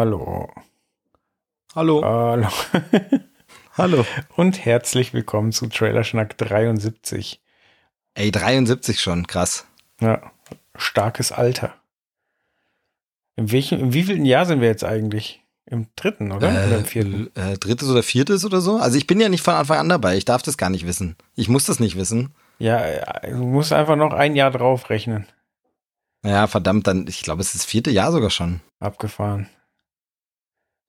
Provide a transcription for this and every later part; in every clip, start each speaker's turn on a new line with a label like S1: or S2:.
S1: Hallo.
S2: Hallo.
S1: Hallo.
S2: Hallo.
S1: Und herzlich willkommen zu Trailerschnack 73.
S2: Ey, 73 schon, krass.
S1: Ja, starkes Alter. In welchem, in wievielten Jahr sind wir jetzt eigentlich? Im dritten, oder?
S2: Äh,
S1: oder im vierten?
S2: Äh, drittes oder viertes oder so? Also ich bin ja nicht von Anfang an dabei. Ich darf das gar nicht wissen. Ich muss das nicht wissen.
S1: Ja, äh, du musst einfach noch ein Jahr draufrechnen.
S2: Naja, verdammt, dann, ich glaube, es ist das vierte Jahr sogar schon.
S1: Abgefahren.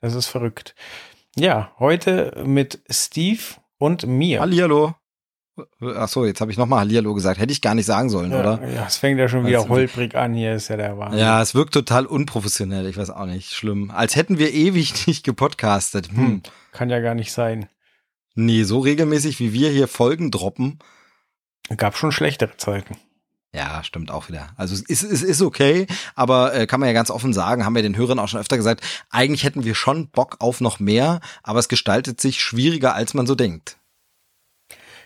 S1: Das ist verrückt. Ja, heute mit Steve und mir.
S2: Hallihallo. Ach so, jetzt habe ich nochmal Hallihallo gesagt. Hätte ich gar nicht sagen sollen,
S1: ja,
S2: oder?
S1: Ja, es fängt ja schon wieder
S2: Also-
S1: holprig an. Hier ist ja der Wahnsinn.
S2: Ja, es wirkt total unprofessionell. Ich weiß auch nicht. Schlimm. Als hätten wir ewig nicht gepodcastet. Hm.
S1: Hm, kann ja gar nicht sein.
S2: Nee, so regelmäßig wie wir hier Folgen droppen.
S1: Gab schon schlechtere Zeiten.
S2: Ja, stimmt auch wieder. Also es ist, es ist okay, aber äh, kann man ja ganz offen sagen, haben wir den Hörern auch schon öfter gesagt, eigentlich hätten wir schon Bock auf noch mehr, aber es gestaltet sich schwieriger, als man so denkt.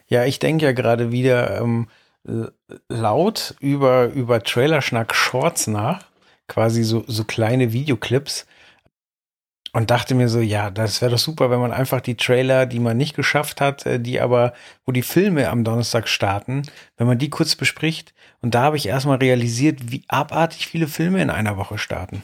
S1: Ja, ich denke ja gerade wieder ähm, l- laut über, über Trailerschnack Shorts nach, quasi so, so kleine Videoclips und dachte mir so, ja, das wäre doch super, wenn man einfach die Trailer, die man nicht geschafft hat, äh, die aber, wo die Filme am Donnerstag starten, wenn man die kurz bespricht. Und da habe ich erstmal realisiert, wie abartig viele Filme in einer Woche starten.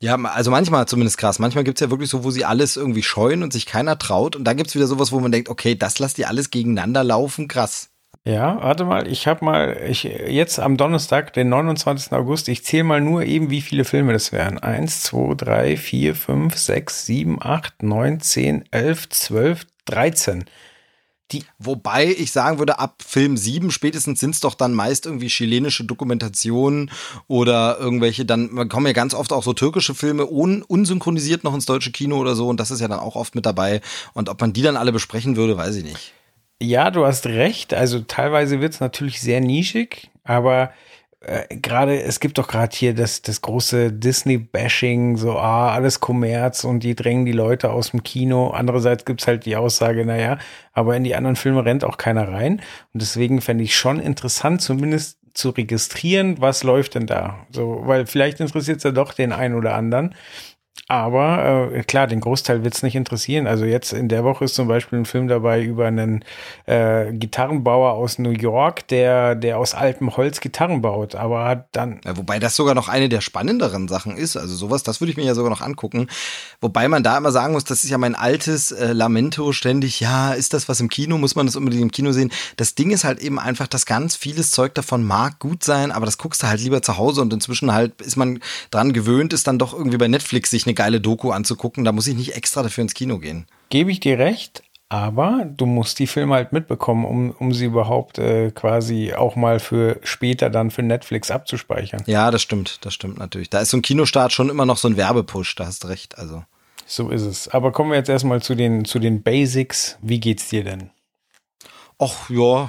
S2: Ja, also manchmal zumindest krass. Manchmal gibt's ja wirklich so, wo sie alles irgendwie scheuen und sich keiner traut. Und dann gibt's wieder sowas, wo man denkt, okay, das lasst ihr alles gegeneinander laufen, krass.
S1: Ja, warte mal, ich habe mal, ich jetzt am Donnerstag, den 29. August, ich zähle mal nur eben, wie viele Filme das wären. Eins, zwei, drei, vier, fünf, sechs, sieben, acht, neun, zehn, elf, zwölf, dreizehn.
S2: Wobei ich sagen würde, ab Film 7 spätestens sind's doch dann meist irgendwie chilenische Dokumentationen oder irgendwelche, dann kommen ja ganz oft auch so türkische Filme un, unsynchronisiert noch ins deutsche Kino oder so und das ist ja dann auch oft mit dabei. Und ob man die dann alle besprechen würde, weiß ich nicht.
S1: Ja, du hast recht. Also teilweise wird's natürlich sehr nischig, aber äh, gerade, es gibt doch gerade hier das, das große Disney-Bashing, so, ah, alles Kommerz und die drängen die Leute aus dem Kino. Andererseits gibt's halt die Aussage, naja, aber in die anderen Filme rennt auch keiner rein. Und deswegen fände ich schon interessant, zumindest zu registrieren, was läuft denn da. So, weil vielleicht interessiert's ja doch den einen oder anderen. Aber äh, klar, den Großteil wird's nicht interessieren. Also jetzt in der Woche ist zum Beispiel ein Film dabei über einen äh, Gitarrenbauer aus New York, der, der aus altem Holz Gitarren baut, aber hat dann
S2: Ja, wobei das sogar noch eine der spannenderen Sachen ist. Also sowas, das würde ich mir ja sogar noch angucken. Wobei man da immer sagen muss, das ist ja mein altes äh, Lamento ständig. Ja, ist das was im Kino? Muss man das unbedingt im Kino sehen? Das Ding ist halt eben einfach, dass ganz vieles Zeug davon mag gut sein, aber das guckst du halt lieber zu Hause und inzwischen halt ist man dran gewöhnt, ist dann doch irgendwie bei Netflix sich eine geile Doku anzugucken. Da muss ich nicht extra dafür ins Kino gehen.
S1: gebe ich dir recht, aber du musst die Filme halt mitbekommen, um, um sie überhaupt äh, quasi auch mal für später dann für Netflix abzuspeichern.
S2: Ja, das stimmt, das stimmt natürlich. Da ist so ein Kinostart schon immer noch so ein Werbepush, da hast du recht. Also.
S1: So ist es. Aber kommen wir jetzt erstmal zu den, zu den Basics. Wie geht's dir denn?
S2: Och, ja,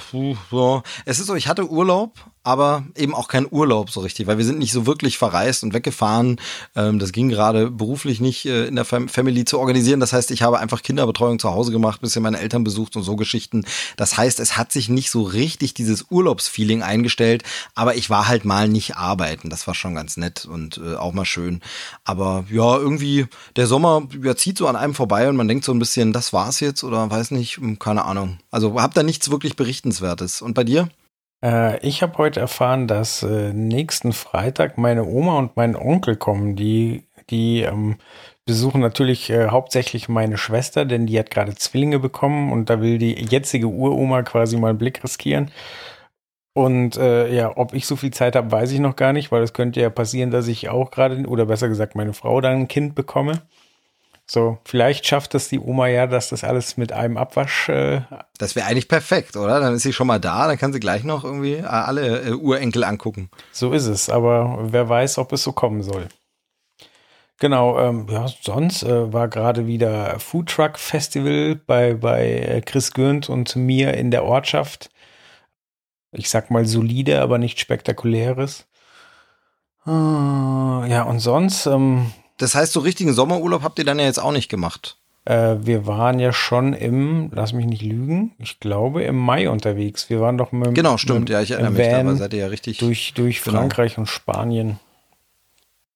S2: ja. Es ist so, ich hatte Urlaub, aber eben auch kein Urlaub so richtig, weil wir sind nicht so wirklich verreist und weggefahren. Ähm, das ging gerade beruflich nicht äh, in der Fam Family zu organisieren. Das heißt, ich habe einfach Kinderbetreuung zu Hause gemacht, bisschen meine Eltern besucht und so Geschichten. Das heißt, es hat sich nicht so richtig dieses Urlaubsfeeling eingestellt, aber ich war halt mal nicht arbeiten. Das war schon ganz nett und äh, auch mal schön. Aber ja, irgendwie, der Sommer ja, zieht so an einem vorbei und man denkt so ein bisschen, das war's jetzt oder weiß nicht, hm, keine Ahnung. Also hab da nichts wirklich Berichtenswertes. Und bei dir?
S1: Äh, ich habe heute erfahren, dass äh, nächsten Freitag meine Oma und mein Onkel kommen. Die, die ähm, besuchen natürlich äh, hauptsächlich meine Schwester, denn die hat gerade Zwillinge bekommen und da will die jetzige Uroma quasi mal einen Blick riskieren. Und äh, ja, ob ich so viel Zeit habe, weiß ich noch gar nicht, weil es könnte ja passieren, dass ich auch gerade, oder besser gesagt, meine Frau dann ein Kind bekomme. So, vielleicht schafft das die Oma ja, dass das alles mit einem Abwasch. Äh,
S2: Das wäre eigentlich perfekt, oder? Dann ist sie schon mal da, dann kann sie gleich noch irgendwie äh, alle äh, Urenkel angucken.
S1: so ist es, aber wer weiß, ob es so kommen soll. Genau, ähm, ja, sonst äh, war gerade wieder Food Truck Festival bei, bei äh, Chris Gürnt und mir in der Ortschaft. Ich sag mal solide, aber nicht spektakuläres. Äh, ja, und sonst, ähm,
S2: Das heißt, so richtigen Sommerurlaub habt ihr dann ja jetzt auch nicht gemacht.
S1: äh, wir waren ja schon im, lass mich nicht lügen, ich glaube im Mai unterwegs. Wir waren doch mit,
S2: Genau, stimmt.
S1: mit,
S2: Ja, ich erinnere mich, da
S1: Van
S2: aber seid ihr ja richtig.
S1: durch, durch
S2: Genau.
S1: Frankreich und Spanien.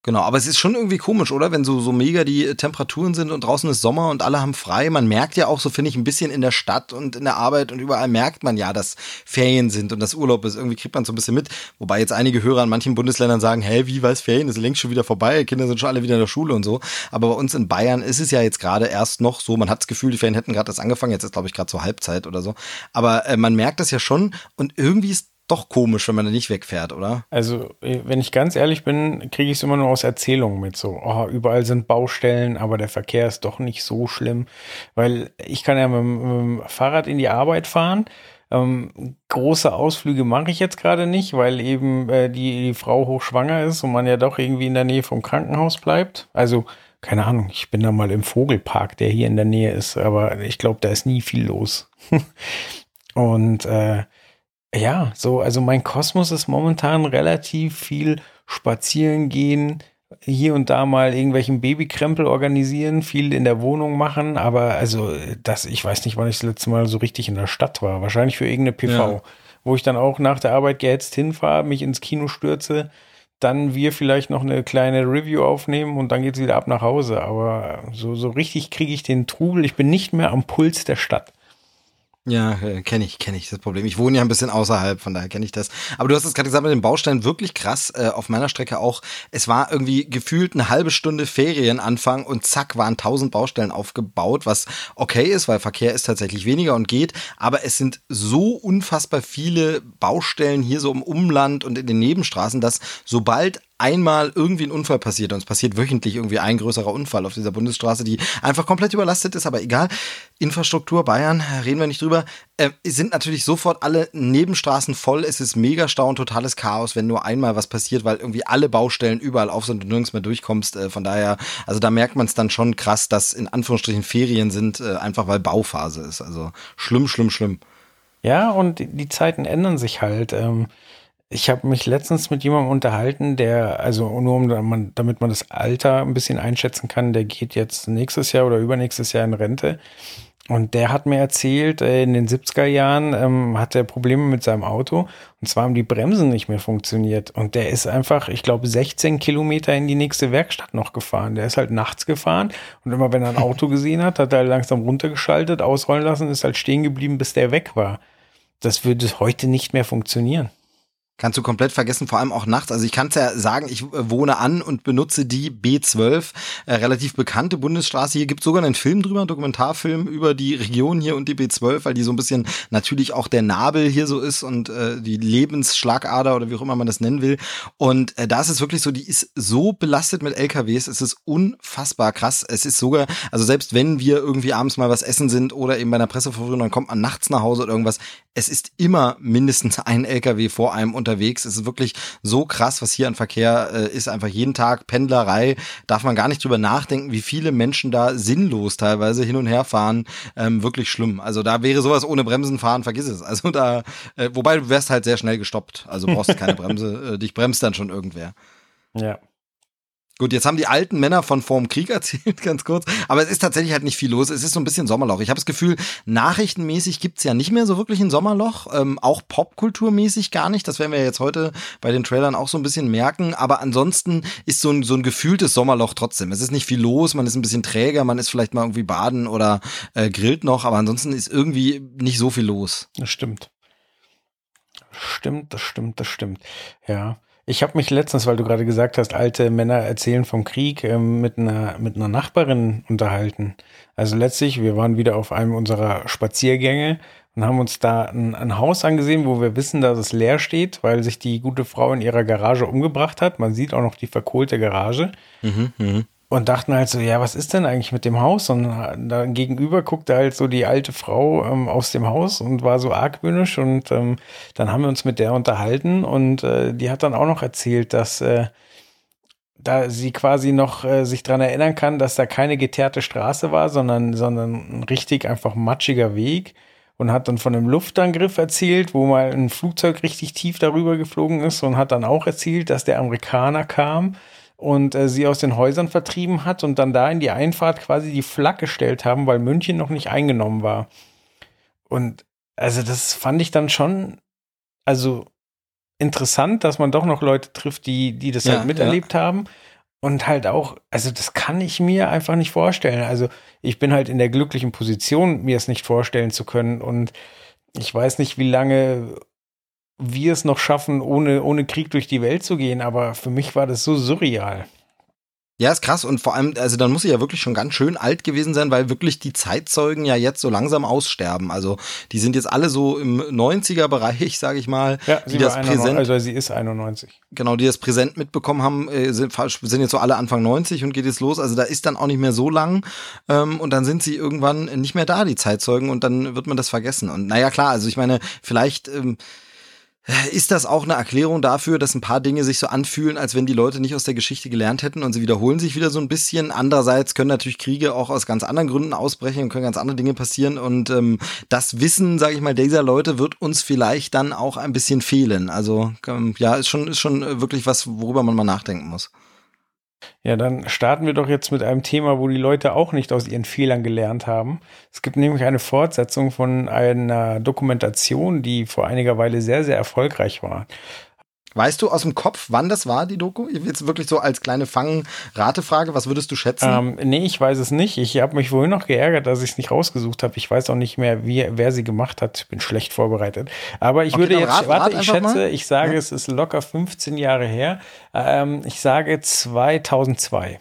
S2: Genau, aber es ist schon irgendwie komisch, oder? Wenn so, so mega die Temperaturen sind und draußen ist Sommer und alle haben frei. Man merkt ja auch so, finde ich, ein bisschen in der Stadt und in der Arbeit und überall merkt man ja, dass Ferien sind und dass Urlaub ist. Irgendwie kriegt man so ein bisschen mit. Wobei jetzt einige Hörer in manchen Bundesländern sagen, hä, wie weiß Ferien? Ist längst schon wieder vorbei. Kinder sind schon alle wieder in der Schule und so. Aber bei uns in Bayern ist es ja jetzt gerade erst noch so. Man hat das Gefühl, die Ferien hätten gerade erst angefangen. Jetzt ist, glaube ich, gerade zur Halbzeit oder so. Aber äh, man merkt das ja schon und irgendwie ist doch komisch, wenn man da nicht wegfährt, oder?
S1: Also, äh, wenn ich ganz ehrlich bin, kriege ich es immer nur aus Erzählungen mit. So, oh, überall sind Baustellen, aber der Verkehr ist doch nicht so schlimm. Weil ich kann ja mit, mit dem Fahrrad in die Arbeit fahren. Ähm, große Ausflüge mache ich jetzt gerade nicht, weil eben äh, die, die Frau hochschwanger ist und man ja doch irgendwie in der Nähe vom Krankenhaus bleibt. Also, keine Ahnung, ich bin da mal im Vogelpark, der hier in der Nähe ist, aber ich glaube, da ist nie viel los. und äh, ja, so, also mein Kosmos ist momentan relativ viel spazieren gehen, hier und da mal irgendwelchen Babykrempel organisieren, viel in der Wohnung machen, aber also das, ich weiß nicht, wann ich das letzte Mal so richtig in der Stadt war. Wahrscheinlich für irgendeine PV,
S2: Ja.
S1: wo ich dann auch nach der Arbeit gehetzt hinfahre, mich ins Kino stürze, dann wir vielleicht noch eine kleine Review aufnehmen und dann geht's wieder ab nach Hause. Aber so, so richtig kriege ich den Trubel. Ich bin nicht mehr am Puls der Stadt.
S2: Ja, äh, kenne ich, kenne ich das Problem. Ich wohne ja ein bisschen außerhalb, von daher kenne ich das. Aber du hast es gerade gesagt mit den Bausteinen wirklich krass. Äh, auf meiner Strecke auch. Es war irgendwie gefühlt eine halbe Stunde Ferienanfang und zack waren tausend Baustellen aufgebaut, was okay ist, weil Verkehr ist tatsächlich weniger und geht. Aber es sind so unfassbar viele Baustellen hier so im Umland und in den Nebenstraßen, dass sobald einmal irgendwie ein Unfall passiert und es passiert wöchentlich irgendwie ein größerer Unfall auf dieser Bundesstraße, die einfach komplett überlastet ist, aber egal. Infrastruktur Bayern, reden wir nicht drüber, äh, sind natürlich sofort alle Nebenstraßen voll. Es ist mega Stau und totales Chaos, wenn nur einmal was passiert, weil irgendwie alle Baustellen überall auf sind und nirgends mehr durchkommst. Äh, von daher, also da merkt man es dann schon krass, dass in Anführungsstrichen Ferien sind, äh, einfach weil Bauphase ist. Also schlimm, schlimm, schlimm.
S1: Ja, und die- die Zeiten ändern sich halt. Ähm, ich habe mich letztens mit jemandem unterhalten, der, also nur um damit man das Alter ein bisschen einschätzen kann, der geht jetzt nächstes Jahr oder übernächstes Jahr in Rente. Und der hat mir erzählt, äh, in den 70er Jahren ähm, hat er Probleme mit seinem Auto. Und zwar haben die Bremsen nicht mehr funktioniert. Und der ist einfach, ich glaube, 16 Kilometer in die nächste Werkstatt noch gefahren. Der ist halt nachts gefahren. Und immer wenn er ein Auto gesehen hat, hat er langsam runtergeschaltet, ausrollen lassen, ist halt stehen geblieben, bis der weg war. Das würde heute nicht mehr funktionieren.
S2: Kannst du komplett vergessen, vor allem auch nachts. Also ich kann es ja sagen, ich äh, wohne an und benutze die B12, äh, relativ bekannte Bundesstraße. Hier gibt sogar einen Film drüber, einen Dokumentarfilm über die Region hier und die B12, weil die so ein bisschen natürlich auch der Nabel hier so ist und äh, die Lebensschlagader oder wie auch immer man das nennen will. Und äh, da ist es wirklich so, die ist so belastet mit LKWs, es ist unfassbar krass. Es ist sogar, also selbst wenn wir irgendwie abends mal was essen sind oder eben bei einer Presseverführung, dann kommt man nachts nach Hause oder irgendwas, es ist immer mindestens ein LKW vor einem unterwegs. Es ist wirklich so krass, was hier an Verkehr äh, ist. Einfach jeden Tag Pendlerei. Darf man gar nicht drüber nachdenken, wie viele Menschen da sinnlos teilweise hin und her fahren. Ähm, wirklich schlimm. Also da wäre sowas ohne Bremsen fahren, vergiss es. Also da, äh, wobei du wärst halt sehr schnell gestoppt. Also brauchst keine Bremse. Äh, dich bremst dann schon irgendwer.
S1: Ja.
S2: Gut, jetzt haben die alten Männer von vorm Krieg erzählt, ganz kurz. Aber es ist tatsächlich halt nicht viel los. Es ist so ein bisschen Sommerloch. Ich habe das Gefühl, nachrichtenmäßig gibt's ja nicht mehr so wirklich ein Sommerloch. Ähm, auch popkulturmäßig gar nicht. Das werden wir jetzt heute bei den Trailern auch so ein bisschen merken. Aber ansonsten ist so ein, so ein gefühltes Sommerloch trotzdem. Es ist nicht viel los. Man ist ein bisschen träger. Man ist vielleicht mal irgendwie baden oder äh, grillt noch. Aber ansonsten ist irgendwie nicht so viel los.
S1: Das stimmt. Stimmt, das stimmt, das stimmt. Ja. Ich habe mich letztens, weil du gerade gesagt hast, alte Männer erzählen vom Krieg, ähm, mit einer mit einer Nachbarin unterhalten. Also letztlich, wir waren wieder auf einem unserer Spaziergänge und haben uns da ein, ein Haus angesehen, wo wir wissen, dass es leer steht, weil sich die gute Frau in ihrer Garage umgebracht hat. Man sieht auch noch die verkohlte Garage.
S2: Mhm, mh.
S1: Und dachten halt so, ja, was ist denn eigentlich mit dem Haus? Und da gegenüber guckte halt so die alte Frau ähm, aus dem Haus und war so argwöhnisch. Und ähm, dann haben wir uns mit der unterhalten und äh, die hat dann auch noch erzählt, dass, äh, da sie quasi noch äh, sich dran erinnern kann, dass da keine geteerte Straße war, sondern, sondern ein richtig einfach matschiger Weg und hat dann von einem Luftangriff erzählt, wo mal ein Flugzeug richtig tief darüber geflogen ist und hat dann auch erzählt, dass der Amerikaner kam und äh, sie aus den Häusern vertrieben hat und dann da in die Einfahrt quasi die Flak gestellt haben, weil München noch nicht eingenommen war. Und also das fand ich dann schon, also interessant, dass man doch noch Leute trifft, die, die das
S2: Ja,
S1: halt miterlebt haben. Und halt auch, also das kann ich mir einfach nicht vorstellen. Also ich bin halt in der glücklichen Position, mir es nicht vorstellen zu können. Und ich weiß nicht, wie lange wir es noch schaffen, ohne, ohne Krieg durch die Welt zu gehen. Aber für mich war das so surreal.
S2: Ja, ist krass und vor allem, also dann muss sie ja wirklich schon ganz schön alt gewesen sein, weil wirklich die Zeitzeugen ja jetzt so langsam aussterben. Also die sind jetzt alle so im 90er Bereich, sage ich mal,
S1: Ja,
S2: die
S1: sie,
S2: das
S1: war 91,
S2: präsent,
S1: also sie ist 91.
S2: genau, die das präsent mitbekommen haben, äh, sind, sind jetzt so alle Anfang 90 und geht jetzt los. Also da ist dann auch nicht mehr so lang ähm, und dann sind sie irgendwann nicht mehr da, die Zeitzeugen, und dann wird man das vergessen. Und naja, klar, also ich meine, vielleicht ähm, ist das auch eine Erklärung dafür, dass ein paar Dinge sich so anfühlen, als wenn die Leute nicht aus der Geschichte gelernt hätten und sie wiederholen sich wieder so ein bisschen. Andererseits können natürlich Kriege auch aus ganz anderen Gründen ausbrechen und können ganz andere Dinge passieren. Und ähm, das Wissen, sage ich mal, dieser Leute wird uns vielleicht dann auch ein bisschen fehlen. Also ähm, ja, ist schon, ist schon äh, wirklich was, worüber man mal nachdenken muss.
S1: Ja, dann starten wir doch jetzt mit einem Thema, wo die Leute auch nicht aus ihren Fehlern gelernt haben. Es gibt nämlich eine Fortsetzung von einer Dokumentation, die vor einiger Weile sehr, sehr erfolgreich war.
S2: Weißt du aus dem Kopf, wann das war, die Doku? Jetzt wirklich so als kleine Fang-Ratefrage, was würdest du schätzen?
S1: Ähm, nee, ich weiß es nicht. Ich habe mich vorhin noch geärgert, dass ich es nicht rausgesucht habe. Ich weiß auch nicht mehr, wie, wer sie gemacht hat. Ich bin schlecht vorbereitet. Aber ich
S2: Okay,
S1: würde jetzt,
S2: rat-
S1: warte,
S2: rat
S1: ich schätze,
S2: mal.
S1: ich sage,
S2: Ja.
S1: es ist locker 15 Jahre her. Ähm, ich sage 2002.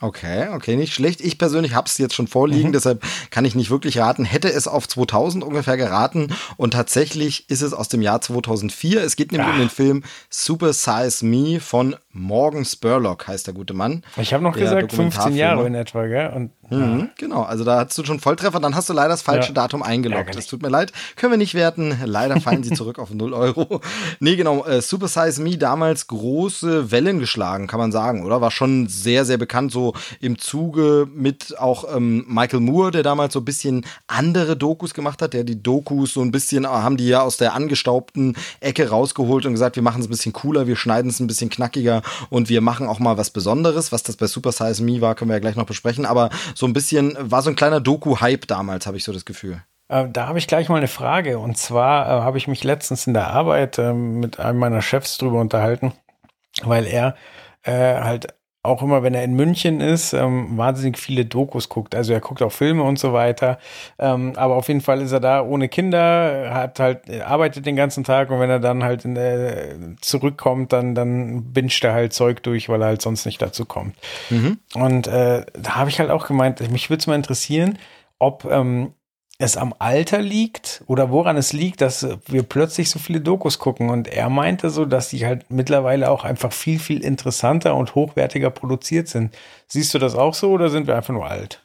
S2: Okay, okay, nicht schlecht. Ich persönlich habe es jetzt schon vorliegen, deshalb kann ich nicht wirklich raten. Hätte es auf 2000 ungefähr geraten und tatsächlich ist es aus dem Jahr 2004. Es geht nämlich
S1: Ah.
S2: um den Film Super Size Me von Morgan Spurlock, heißt der gute Mann.
S1: Ich habe noch gesagt 15 Jahre in etwa, gell? Und
S2: Mhm, genau, also da hast du schon Volltreffer, dann hast du leider das falsche
S1: Ja.
S2: Datum eingeloggt. Das tut mir leid, können wir nicht werten. Leider fallen sie zurück auf 0 Euro. Nee, genau, äh, Super Size Me damals große Wellen geschlagen, kann man sagen, oder? War schon sehr, sehr bekannt, so im Zuge mit auch ähm, Michael Moore, der damals so ein bisschen andere Dokus gemacht hat, der die Dokus so ein bisschen, äh, haben die ja aus der angestaubten Ecke rausgeholt und gesagt, wir machen es ein bisschen cooler, wir schneiden es ein bisschen knackiger und wir machen auch mal was Besonderes. Was das bei Super Size Me war, können wir ja gleich noch besprechen, aber so ein bisschen, war so ein kleiner Doku-Hype damals, habe ich so das Gefühl.
S1: Äh, Da habe ich gleich mal eine Frage. Und zwar äh, habe ich mich letztens in der Arbeit ähm, mit einem meiner Chefs drüber unterhalten, weil er äh, halt auch immer, wenn er in München ist, ähm, wahnsinnig viele Dokus guckt. Also er guckt auch Filme und so weiter. Ähm, aber auf jeden Fall ist er da ohne Kinder, hat halt, arbeitet den ganzen Tag und wenn er dann halt in, äh, zurückkommt, dann, dann binscht er halt Zeug durch, weil er halt sonst nicht dazu kommt. Und äh, da habe ich halt auch gemeint, mich würde es mal interessieren, ob ähm, es am Alter liegt oder woran es liegt, dass wir plötzlich so viele Dokus gucken. Und er meinte so, dass die halt mittlerweile auch einfach viel, viel interessanter und hochwertiger produziert sind. Siehst du das auch so oder sind wir einfach nur alt?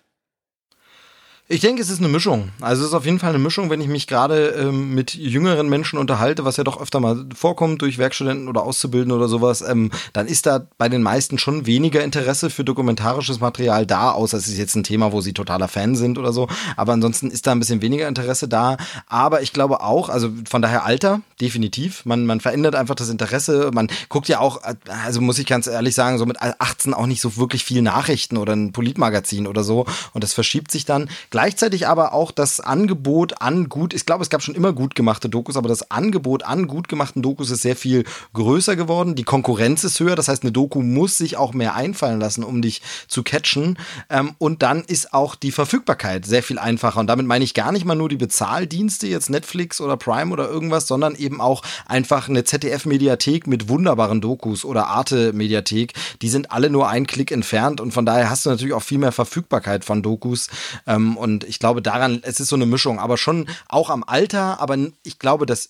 S2: Ich denke, es ist eine Mischung. Also es ist auf jeden Fall eine Mischung, wenn ich mich gerade ähm, mit jüngeren Menschen unterhalte, was ja doch öfter mal vorkommt durch Werkstudenten oder Auszubildende oder sowas, ähm, dann ist da bei den meisten schon weniger Interesse für dokumentarisches Material da, außer es ist jetzt ein Thema, wo sie totaler Fan sind oder so. Aber ansonsten ist da ein bisschen weniger Interesse da. Aber ich glaube auch, also von daher Alter, definitiv. Man, man verändert einfach das Interesse. Man guckt ja auch, also muss ich ganz ehrlich sagen, so mit 18 auch nicht so wirklich viel Nachrichten oder ein Politmagazin oder so. Und das verschiebt sich dann. Gleichzeitig aber auch das Angebot an gut, ich glaube, es gab schon immer gut gemachte Dokus, aber das Angebot an gut gemachten Dokus ist sehr viel größer geworden. Die Konkurrenz ist höher, das heißt, eine Doku muss sich auch mehr einfallen lassen, um dich zu catchen. Ähm, und dann ist auch die Verfügbarkeit sehr viel einfacher. Und damit meine ich gar nicht mal nur die Bezahldienste, jetzt Netflix oder Prime oder irgendwas, sondern eben auch einfach eine ZDF-Mediathek mit wunderbaren Dokus oder Arte-Mediathek. Die sind alle nur einen Klick entfernt und von daher hast du natürlich auch viel mehr Verfügbarkeit von Dokus. Ähm, und ich glaube daran, es ist so eine Mischung, aber schon auch am Alter, aber ich glaube, dass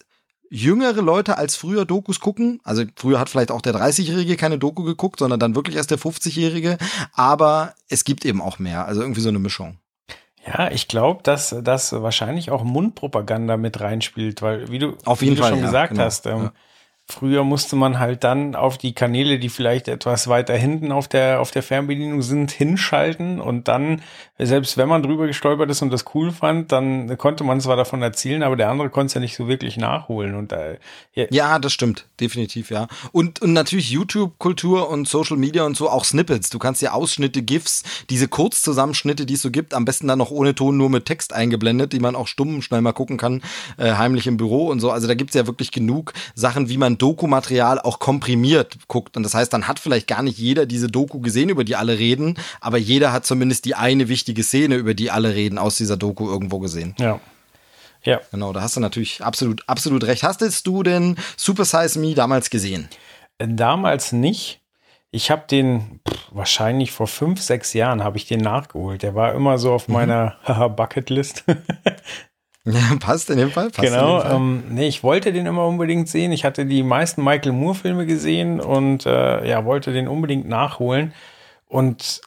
S2: jüngere Leute als früher Dokus gucken. Also früher hat vielleicht auch der 30-Jährige keine Doku geguckt, sondern dann wirklich erst der 50-Jährige. Aber es gibt eben auch mehr. Also irgendwie so eine Mischung.
S1: Ja, ich glaube, dass das wahrscheinlich auch Mundpropaganda mit reinspielt, weil wie du,
S2: Auf jeden
S1: wie
S2: Fall,
S1: du schon
S2: ja,
S1: gesagt
S2: genau.
S1: hast, ähm,
S2: Ja.
S1: Früher musste man halt dann auf die Kanäle, die vielleicht etwas weiter hinten auf der, auf der Fernbedienung sind, hinschalten und dann, selbst wenn man drüber gestolpert ist und das cool fand, dann konnte man zwar davon erzählen, aber der andere konnte es ja nicht so wirklich nachholen und äh,
S2: ja. ja, das stimmt, definitiv, ja. Und, und natürlich YouTube-Kultur und Social Media und so auch Snippets. Du kannst ja Ausschnitte, GIFs, diese Kurzzusammenschnitte, die es so gibt, am besten dann noch ohne Ton, nur mit Text eingeblendet, die man auch stumm schnell mal gucken kann, äh, heimlich im Büro und so. Also da gibt's ja wirklich genug Sachen, wie man Dokumaterial auch komprimiert guckt. Und das heißt, dann hat vielleicht gar nicht jeder diese Doku gesehen, über die alle reden, aber jeder hat zumindest die eine wichtige Szene, über die alle reden, aus dieser Doku irgendwo gesehen.
S1: Ja. Ja.
S2: Genau, da hast du natürlich absolut, absolut recht. Hast du den Super Size Me damals gesehen?
S1: Damals nicht. Ich habe den pff, wahrscheinlich vor fünf, sechs Jahren habe ich den nachgeholt. Der war immer so auf mhm. meiner Bucketlist.
S2: Ja, passt in dem Fall. Passt
S1: genau.
S2: Fall.
S1: Ähm, nee, ich wollte den immer unbedingt sehen. Ich hatte die meisten Michael Moore-Filme gesehen und äh, ja, wollte den unbedingt nachholen und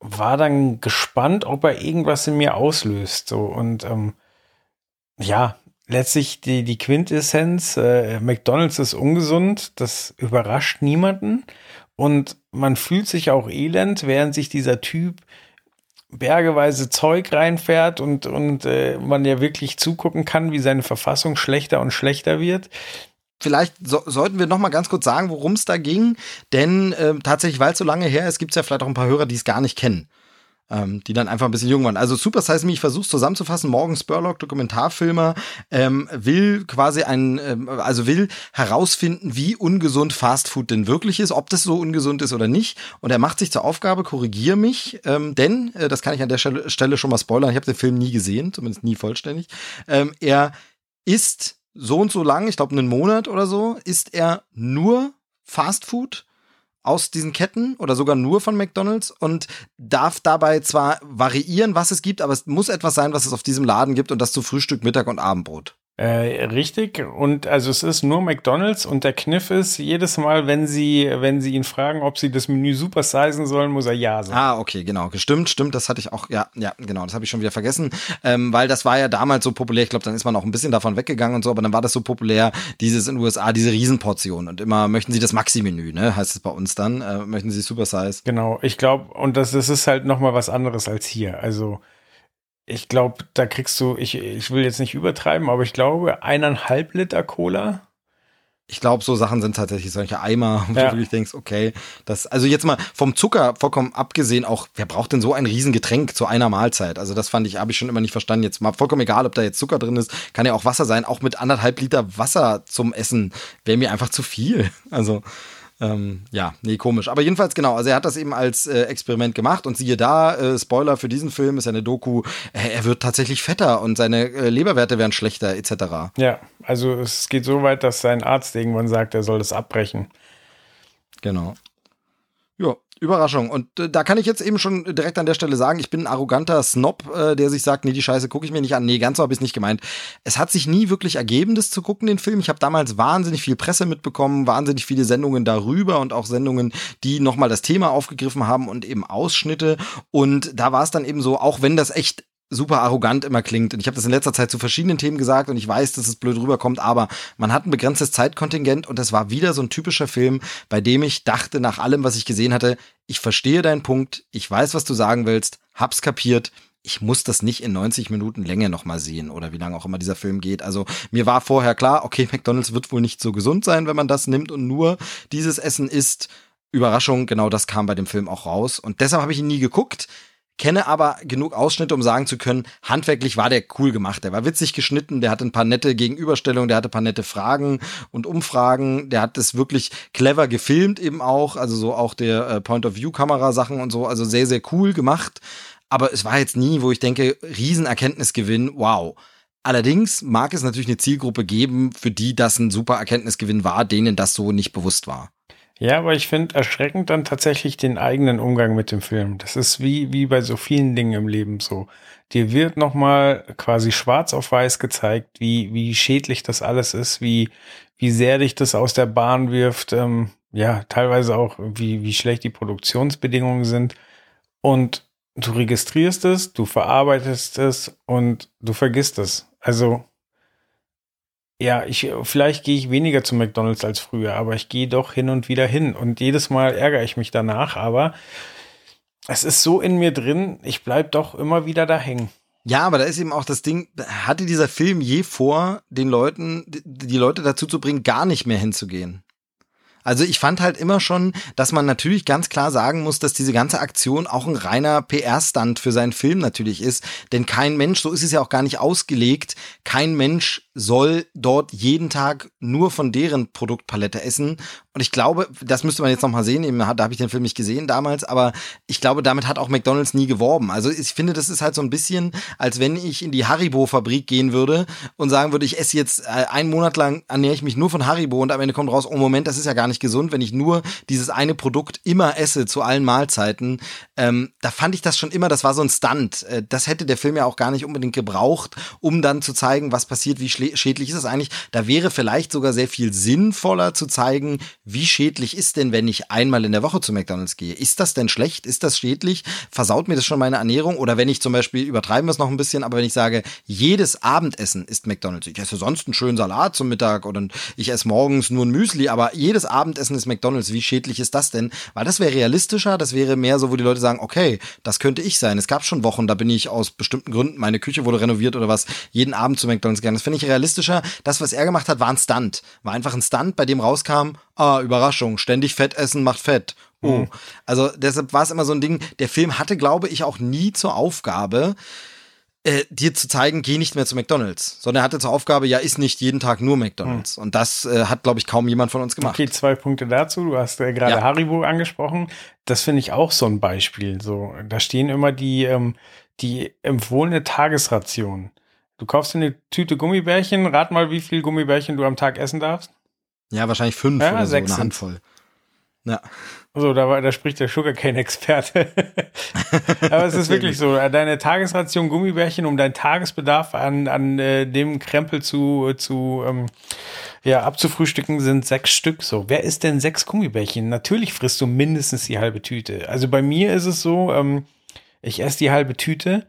S1: war dann gespannt, ob er irgendwas in mir auslöst. So und ähm, ja, letztlich die, die Quintessenz, äh, McDonalds ist ungesund, das überrascht niemanden. Und man fühlt sich auch elend, während sich dieser Typ bergeweise Zeug reinfährt und, und äh, man ja wirklich zugucken kann, wie seine Verfassung schlechter und schlechter wird.
S2: Vielleicht so, sollten wir noch mal ganz kurz sagen, worum es da ging, denn äh, tatsächlich, weil es so lange her ist, gibt es ja vielleicht auch ein paar Hörer, die es gar nicht kennen ähm, die dann einfach ein bisschen jung waren. Also Super Size Me, ich versuche zusammenzufassen, Morgan Spurlock, Dokumentarfilmer, ähm, will quasi ein, ähm, also will herausfinden, wie ungesund Fast Food denn wirklich ist, ob das so ungesund ist oder nicht. Und er macht sich zur Aufgabe, korrigier mich, ähm, denn, äh, das kann ich an der Stelle schon mal spoilern, ich habe den Film nie gesehen, zumindest nie vollständig. Ähm, er ist so und so lang, ich glaube einen Monat oder so, ist er nur Fast Food aus diesen Ketten oder sogar nur von McDonald's und darf dabei zwar variieren, was es gibt, aber es muss etwas sein, was es auf diesem Laden gibt und das zu Frühstück, Mittag und Abendbrot.
S1: Äh, richtig. Und also es ist nur McDonalds und der Kniff ist, jedes Mal, wenn sie, wenn sie ihn fragen, ob sie das Menü supersizen sollen, muss er ja sagen.
S2: Ah, okay, genau. Stimmt, stimmt. Das hatte ich auch, ja, ja, genau, das habe ich schon wieder vergessen. Ähm, weil das war ja damals so populär, ich glaube, dann ist man auch ein bisschen davon weggegangen und so, aber dann war das so populär, dieses in den USA, diese Riesenportion. Und immer möchten sie das Maxi-Menü, ne? Heißt es bei uns dann. Äh, möchten sie Supersize.
S1: Genau, ich glaube, und das, das ist halt nochmal was anderes als hier. Also ich glaube, da kriegst du, ich, ich will jetzt nicht übertreiben, aber ich glaube, eineinhalb Liter Cola.
S2: Ich glaube, so Sachen sind tatsächlich solche Eimer, wo ja. du wirklich denkst, okay, das, also jetzt mal vom Zucker vollkommen abgesehen, auch, wer braucht denn so ein Riesengetränk zu einer Mahlzeit? Also das fand ich, habe ich schon immer nicht verstanden. Jetzt mal vollkommen egal, ob da jetzt Zucker drin ist, kann ja auch Wasser sein. Auch mit anderthalb Liter Wasser zum Essen wäre mir einfach zu viel. Also, ähm, ja, nee, komisch. Aber jedenfalls genau, also er hat das eben als äh, Experiment gemacht und siehe da, äh, Spoiler für diesen Film ist ja eine Doku, äh, er wird tatsächlich fetter und seine äh, Leberwerte werden schlechter etc.
S1: Ja, also es geht so weit, dass sein Arzt irgendwann sagt, er soll das abbrechen.
S2: Genau. Überraschung. Und äh, da kann ich jetzt eben schon direkt an der Stelle sagen, ich bin ein arroganter Snob, äh, der sich sagt, nee, die Scheiße gucke ich mir nicht an. Nee, ganz so habe ich es nicht gemeint. Es hat sich nie wirklich ergeben, das zu gucken, den Film. Ich habe damals wahnsinnig viel Presse mitbekommen, wahnsinnig viele Sendungen darüber und auch Sendungen, die nochmal das Thema aufgegriffen haben und eben Ausschnitte. Und da war es dann eben so, auch wenn das echt super arrogant immer klingt. Und ich habe das in letzter Zeit zu verschiedenen Themen gesagt und ich weiß, dass es blöd rüberkommt, aber man hat ein begrenztes Zeitkontingent und das war wieder so ein typischer Film, bei dem ich dachte, nach allem, was ich gesehen hatte, ich verstehe deinen Punkt, ich weiß, was du sagen willst, hab's kapiert, ich muss das nicht in 90 Minuten Länge nochmal sehen oder wie lange auch immer dieser Film geht. Also mir war vorher klar, okay, McDonald's wird wohl nicht so gesund sein, wenn man das nimmt und nur dieses Essen isst. Überraschung, genau das kam bei dem Film auch raus. Und deshalb habe ich ihn nie geguckt kenne aber genug Ausschnitte, um sagen zu können, handwerklich war der cool gemacht. Der war witzig geschnitten, der hatte ein paar nette Gegenüberstellungen, der hatte ein paar nette Fragen und Umfragen, der hat es wirklich clever gefilmt eben auch, also so auch der äh, Point-of-View-Kamera-Sachen und so, also sehr, sehr cool gemacht. Aber es war jetzt nie, wo ich denke, Riesenerkenntnisgewinn, wow. Allerdings mag es natürlich eine Zielgruppe geben, für die das ein super Erkenntnisgewinn war, denen das so nicht bewusst war.
S1: Ja, aber ich finde erschreckend dann tatsächlich den eigenen Umgang mit dem Film. Das ist wie, wie bei so vielen Dingen im Leben so. Dir wird nochmal quasi schwarz auf weiß gezeigt, wie, wie schädlich das alles ist, wie, wie sehr dich das aus der Bahn wirft, ähm, ja, teilweise auch, wie, wie schlecht die Produktionsbedingungen sind. Und du registrierst es, du verarbeitest es und du vergisst es. Also, ja, ich, vielleicht gehe ich weniger zu McDonalds als früher, aber ich gehe doch hin und wieder hin und jedes Mal ärgere ich mich danach, aber es ist so in mir drin, ich bleib doch immer wieder da hängen.
S2: Ja, aber da ist eben auch das Ding, hatte dieser Film je vor, den Leuten, die Leute dazu zu bringen, gar nicht mehr hinzugehen? Also ich fand halt immer schon, dass man natürlich ganz klar sagen muss, dass diese ganze Aktion auch ein reiner PR-Stand für seinen Film natürlich ist. Denn kein Mensch, so ist es ja auch gar nicht ausgelegt, kein Mensch soll dort jeden Tag nur von deren Produktpalette essen. Und ich glaube, das müsste man jetzt nochmal sehen, da habe ich den Film nicht gesehen damals, aber ich glaube, damit hat auch McDonalds nie geworben. Also ich finde, das ist halt so ein bisschen, als wenn ich in die Haribo-Fabrik gehen würde und sagen würde, ich esse jetzt äh, einen Monat lang, ernähre ich mich nur von Haribo und am Ende kommt raus, oh Moment, das ist ja gar nicht gesund, wenn ich nur dieses eine Produkt immer esse zu allen Mahlzeiten. Ähm, da fand ich das schon immer, das war so ein Stunt. Äh, das hätte der Film ja auch gar nicht unbedingt gebraucht, um dann zu zeigen, was passiert, wie schädlich ist es eigentlich. Da wäre vielleicht sogar sehr viel sinnvoller zu zeigen, wie schädlich ist denn, wenn ich einmal in der Woche zu McDonalds gehe? Ist das denn schlecht? Ist das schädlich? Versaut mir das schon meine Ernährung? Oder wenn ich zum Beispiel, übertreiben wir es noch ein bisschen, aber wenn ich sage, jedes Abendessen ist McDonalds. Ich esse sonst einen schönen Salat zum Mittag oder ich esse morgens nur ein Müsli, aber jedes Abendessen ist McDonalds. Wie schädlich ist das denn? Weil das wäre realistischer, das wäre mehr so, wo die Leute sagen, okay, das könnte ich sein. Es gab schon Wochen, da bin ich aus bestimmten Gründen, meine Küche wurde renoviert oder was, jeden Abend zu McDonalds gegangen. Das finde ich realistischer. Das, was er gemacht hat, war ein Stunt. War einfach ein Stunt, bei dem rauskam, ah, Überraschung, ständig Fett essen macht Fett. Oh. Mhm. Also deshalb war es immer so ein Ding, der Film hatte, glaube ich, auch nie zur Aufgabe, äh, dir zu zeigen, geh nicht mehr zu McDonalds, sondern er hatte zur Aufgabe, ja, ist nicht jeden Tag nur McDonalds. Mhm. Und das äh, hat, glaube ich, kaum jemand von uns gemacht.
S1: Okay, zwei Punkte dazu. Du hast äh, gerade ja. Haribo angesprochen. Das finde ich auch so ein Beispiel. So, da stehen immer die, ähm, die empfohlene Tagesration. Du kaufst dir eine Tüte Gummibärchen, rat mal, wie viel Gummibärchen du am Tag essen darfst.
S2: Ja, wahrscheinlich fünf
S1: ja,
S2: oder
S1: so,
S2: eine Handvoll.
S1: Ja. So, da, war, da spricht der Sugarcane-Experte. Aber es ist wirklich so, deine Tagesration Gummibärchen, um deinen Tagesbedarf an, an äh, dem Krempel zu, zu ähm, ja, abzufrühstücken, sind sechs Stück. So, wer isst denn sechs Gummibärchen? Natürlich frisst du mindestens die halbe Tüte. Also bei mir ist es so, ähm, ich esse die halbe Tüte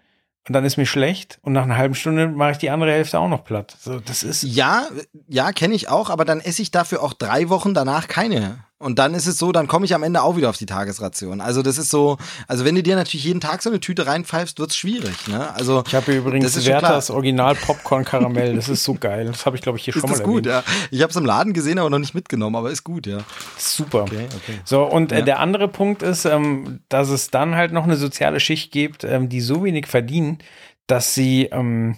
S1: und dann ist mir schlecht und nach einer halben Stunde mache ich die andere Hälfte auch noch platt. So, das ist
S2: ja, ja, kenne ich auch, aber dann esse ich dafür auch drei Wochen danach keine und dann ist es so, dann komme ich am Ende auch wieder auf die Tagesration. Also das ist so, also wenn du dir natürlich jeden Tag so eine Tüte reinpfeifst, wird's schwierig. Ne? Also
S1: ich habe übrigens Werthers Original Popcorn Karamell. Das ist so geil. Das habe ich glaube ich hier ist schon mal
S2: ist gut, ja. Ich habe es im Laden gesehen, aber noch nicht mitgenommen. Aber ist gut, ja.
S1: Super. Okay, okay. So und äh, ja. der andere Punkt ist, ähm, dass es dann halt noch eine soziale Schicht gibt, ähm, die so wenig verdienen, dass sie ähm,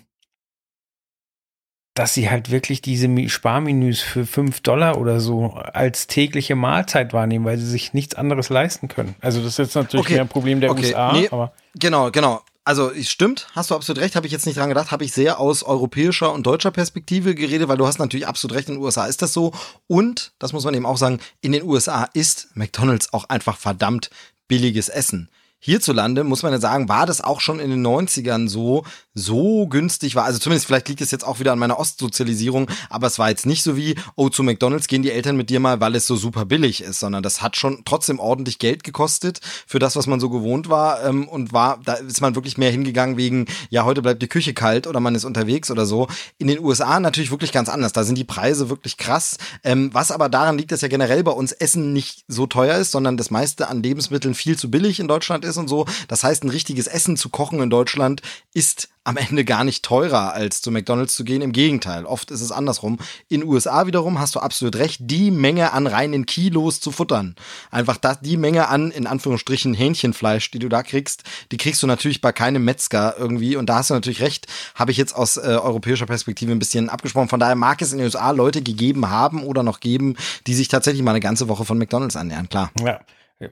S1: dass sie halt wirklich diese Sparmenüs für fünf Dollar oder so als tägliche Mahlzeit wahrnehmen, weil sie sich nichts anderes leisten können. Also das ist jetzt natürlich okay. mehr ein Problem der okay. USA, nee, aber
S2: genau, genau. Also stimmt, hast du absolut recht, habe ich jetzt nicht dran gedacht, habe ich sehr aus europäischer und deutscher Perspektive geredet, weil du hast natürlich absolut recht, in den USA ist das so und, das muss man eben auch sagen, in den USA ist McDonald's auch einfach verdammt billiges Essen hierzulande, muss man ja sagen, war das auch schon in den 90ern so, so günstig war. Also zumindest vielleicht liegt es jetzt auch wieder an meiner Ostsozialisierung, aber es war jetzt nicht so wie, oh, zu McDonalds gehen die Eltern mit dir mal, weil es so super billig ist, sondern das hat schon trotzdem ordentlich Geld gekostet für das, was man so gewohnt war ähm, und war, da ist man wirklich mehr hingegangen wegen, ja, heute bleibt die Küche kalt oder man ist unterwegs oder so. In den USA natürlich wirklich ganz anders. Da sind die Preise wirklich krass. Ähm, was aber daran liegt, dass ja generell bei uns Essen nicht so teuer ist, sondern das meiste an Lebensmitteln viel zu billig in Deutschland ist ist und so. Das heißt, ein richtiges Essen zu kochen in Deutschland ist am Ende gar nicht teurer, als zu McDonalds zu gehen. Im Gegenteil, oft ist es andersrum. In USA wiederum hast du absolut recht, die Menge an reinen Kilos zu futtern. Einfach das, die Menge an, in Anführungsstrichen, Hähnchenfleisch, die du da kriegst, die kriegst du natürlich bei keinem Metzger irgendwie. Und da hast du natürlich recht, habe ich jetzt aus äh, europäischer Perspektive ein bisschen abgesprochen. Von daher mag es in den USA Leute gegeben haben oder noch geben, die sich tatsächlich mal eine ganze Woche von McDonalds annähern, klar.
S1: Ja.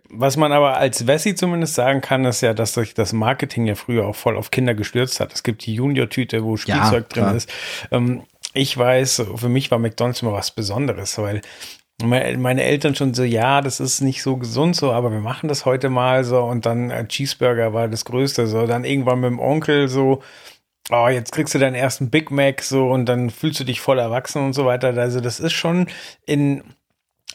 S1: Was man aber als Wessi zumindest sagen kann, ist ja, dass sich das Marketing ja früher auch voll auf Kinder gestürzt hat. Es gibt die Junior-Tüte, wo Spielzeug ja, drin ist. Ähm, ich weiß, für mich war McDonalds immer was Besonderes, weil meine Eltern schon so, ja, das ist nicht so gesund so, aber wir machen das heute mal so und dann äh, Cheeseburger war das Größte so, dann irgendwann mit dem Onkel so, oh, jetzt kriegst du deinen ersten Big Mac so und dann fühlst du dich voll erwachsen und so weiter. Also das ist schon in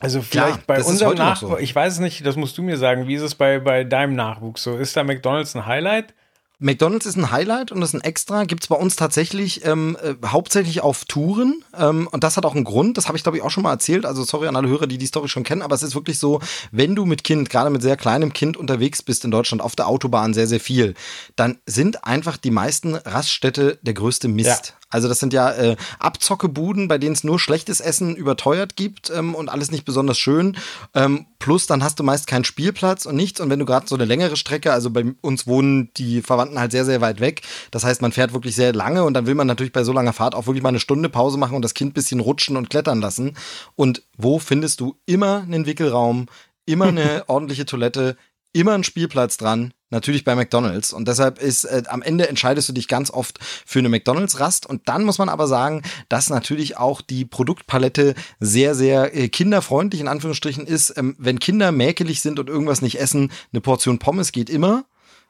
S1: also vielleicht Klar, bei unserem Nachwuchs, so. ich weiß es nicht, das musst du mir sagen, wie ist es bei, bei deinem Nachwuchs so? Ist da McDonalds ein Highlight?
S2: McDonald's ist ein Highlight und ist ein Extra. Gibt's bei uns tatsächlich ähm, äh, hauptsächlich auf Touren. Ähm, und das hat auch einen Grund. Das habe ich, glaube ich, auch schon mal erzählt. Also sorry an alle Hörer, die die Story schon kennen. Aber es ist wirklich so, wenn du mit Kind, gerade mit sehr kleinem Kind unterwegs bist in Deutschland auf der Autobahn sehr, sehr viel, dann sind einfach die meisten Raststätte der größte Mist.
S1: Ja.
S2: Also das sind ja äh, Abzockebuden, bei denen es nur schlechtes Essen überteuert gibt ähm, und alles nicht besonders schön. Ähm, plus dann hast du meist keinen Spielplatz und nichts. Und wenn du gerade so eine längere Strecke, also bei uns wohnen die Verwandten halt sehr, sehr weit weg. Das heißt, man fährt wirklich sehr lange und dann will man natürlich bei so langer Fahrt auch wirklich mal eine Stunde Pause machen und das Kind bisschen rutschen und klettern lassen. Und wo findest du immer einen Wickelraum, immer eine ordentliche Toilette, immer einen Spielplatz dran? Natürlich bei McDonald's. Und deshalb ist äh, am Ende entscheidest du dich ganz oft für eine McDonald's-Rast. Und dann muss man aber sagen, dass natürlich auch die Produktpalette sehr, sehr äh, kinderfreundlich in Anführungsstrichen ist. Ähm, wenn Kinder mäkelig sind und irgendwas nicht essen, eine Portion Pommes geht immer.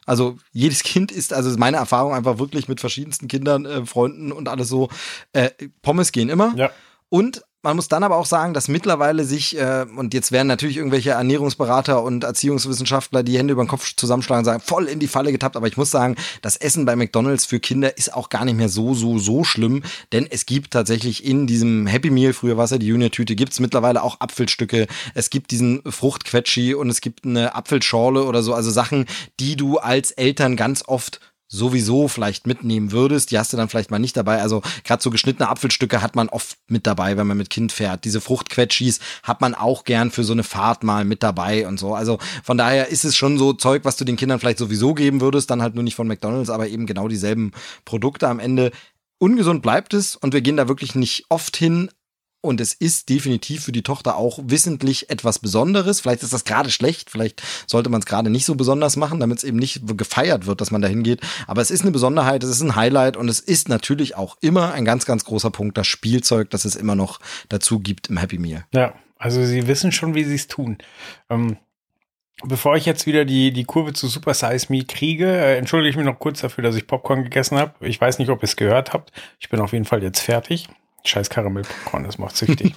S2: Also jedes Kind ist, also ist meine Erfahrung einfach wirklich mit verschiedensten Kindern, äh, Freunden und alles so, äh, Pommes gehen immer.
S1: Ja.
S2: Und man muss dann aber auch sagen, dass mittlerweile sich, äh, und jetzt werden natürlich irgendwelche Ernährungsberater und Erziehungswissenschaftler die Hände über den Kopf zusammenschlagen und sagen, voll in die Falle getappt. Aber ich muss sagen, das Essen bei McDonalds für Kinder ist auch gar nicht mehr so, so, so schlimm. Denn es gibt tatsächlich in diesem Happy Meal, früher war es ja die Junior-Tüte, gibt es mittlerweile auch Apfelstücke. Es gibt diesen Fruchtquetschi und es gibt eine Apfelschorle oder so. Also Sachen, die du als Eltern ganz oft sowieso vielleicht mitnehmen würdest, die hast du dann vielleicht mal nicht dabei. Also gerade so geschnittene Apfelstücke hat man oft mit dabei, wenn man mit Kind fährt. Diese Fruchtquetschis hat man auch gern für so eine Fahrt mal mit dabei und so. Also von daher ist es schon so Zeug, was du den Kindern vielleicht sowieso geben würdest, dann halt nur nicht von McDonald's, aber eben genau dieselben Produkte am Ende. Ungesund bleibt es und wir gehen da wirklich nicht oft hin, und es ist definitiv für die Tochter auch wissentlich etwas Besonderes. Vielleicht ist das gerade schlecht, vielleicht sollte man es gerade nicht so besonders machen, damit es eben nicht gefeiert wird, dass man da hingeht. Aber es ist eine Besonderheit, es ist ein Highlight und es ist natürlich auch immer ein ganz, ganz großer Punkt, das Spielzeug, das es immer noch dazu gibt im Happy Meal.
S1: Ja, also sie wissen schon, wie sie es tun. Ähm, bevor ich jetzt wieder die, die Kurve zu Super Size Me kriege, äh, entschuldige ich mich noch kurz dafür, dass ich Popcorn gegessen habe. Ich weiß nicht, ob ihr es gehört habt. Ich bin auf jeden Fall jetzt fertig. Scheiß Karamellpopcorn, das macht süchtig.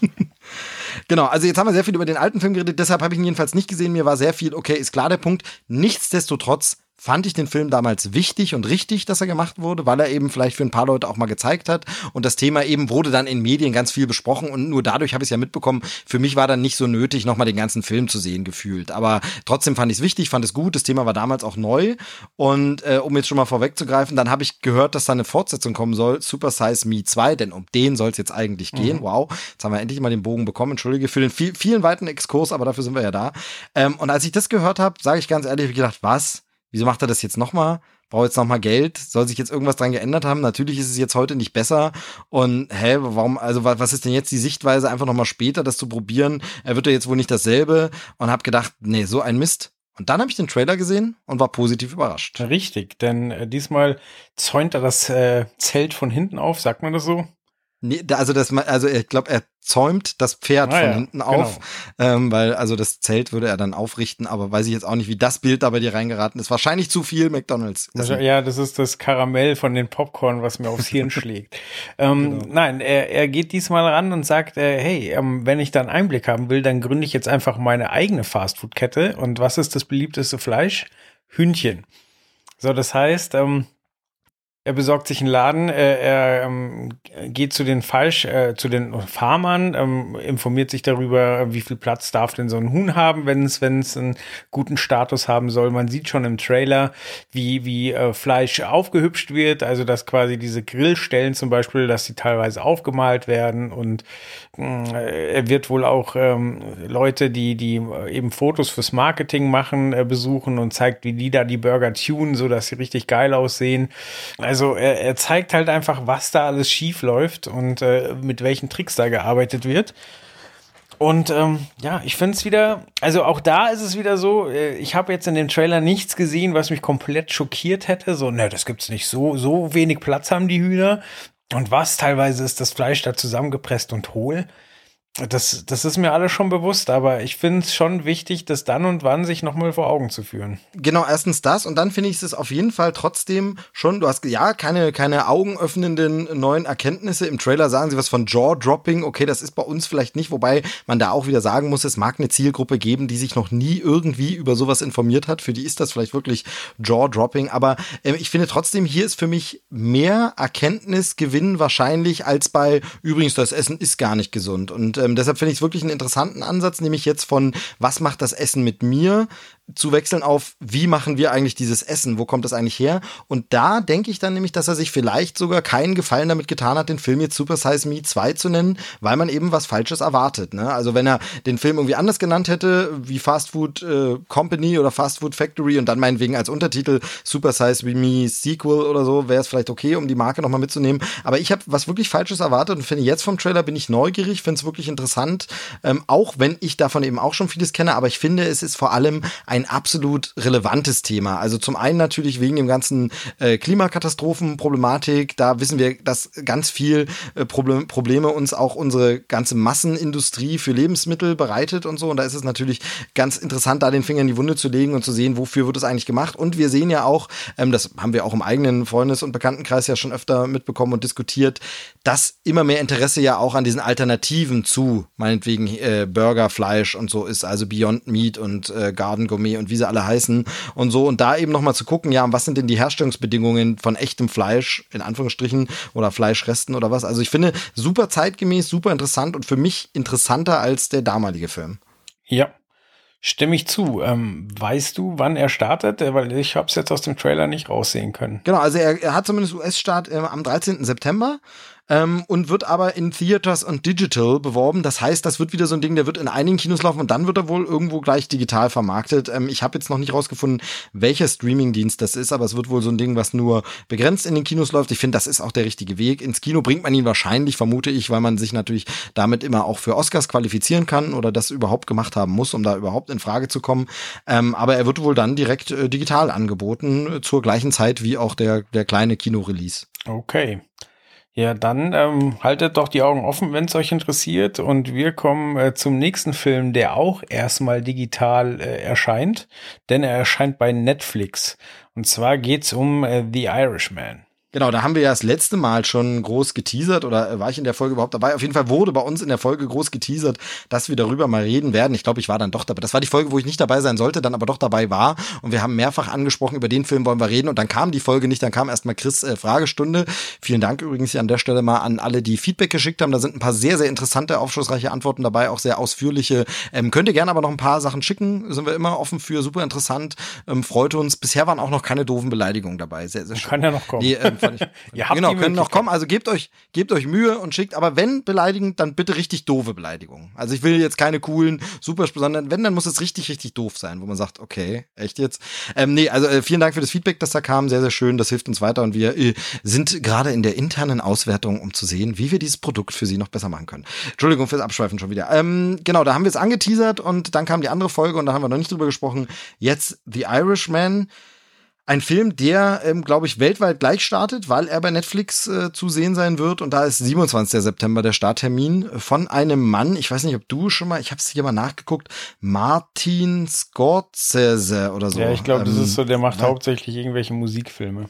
S2: genau, also jetzt haben wir sehr viel über den alten Film geredet, deshalb habe ich ihn jedenfalls nicht gesehen. Mir war sehr viel, okay, ist klar der Punkt. Nichtsdestotrotz fand ich den Film damals wichtig und richtig, dass er gemacht wurde, weil er eben vielleicht für ein paar Leute auch mal gezeigt hat. Und das Thema eben wurde dann in Medien ganz viel besprochen und nur dadurch habe ich es ja mitbekommen. Für mich war dann nicht so nötig, nochmal den ganzen Film zu sehen gefühlt. Aber trotzdem fand ich es wichtig, fand es gut. Das Thema war damals auch neu. Und äh, um jetzt schon mal vorwegzugreifen, dann habe ich gehört, dass da eine Fortsetzung kommen soll, Super Size Me 2, denn um den soll es jetzt eigentlich gehen.
S1: Mhm.
S2: Wow, jetzt haben wir endlich mal den Bogen bekommen. Entschuldige für den viel, vielen weiten Exkurs, aber dafür sind wir ja da. Ähm, und als ich das gehört habe, sage ich ganz ehrlich, hab ich gedacht, was? Wieso macht er das jetzt nochmal? Braucht jetzt nochmal Geld? Soll sich jetzt irgendwas dran geändert haben? Natürlich ist es jetzt heute nicht besser. Und hä, warum, also was ist denn jetzt die Sichtweise, einfach nochmal später das zu probieren? Er wird ja jetzt wohl nicht dasselbe. Und hab gedacht, nee, so ein Mist. Und dann habe ich den Trailer gesehen und war positiv überrascht.
S1: Richtig, denn äh, diesmal zäunt er das äh, Zelt von hinten auf, sagt man das so?
S2: Nee, also das, also ich glaube, er zäumt das Pferd
S1: Ah
S2: von
S1: ja,
S2: hinten auf, ähm, weil also das Zelt würde er dann aufrichten, aber weiß ich jetzt auch nicht, wie das Bild da bei dir reingeraten ist. Wahrscheinlich zu viel McDonalds.
S1: Also, ja, das ist das Karamell von den Popcorn, was mir aufs Hirn schlägt. Ähm, Nein, er, er geht diesmal ran und sagt, äh, hey, ähm, wenn ich da einen Einblick haben will, dann gründe ich jetzt einfach meine eigene Fastfood-Kette. Und was ist das beliebteste Fleisch? Hühnchen. So, das heißt, ähm, er besorgt sich einen Laden, äh, er ähm, geht zu den Falsch, äh, zu den Farmern, ähm, informiert sich darüber, wie viel Platz darf denn so ein Huhn haben, wenn es wenn es einen guten Status haben soll. Man sieht schon im Trailer, wie wie äh, Fleisch aufgehübscht wird, also dass quasi diese Grillstellen zum Beispiel, dass die teilweise aufgemalt werden und er wird wohl auch ähm, Leute, die die äh, eben Fotos fürs Marketing machen, äh, besuchen und zeigt, wie die da die Burger tunen, so dass sie richtig geil aussehen. Also er, er zeigt halt einfach, was da alles schief läuft und äh, mit welchen Tricks da gearbeitet wird. Und ähm, ja, ich finde es wieder, also auch da ist es wieder so, äh, ich habe jetzt in dem Trailer nichts gesehen, was mich komplett schockiert hätte. So, ne, das gibt's nicht. So, so wenig Platz haben die Hühner. Und was teilweise ist das Fleisch da zusammengepresst und hohl. Das, das ist mir alles schon bewusst, aber ich finde es schon wichtig, das dann und wann sich nochmal vor Augen zu führen.
S2: Genau, erstens das und dann finde ich es auf jeden Fall trotzdem schon, du hast ja keine, keine augenöffnenden neuen Erkenntnisse. Im Trailer sagen sie was von Jaw-Dropping. Okay, das ist bei uns vielleicht nicht, wobei man da auch wieder sagen muss, es mag eine Zielgruppe geben, die sich noch nie irgendwie über sowas informiert hat. Für die ist das vielleicht wirklich Jaw-Dropping. Aber äh, ich finde trotzdem, hier ist für mich mehr Erkenntnisgewinn wahrscheinlich als bei, übrigens, das Essen ist gar nicht gesund. Und ähm, deshalb finde ich es wirklich einen interessanten Ansatz, nämlich jetzt von, was macht das Essen mit mir, zu wechseln auf, wie machen wir eigentlich dieses Essen, wo kommt das eigentlich her? Und da denke ich dann nämlich, dass er sich vielleicht sogar keinen Gefallen damit getan hat, den Film jetzt Super Size Me 2 zu nennen, weil man eben was Falsches erwartet. Ne? Also wenn er den Film irgendwie anders genannt hätte, wie Fast Food äh, Company oder Fast Food Factory und dann meinetwegen als Untertitel Super Size Me Sequel oder so, wäre es vielleicht okay, um die Marke nochmal mitzunehmen. Aber ich habe was wirklich Falsches erwartet und finde jetzt vom Trailer bin ich neugierig, finde es wirklich interessant, ähm, auch wenn ich davon eben auch schon vieles kenne, aber ich finde, es ist vor allem ein absolut relevantes Thema. Also zum einen natürlich wegen dem ganzen äh, Klimakatastrophenproblematik. Da wissen wir, dass ganz viel äh, Problem, Probleme uns auch unsere ganze Massenindustrie für Lebensmittel bereitet und so. Und da ist es natürlich ganz interessant, da den Finger in die Wunde zu legen und zu sehen, wofür wird es eigentlich gemacht. Und wir sehen ja auch, ähm, das haben wir auch im eigenen Freundes- und Bekanntenkreis ja schon öfter mitbekommen und diskutiert, dass immer mehr Interesse ja auch an diesen Alternativen zu, meinetwegen äh, Burger, Fleisch und so ist, also Beyond Meat und äh, Garden Gourmet und wie sie alle heißen und so. Und da eben nochmal zu gucken, ja, was sind denn die Herstellungsbedingungen von echtem Fleisch, in Anführungsstrichen, oder Fleischresten oder was. Also ich finde, super zeitgemäß, super interessant und für mich interessanter als der damalige Film.
S1: Ja, Stimme ich zu. Ähm, weißt du, wann er startet? Weil ich habe es jetzt aus dem Trailer nicht raussehen können.
S2: Genau, also er, er hat zumindest US-Start äh, am 13. September ähm, und wird aber in Theaters und Digital beworben. Das heißt, das wird wieder so ein Ding, der wird in einigen Kinos laufen und dann wird er wohl irgendwo gleich digital vermarktet. Ähm, ich habe jetzt noch nicht rausgefunden, welcher Streamingdienst das ist, aber es wird wohl so ein Ding, was nur begrenzt in den Kinos läuft. Ich finde, das ist auch der richtige Weg. Ins Kino bringt man ihn wahrscheinlich, vermute ich, weil man sich natürlich damit immer auch für Oscars qualifizieren kann oder das überhaupt gemacht haben muss, um da überhaupt in Frage zu kommen. Ähm, aber er wird wohl dann direkt äh, digital angeboten, äh, zur gleichen Zeit wie auch der, der kleine Kino-Release.
S1: Okay. Ja, dann ähm, haltet doch die Augen offen, wenn es euch interessiert. Und wir kommen äh, zum nächsten Film, der auch erstmal digital äh, erscheint, denn er erscheint bei Netflix. Und zwar geht's um äh, The Irishman.
S2: Genau, da haben wir ja das letzte Mal schon groß geteasert oder war ich in der Folge überhaupt dabei? Auf jeden Fall wurde bei uns in der Folge groß geteasert, dass wir darüber mal reden werden. Ich glaube, ich war dann doch dabei. Das war die Folge, wo ich nicht dabei sein sollte, dann aber doch dabei war. Und wir haben mehrfach angesprochen, über den Film wollen wir reden. Und dann kam die Folge nicht, dann kam erstmal Chris äh, Fragestunde. Vielen Dank übrigens hier an der Stelle mal an alle, die Feedback geschickt haben. Da sind ein paar sehr, sehr interessante, aufschlussreiche Antworten dabei, auch sehr ausführliche. Ähm, könnt ihr gerne aber noch ein paar Sachen schicken. Sind wir immer offen für, super interessant. Ähm, freut uns. Bisher waren auch noch keine doofen Beleidigungen dabei. Sehr, sehr schön.
S1: Kann ja noch kommen.
S2: Nee, ähm, fand ich,
S1: Ihr habt
S2: genau, können noch kommen. Also gebt euch, gebt euch Mühe und schickt, aber wenn beleidigend, dann bitte richtig doofe Beleidigungen. Also ich will jetzt keine coolen, super, sondern wenn, dann muss es richtig, richtig doof sein, wo man sagt, okay, echt jetzt? Ähm, nee, also äh, vielen Dank für das Feedback, das da kam. Sehr, sehr schön. Das hilft uns weiter und wir äh, sind gerade in der internen Auswertung, um zu sehen, wie wir dieses Produkt für Sie noch besser machen können. Entschuldigung fürs Abschweifen schon wieder. Ähm, genau, da haben wir es angeteasert und dann kam die andere Folge und da haben wir noch nicht drüber gesprochen. Jetzt The Irishman. Ein Film, der, ähm, glaube ich, weltweit gleich startet, weil er bei Netflix äh, zu sehen sein wird. Und da ist 27. September der Starttermin von einem Mann. Ich weiß nicht, ob du schon mal, ich habe es hier mal nachgeguckt, Martin Scorsese oder so.
S1: Ja, ich glaube, das
S2: Ähm,
S1: ist so, der macht
S2: ja.
S1: hauptsächlich irgendwelche Musikfilme.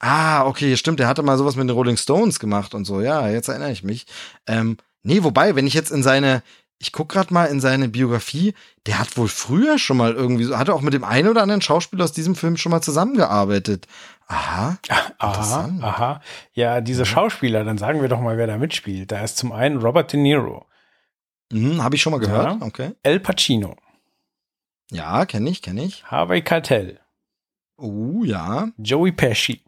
S2: Ah, okay, stimmt. Der hatte mal sowas mit den Rolling Stones gemacht und so. Ja, jetzt erinnere ich mich. Ähm, nee, wobei, wenn ich jetzt in seine, ich guck gerade mal in seine Biografie, der hat wohl früher schon mal irgendwie so, hatte auch mit dem einen oder anderen Schauspieler aus diesem Film schon mal zusammengearbeitet. Aha.
S1: Aha,
S2: Interessant.
S1: aha. Ja, diese Schauspieler, dann sagen wir doch mal, wer da mitspielt. Da ist zum einen Robert De Niro,
S2: Hm, habe ich schon mal gehört.
S1: Ja.
S2: Okay.
S1: El Pacino,
S2: Ja, kenne ich, kenne ich.
S1: Harvey Keitel,
S2: Oh, ja.
S1: Joey Pesci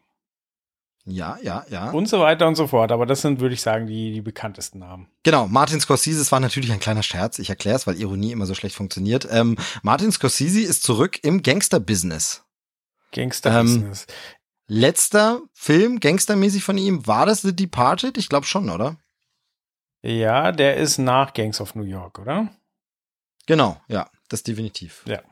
S2: Ja, ja, ja.
S1: und so weiter und so fort. Aber das sind, würde ich sagen, die, die bekanntesten Namen.
S2: Genau, Martin Scorsese, es war natürlich ein kleiner Scherz. Ich erkläre es, weil Ironie immer so schlecht funktioniert. Ähm, Martin Scorsese ist zurück im Gangster-Business.
S1: Gangster-Business.
S2: Letzter Film, gangstermäßig von ihm, war das The Departed? Ich glaube schon, oder?
S1: ja, der ist nach Gangs of New York, oder?
S2: Genau, ja, das definitiv.
S1: Ja.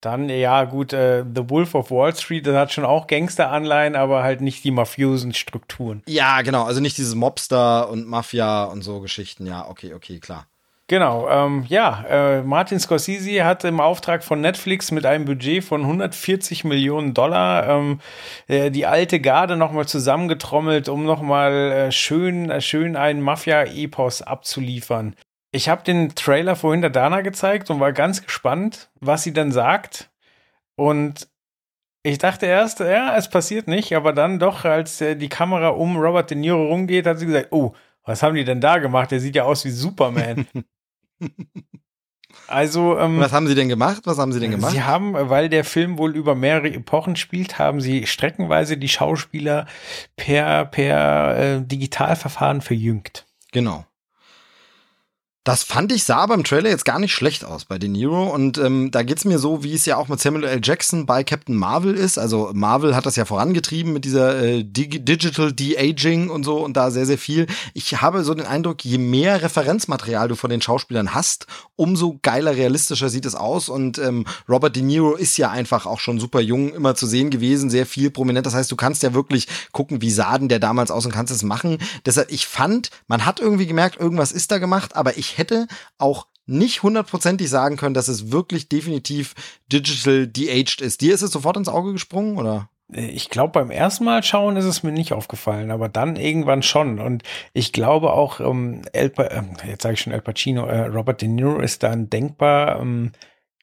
S1: Dann, ja, gut, äh, The Wolf of Wall Street, das hat schon auch Gangster-Anleihen, aber halt nicht die mafiosen Strukturen.
S2: Ja, genau, also nicht dieses Mobster und Mafia und so Geschichten. Ja, okay, okay, klar.
S1: Genau, ähm, ja, äh, Martin Scorsese hat im Auftrag von Netflix mit einem Budget von 140 Millionen Dollar ähm, äh, die alte Garde nochmal zusammengetrommelt, um nochmal äh, schön, äh, schön einen Mafia-Epos abzuliefern. Ich habe den Trailer vorhin der Dana gezeigt und war ganz gespannt, was sie dann sagt. Und ich dachte erst, ja, es passiert nicht, aber dann doch, als äh, die Kamera um Robert De Niro rumgeht, hat sie gesagt, oh, was haben die denn da gemacht? Der sieht ja aus wie Superman. Also, ähm,
S2: was haben Sie denn gemacht? Was haben Sie denn gemacht?
S1: Sie haben, weil der Film wohl über mehrere Epochen spielt, haben Sie streckenweise die Schauspieler per, per äh, Digitalverfahren verjüngt.
S2: Genau. Das fand ich sah beim Trailer jetzt gar nicht schlecht aus bei De Niro und ähm, da geht's mir so, wie es ja auch mit Samuel L. Jackson bei Captain Marvel ist. Also Marvel hat das ja vorangetrieben mit dieser äh, Dig Digital De-Aging und so und da sehr, sehr viel. Ich habe so den Eindruck, je mehr Referenzmaterial du von den Schauspielern hast, umso geiler, realistischer sieht es aus und ähm, Robert De Niro ist ja einfach auch schon super jung immer zu sehen gewesen, sehr viel prominent. Das heißt, du kannst ja wirklich gucken, wie sah denn der damals aus und kannst es machen. Deshalb, ich fand, man hat irgendwie gemerkt, irgendwas ist da gemacht, aber ich hätte auch nicht hundertprozentig sagen können, dass es wirklich definitiv digital de-aged ist. Dir ist es sofort ins Auge gesprungen, oder?
S1: Ich glaube, beim ersten Mal schauen ist es mir nicht aufgefallen, aber dann irgendwann schon. Und ich glaube auch, ähm, El äh, jetzt sage ich schon El Pacino, äh, Robert De Niro ist dann denkbar ähm,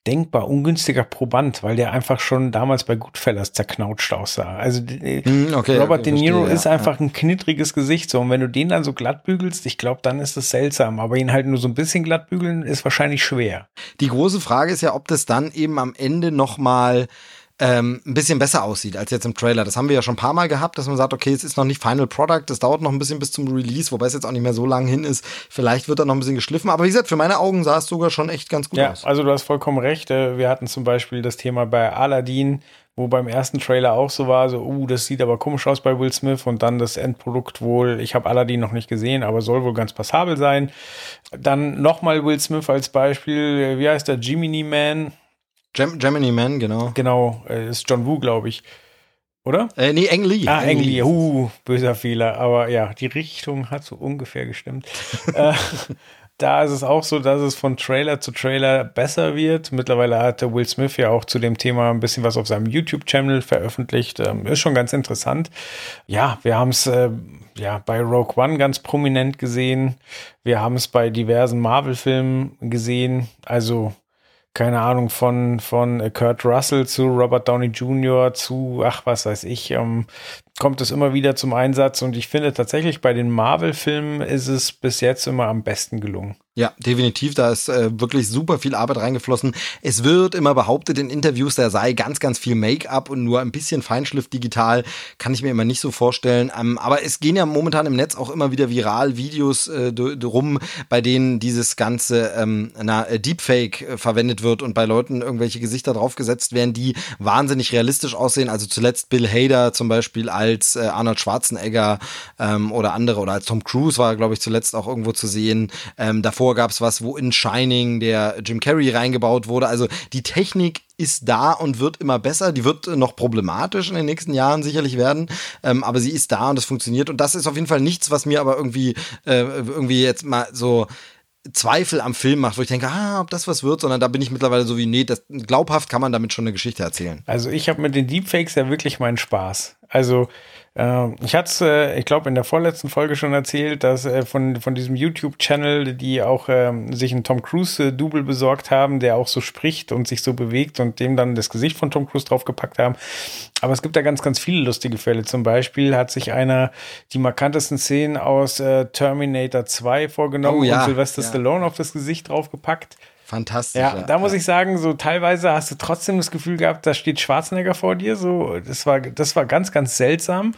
S1: denkbar ungünstiger Proband, weil der einfach schon damals bei Goodfellas zerknautscht aussah. Also mm, okay, Robert okay, De Niro verstehe, ist ja, einfach ja. ein knittriges Gesicht so und wenn du den dann so glatt bügelst, ich glaube, dann ist das seltsam, aber ihn halt nur so ein bisschen glatt bügeln ist wahrscheinlich schwer.
S2: Die große Frage ist ja, ob das dann eben am Ende noch mal ähm, ein bisschen besser aussieht als jetzt im Trailer. Das haben wir ja schon ein paar Mal gehabt, dass man sagt, okay, es ist noch nicht Final Product, es dauert noch ein bisschen bis zum Release, wobei es jetzt auch nicht mehr so lang hin ist. Vielleicht wird da noch ein bisschen geschliffen. Aber wie gesagt, für meine Augen sah es sogar schon echt ganz gut
S1: ja,
S2: aus.
S1: Also du hast vollkommen recht. Äh, wir hatten zum Beispiel das Thema bei Aladdin, wo beim ersten Trailer auch so war, so, uh, das sieht aber komisch aus bei Will Smith und dann das Endprodukt wohl, ich habe Aladdin noch nicht gesehen, aber soll wohl ganz passabel sein. Dann nochmal Will Smith als Beispiel, wie heißt der, Jiminy Man,
S2: Gem Gemini Man, genau.
S1: Genau, äh, ist John Woo, glaube ich. Oder?
S2: Äh, nee, Eng Lee.
S1: Ah, Eng Lee. Uh, böser Fehler. Aber ja, die Richtung hat so ungefähr gestimmt. äh, da ist es auch so, dass es von Trailer zu Trailer besser wird. Mittlerweile hatte Will Smith ja auch zu dem Thema ein bisschen was auf seinem YouTube-Channel veröffentlicht. Ähm, ist schon ganz interessant. Ja, wir haben es äh, ja bei Rogue One ganz prominent gesehen. Wir haben es bei diversen Marvel-Filmen gesehen. Also keine Ahnung, von, von Kurt Russell zu Robert Downey Jr. zu, ach, was weiß ich, ähm, kommt es immer wieder zum Einsatz und ich finde tatsächlich bei den Marvel-Filmen ist es bis jetzt immer am besten gelungen.
S2: Ja, definitiv. Da ist äh, wirklich super viel Arbeit reingeflossen. Es wird immer behauptet in Interviews, da sei ganz, ganz viel Make-up und nur ein bisschen Feinschliff digital. Kann ich mir immer nicht so vorstellen. Ähm, aber es gehen ja momentan im Netz auch immer wieder viral Videos äh, rum, bei denen dieses ganze ähm, na, äh, Deepfake äh, verwendet wird und bei Leuten irgendwelche Gesichter draufgesetzt werden, die wahnsinnig realistisch aussehen. Also zuletzt Bill Hader zum Beispiel als äh, Arnold Schwarzenegger ähm, oder andere oder als Tom Cruise war, glaube ich, zuletzt auch irgendwo zu sehen. Ähm, davor gab es was, wo in Shining der Jim Carrey reingebaut wurde. Also die Technik ist da und wird immer besser. Die wird noch problematisch in den nächsten Jahren sicherlich werden, ähm, aber sie ist da und es funktioniert. Und das ist auf jeden Fall nichts, was mir aber irgendwie, äh, irgendwie jetzt mal so Zweifel am Film macht, wo ich denke, ah, ob das was wird, sondern da bin ich mittlerweile so wie, nee, das, glaubhaft kann man damit schon eine Geschichte erzählen.
S1: Also ich habe mit den Deepfakes ja wirklich meinen Spaß. Also äh, ich hatte es, äh, ich glaube, in der vorletzten Folge schon erzählt, dass äh, von, von diesem YouTube-Channel, die auch ähm, sich einen Tom Cruise-Double besorgt haben, der auch so spricht und sich so bewegt und dem dann das Gesicht von Tom Cruise draufgepackt haben. Aber es gibt da ganz, ganz viele lustige Fälle. Zum Beispiel hat sich einer die markantesten Szenen aus äh, Terminator 2 vorgenommen oh, ja, und Sylvester ja. Stallone auf das Gesicht draufgepackt.
S2: Fantastisch.
S1: Ja, da muss ich sagen, so teilweise hast du trotzdem das Gefühl gehabt, da steht Schwarzenegger vor dir. So, das war, das war ganz, ganz seltsam.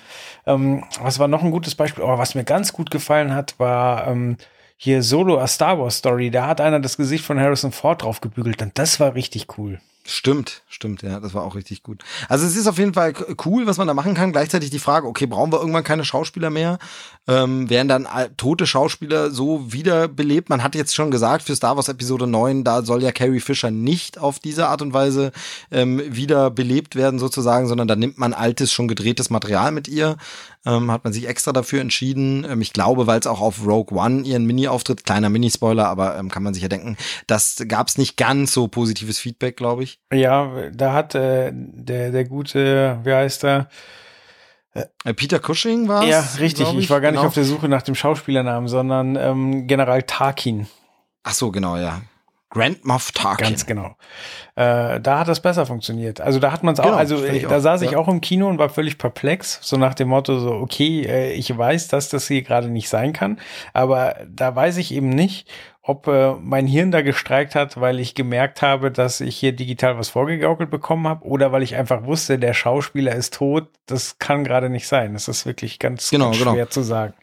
S1: Ähm, was war noch ein gutes Beispiel? Oh, was mir ganz gut gefallen hat, war ähm, hier Solo A Star Wars Story. Da hat einer das Gesicht von Harrison Ford drauf gebügelt und das war richtig cool.
S2: Stimmt, stimmt, ja, das war auch richtig gut. Also es ist auf jeden Fall cool, was man da machen kann. Gleichzeitig die Frage, okay, brauchen wir irgendwann keine Schauspieler mehr? Ähm, werden dann tote Schauspieler so wiederbelebt? Man hat jetzt schon gesagt, für Star Wars Episode 9, da soll ja Carrie Fisher nicht auf diese Art und Weise ähm, wiederbelebt werden sozusagen, sondern da nimmt man altes, schon gedrehtes Material mit ihr. Ähm, hat man sich extra dafür entschieden. Ähm, ich glaube, weil es auch auf Rogue One ihren Mini-Auftritt, kleiner Mini-Spoiler, aber ähm, kann man sich ja denken, das gab es nicht ganz so positives Feedback, glaube ich.
S1: Ja, da hat äh, der, der gute, wie heißt er?
S2: Äh, Peter Cushing war
S1: Ja, richtig. Ich, ich, war gar genau. nicht auf der Suche nach dem Schauspielernamen, sondern ähm, General Tarkin.
S2: Ach so, genau, ja. Grand Moff Tarkin.
S1: Ganz genau. Äh, da hat das besser funktioniert. Also da hat man es auch, genau, also da auch, saß ja. ich auch im Kino und war völlig perplex, so nach dem Motto so, okay, äh, ich weiß, dass das hier gerade nicht sein kann, aber da weiß ich eben nicht, ob äh, mein Hirn da gestreikt hat, weil ich gemerkt habe, dass ich hier digital was vorgegaukelt bekommen habe oder weil ich einfach wusste, der Schauspieler ist tot. Das kann gerade nicht sein. Das ist wirklich ganz, genau, ganz schwer genau. zu sagen.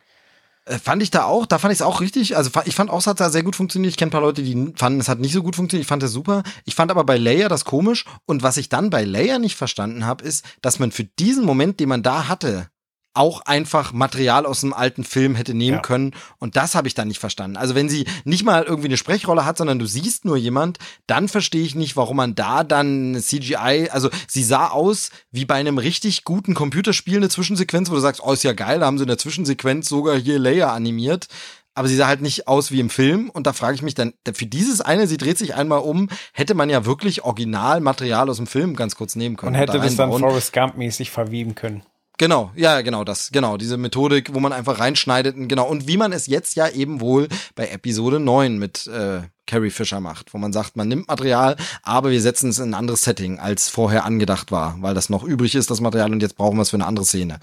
S2: Äh, fand ich da auch, da fand ich es auch richtig. Also ich fand auch, es hat da sehr gut funktioniert. Ich kenne ein paar Leute, die fanden, es hat nicht so gut funktioniert. Ich fand es super. Ich fand aber bei Leia das komisch. Und was ich dann bei Leia nicht verstanden habe, ist, dass man für diesen Moment, den man da hatte, auch einfach Material aus einem alten Film hätte nehmen ja. können. Und das habe ich dann nicht verstanden. Also wenn sie nicht mal irgendwie eine Sprechrolle hat, sondern du siehst nur jemand, dann verstehe ich nicht, warum man da dann CGI, also sie sah aus wie bei einem richtig guten Computerspiel eine Zwischensequenz, wo du sagst, oh, ist ja geil, da haben sie in der Zwischensequenz sogar hier Layer animiert. Aber sie sah halt nicht aus wie im Film. Und da frage ich mich dann, für dieses eine, sie dreht sich einmal um, hätte man ja wirklich Originalmaterial aus dem Film ganz kurz nehmen können.
S1: Und hätte da das dann Forrest Gump-mäßig verweben können.
S2: Genau, ja, genau, das, genau, diese Methodik, wo man einfach reinschneidet, genau, und wie man es jetzt ja eben wohl bei Episode 9 mit äh, Carrie Fisher macht, wo man sagt, man nimmt Material, aber wir setzen es in ein anderes Setting, als vorher angedacht war, weil das noch übrig ist, das Material, und jetzt brauchen wir es für eine andere Szene.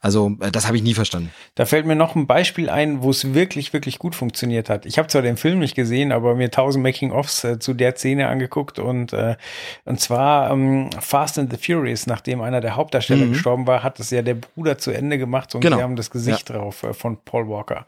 S2: Also, äh, das habe ich nie verstanden.
S1: Da fällt mir noch ein Beispiel ein, wo es wirklich, wirklich gut funktioniert hat. Ich habe zwar den Film nicht gesehen, aber mir tausend Making-ofs äh, zu der Szene angeguckt und, äh, und zwar ähm, Fast and the Furious, nachdem einer der Hauptdarsteller mhm. gestorben war, hat es ja der Bruder zu Ende gemacht und genau. sie haben das Gesicht ja. drauf äh, von Paul Walker.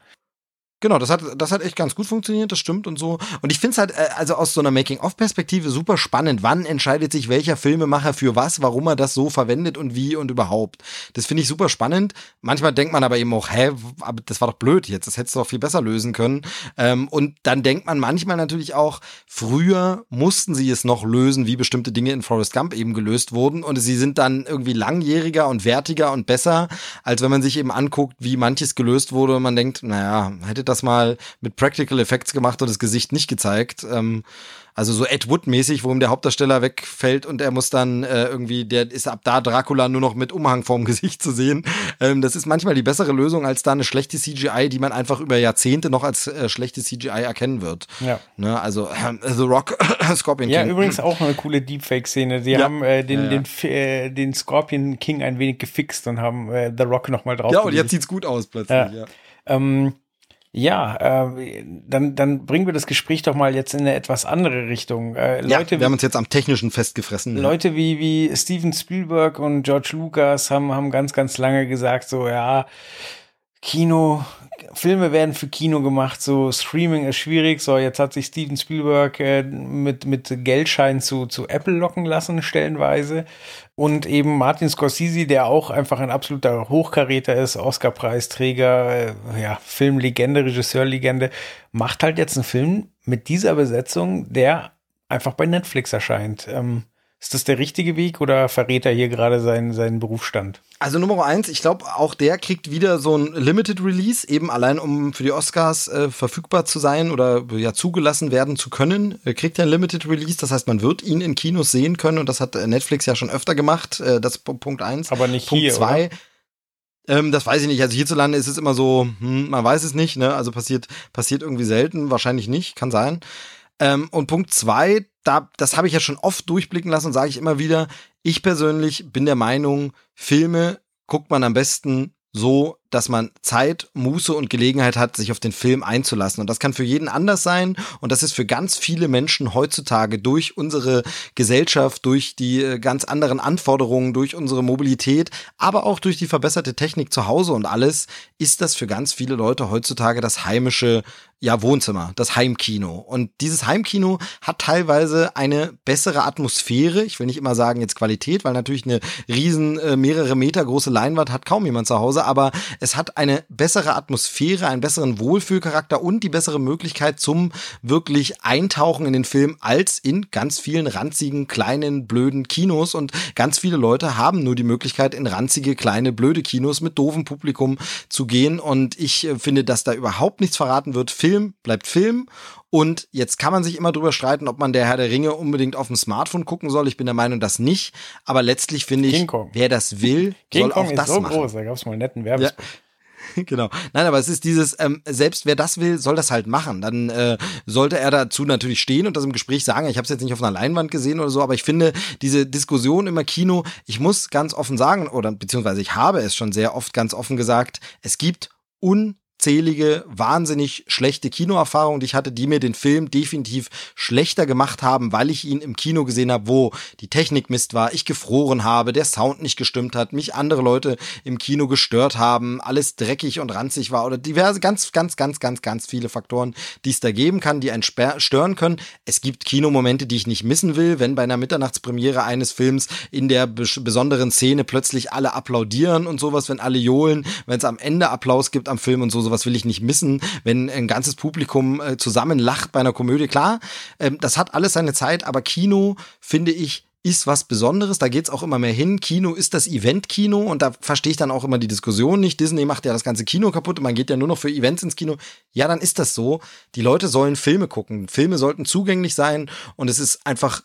S2: Genau, das hat, das hat echt ganz gut funktioniert, das stimmt und so. Und ich finde es halt, äh, also aus so einer Making-of-Perspektive super spannend. Wann entscheidet sich welcher Filmemacher für was, warum er das so verwendet und wie und überhaupt. Das finde ich super spannend. Manchmal denkt man aber eben auch, hä, aber das war doch blöd jetzt, das hättest du doch viel besser lösen können. Ähm, und dann denkt man manchmal natürlich auch, früher mussten sie es noch lösen, wie bestimmte Dinge in Forrest Gump eben gelöst wurden. Und sie sind dann irgendwie langjähriger und wertiger und besser, als wenn man sich eben anguckt, wie manches gelöst wurde und man denkt, naja, hätte das das mal mit Practical Effects gemacht und das Gesicht nicht gezeigt. Ähm, also so Ed Wood-mäßig, wo ihm der Hauptdarsteller wegfällt und er muss dann äh, irgendwie, der ist ab da Dracula nur noch mit Umhang vorm Gesicht zu sehen. Ähm, das ist manchmal die bessere Lösung als da eine schlechte CGI, die man einfach über Jahrzehnte noch als äh, schlechte CGI erkennen wird. Ja. Ne, also äh, The Rock, Scorpion
S1: King. Ja, übrigens auch eine coole Deepfake-Szene. Die ja. haben äh, den, ja, ja. Den, äh, den Scorpion King ein wenig gefixt und haben äh, The Rock nochmal drauf.
S2: Ja, und jetzt sieht's gut aus plötzlich. Ja.
S1: Ähm, ja, äh, dann, dann bringen wir das Gespräch doch mal jetzt in eine etwas andere Richtung.
S2: Äh, Leute, ja, wir haben uns jetzt am Technischen festgefressen.
S1: Leute ja. wie, wie Steven Spielberg und George Lucas haben, haben ganz, ganz lange gesagt, so, ja, Kino, Filme werden für Kino gemacht, so Streaming ist schwierig. So, jetzt hat sich Steven Spielberg äh, mit, mit Geldschein zu, zu Apple locken lassen, stellenweise. Und eben Martin Scorsese, der auch einfach ein absoluter Hochkaräter ist, Oscar-Preisträger, äh, ja, Filmlegende, Regisseurlegende, macht halt jetzt einen Film mit dieser Besetzung, der einfach bei Netflix erscheint. Ähm, ist das der richtige Weg oder verrät er hier gerade seinen, seinen Berufsstand?
S2: Also Nummer eins, ich glaube, auch der kriegt wieder so ein Limited Release, eben allein um für die Oscars äh, verfügbar zu sein oder ja zugelassen werden zu können, äh, kriegt er ein Limited Release. Das heißt, man wird ihn in Kinos sehen können und das hat äh, Netflix ja schon öfter gemacht. Äh, das ist Punkt eins.
S1: Aber nicht
S2: Punkt
S1: hier,
S2: zwei. Ähm, das weiß ich nicht. Also hierzulande ist es immer so, hm, man weiß es nicht. Ne? Also passiert passiert irgendwie selten, wahrscheinlich nicht, kann sein. Ähm, und Punkt zwei, da, das habe ich ja schon oft durchblicken lassen und sage ich immer wieder, ich persönlich bin der Meinung, Filme guckt man am besten so, dass man Zeit, Muße und Gelegenheit hat, sich auf den Film einzulassen. Und das kann für jeden anders sein. Und das ist für ganz viele Menschen heutzutage durch unsere Gesellschaft, durch die äh, ganz anderen Anforderungen, durch unsere Mobilität, aber auch durch die verbesserte Technik zu Hause und alles, ist das für ganz viele Leute heutzutage das heimische ja, Wohnzimmer, das Heimkino. Und dieses Heimkino hat teilweise eine bessere Atmosphäre. Ich will nicht immer sagen jetzt Qualität, weil natürlich eine riesen, äh, mehrere Meter große Leinwand hat kaum jemand zu Hause, aber es hat eine bessere Atmosphäre, einen besseren Wohlfühlcharakter und die bessere Möglichkeit zum wirklich Eintauchen in den Film als in ganz vielen ranzigen, kleinen, blöden Kinos. Und ganz viele Leute haben nur die Möglichkeit, in ranzige, kleine, blöde Kinos mit doofem Publikum zu gehen. Und ich äh, finde, dass da überhaupt nichts verraten wird. Film Film bleibt Film. Und jetzt kann man sich immer drüber streiten, ob man der Herr der Ringe unbedingt auf dem Smartphone gucken soll. Ich bin der Meinung, das nicht. Aber letztlich finde ich, wer das will,
S1: King
S2: soll
S1: Kong
S2: auch
S1: ist
S2: das
S1: so
S2: machen.
S1: groß, da gab es mal einen netten Werbespot.
S2: Genau. Nein, aber es ist dieses, ähm, selbst wer das will, soll das halt machen. Dann äh, sollte er dazu natürlich stehen und das im Gespräch sagen. Ich habe es jetzt nicht auf einer Leinwand gesehen oder so, aber ich finde diese Diskussion immer Kino, ich muss ganz offen sagen, oder beziehungsweise ich habe es schon sehr oft ganz offen gesagt, es gibt un unzählige, wahnsinnig schlechte Kinoerfahrungen, die ich hatte, die mir den Film definitiv schlechter gemacht haben, weil ich ihn im Kino gesehen habe, wo die Technik Mist war, ich gefroren habe, der Sound nicht gestimmt hat, mich andere Leute im Kino gestört haben, alles dreckig und ranzig war oder diverse, ganz, ganz, ganz, ganz, ganz viele Faktoren, die es da geben kann, die einen stören können. Es gibt Kinomomente, die ich nicht missen will, wenn bei einer Mitternachtspremiere eines Films in der besonderen Szene plötzlich alle applaudieren und sowas, wenn alle johlen, wenn es am Ende Applaus gibt am Film und so, sowas will ich nicht missen, wenn ein ganzes Publikum äh, zusammen lacht bei einer Komödie. Klar, ähm, das hat alles seine Zeit, aber Kino, finde ich, ist was Besonderes, da geht's auch immer mehr hin. Kino ist das Event-Kino und da verstehe ich dann auch immer die Diskussion nicht. Disney macht ja das ganze Kino kaputt und man geht ja nur noch für Events ins Kino. Ja, dann ist das so. Die Leute sollen Filme gucken. Filme sollten zugänglich sein und es ist einfach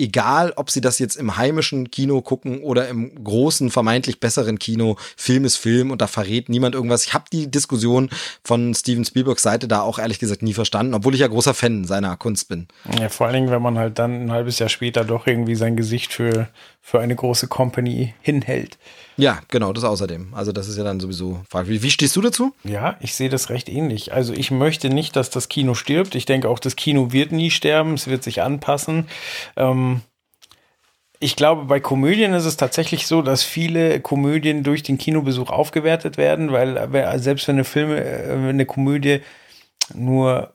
S2: egal, ob sie das jetzt im heimischen Kino gucken oder im großen, vermeintlich besseren Kino, Film ist Film und da verrät niemand irgendwas. Ich habe die Diskussion von Steven Spielbergs Seite da auch ehrlich gesagt nie verstanden, obwohl ich ja großer Fan seiner Kunst bin.
S1: Ja, vor allen Dingen, wenn man halt dann ein halbes Jahr später doch irgendwie sein Gesicht für, für eine große Company hinhält.
S2: Ja, genau, das außerdem. Also das ist ja dann sowieso fragwürdig. Wie stehst du dazu?
S1: Ja, ich sehe das recht ähnlich. Also ich möchte nicht, dass das Kino stirbt. Ich denke auch, das Kino wird nie sterben. Es wird sich anpassen. Ähm, ich glaube, bei Komödien ist es tatsächlich so, dass viele Komödien durch den Kinobesuch aufgewertet werden, weil selbst wenn eine Filme, äh, eine Komödie nur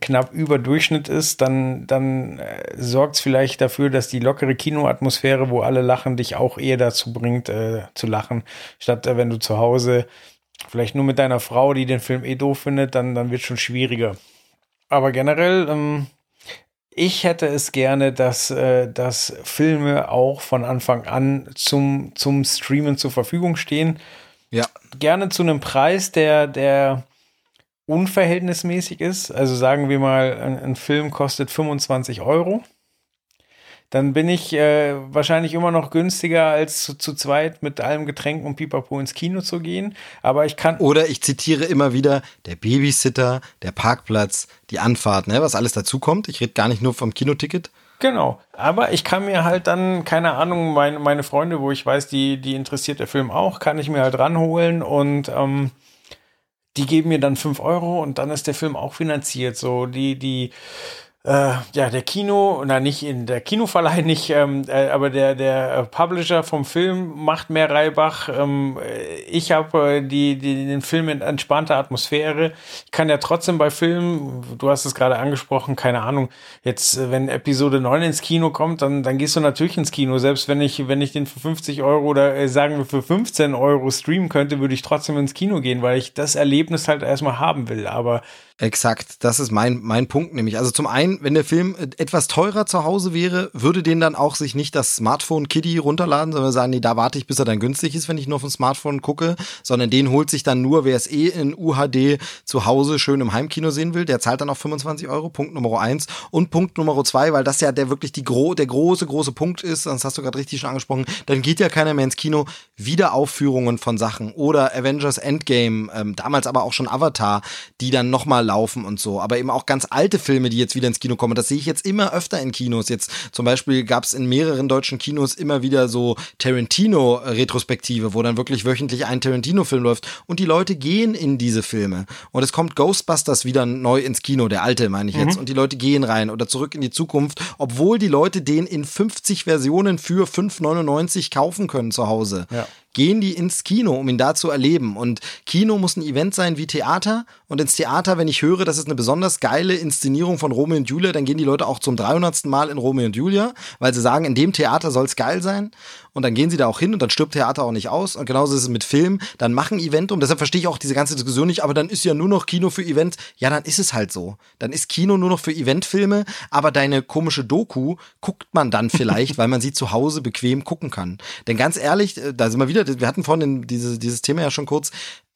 S1: knapp über Durchschnitt ist, dann, dann äh, sorgt es vielleicht dafür, dass die lockere Kinoatmosphäre, wo alle lachen, dich auch eher dazu bringt, äh, zu lachen, statt äh, wenn du zu Hause vielleicht nur mit deiner Frau, die den Film eh doof findet, dann, dann wird schon schwieriger. Aber generell, ähm, ich hätte es gerne, dass, äh, dass Filme auch von Anfang an zum, zum Streamen zur Verfügung stehen.
S2: Ja.
S1: Gerne zu einem Preis, der, der unverhältnismäßig ist, also sagen wir mal, ein, ein Film kostet 25 Euro, dann bin ich äh, wahrscheinlich immer noch günstiger als zu, zu zweit mit allem Getränk und Pipapo ins Kino zu gehen. Aber ich kann.
S2: Oder ich zitiere immer wieder der Babysitter, der Parkplatz, die Anfahrt, ne, was alles dazu kommt. Ich rede gar nicht nur vom Kinoticket.
S1: Genau. Aber ich kann mir halt dann, keine Ahnung, meine, meine Freunde, wo ich weiß, die, die interessiert der Film auch, kann ich mir halt ranholen und ähm, die geben mir dann fünf Euro und dann ist der Film auch finanziert. So, die, die, äh, ja, der Kino, na nicht in der Kinoverleih nicht, ähm, äh, aber der der Publisher vom Film macht mehr Reibach. Ähm, ich habe äh, die, die den Film in entspannter Atmosphäre. Ich kann ja trotzdem bei Filmen, du hast es gerade angesprochen, keine Ahnung. Jetzt, äh, wenn Episode 9 ins Kino kommt, dann dann gehst du natürlich ins Kino. Selbst wenn ich wenn ich den für 50 Euro oder äh, sagen wir für 15 Euro streamen könnte, würde ich trotzdem ins Kino gehen, weil ich das Erlebnis halt erstmal haben will. Aber
S2: Exakt, das ist mein, mein Punkt nämlich. Also zum einen, wenn der Film etwas teurer zu Hause wäre, würde den dann auch sich nicht das Smartphone Kiddie runterladen, sondern sagen, nee, da warte ich, bis er dann günstig ist, wenn ich nur auf dem Smartphone gucke, sondern den holt sich dann nur, wer es eh in UHD zu Hause schön im Heimkino sehen will, der zahlt dann auch 25 Euro, Punkt Nummer eins. Und Punkt Nummer zwei, weil das ja der wirklich die gro der große, große Punkt ist, das hast du gerade richtig schon angesprochen, dann geht ja keiner mehr ins Kino, Wiederaufführungen von Sachen oder Avengers Endgame, ähm, damals aber auch schon Avatar, die dann nochmal laufen und so, aber eben auch ganz alte Filme, die jetzt wieder ins Kino kommen. Das sehe ich jetzt immer öfter in Kinos. Jetzt zum Beispiel gab es in mehreren deutschen Kinos immer wieder so Tarantino-Retrospektive, wo dann wirklich wöchentlich ein Tarantino-Film läuft und die Leute gehen in diese Filme. Und es kommt Ghostbusters wieder neu ins Kino, der alte meine ich jetzt, und die Leute gehen rein oder zurück in die Zukunft, obwohl die Leute den in 50 Versionen für 5,99 kaufen können zu Hause.
S1: Ja
S2: gehen die ins Kino, um ihn da zu erleben. Und Kino muss ein Event sein wie Theater. Und ins Theater, wenn ich höre, das ist eine besonders geile Inszenierung von Romeo und Julia, dann gehen die Leute auch zum 300. Mal in Romeo und Julia, weil sie sagen, in dem Theater soll es geil sein. Und dann gehen sie da auch hin und dann stirbt Theater auch nicht aus. Und genauso ist es mit Film. Dann machen Event um. Deshalb verstehe ich auch diese ganze Diskussion nicht. Aber dann ist ja nur noch Kino für Events. Ja, dann ist es halt so. Dann ist Kino nur noch für Eventfilme. Aber deine komische Doku guckt man dann vielleicht, weil man sie zu Hause bequem gucken kann. Denn ganz ehrlich, äh, da sind wir wieder, wir hatten vorhin diese, dieses Thema ja schon kurz.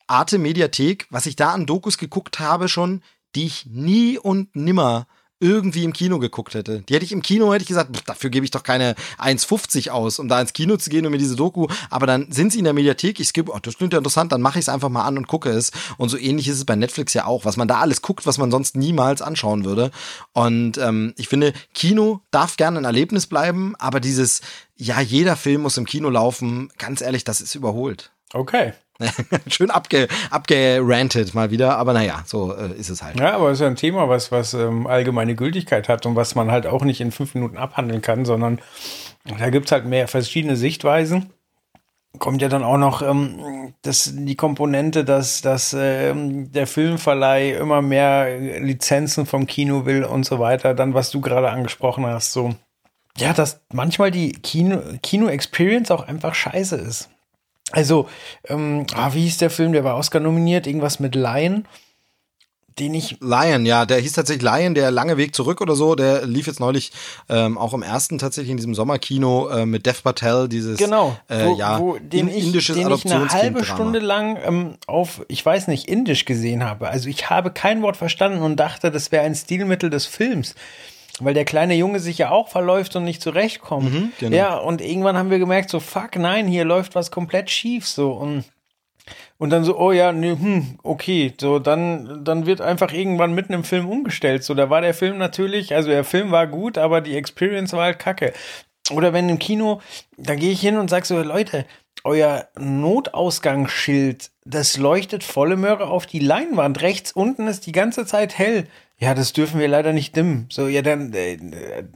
S2: Arte Mediathek, was ich da an Dokus geguckt habe schon, die ich nie und nimmer irgendwie im Kino geguckt hätte. Die hätte ich im Kino, hätte ich gesagt, dafür gebe ich doch keine 1,50 aus, um da ins Kino zu gehen und mir diese Doku, aber dann sind sie in der Mediathek, ich skippe, oh, das klingt ja interessant, dann mache ich es einfach mal an und gucke es. Und so ähnlich ist es bei Netflix ja auch, was man da alles guckt, was man sonst niemals anschauen würde. Und ähm, ich finde, Kino darf gerne ein Erlebnis bleiben, aber dieses, ja, jeder Film muss im Kino laufen, ganz ehrlich, das ist überholt.
S1: Okay.
S2: Schön abge, abgerantet mal wieder, aber naja, so äh, ist es halt.
S1: Ja, aber es ist ja ein Thema, was, was ähm, allgemeine Gültigkeit hat und was man halt auch nicht in fünf Minuten abhandeln kann, sondern da gibt's halt mehr verschiedene Sichtweisen. Kommt ja dann auch noch ähm, das, die Komponente, dass, dass ähm, der Filmverleih immer mehr Lizenzen vom Kino will und so weiter. Dann, was du gerade angesprochen hast, so. Ja, dass manchmal die Kino, Kino-Experience auch einfach scheiße ist. Also, ähm, ah, wie hieß der Film? Der war Oscar nominiert, irgendwas mit Lion, den ich.
S2: Lion, ja, der hieß tatsächlich Lion, der lange Weg zurück oder so. Der lief jetzt neulich ähm, auch im ersten tatsächlich in diesem Sommerkino äh, mit Dev Patel, dieses
S1: Genau,
S2: äh,
S1: wo,
S2: ja,
S1: wo, den, ich,
S2: indisches
S1: den ich eine halbe. Stunde lang ähm, auf, ich weiß nicht, Indisch gesehen habe. Also ich habe kein Wort verstanden und dachte, das wäre ein Stilmittel des Films. Weil der kleine Junge sich ja auch verläuft und nicht zurechtkommt.
S2: Mhm, genau.
S1: Ja, und irgendwann haben wir gemerkt, so, fuck, nein, hier läuft was komplett schief, so. Und, und dann so, oh ja, nee, hm, okay, so, dann, dann wird einfach irgendwann mitten im Film umgestellt. So, da war der Film natürlich, also der Film war gut, aber die Experience war halt kacke. Oder wenn im Kino, da gehe ich hin und sag so, Leute, euer Notausgangsschild, das leuchtet volle Möhre auf die Leinwand. Rechts unten ist die ganze Zeit hell. Ja, das dürfen wir leider nicht dimmen. So, ja, dann, äh,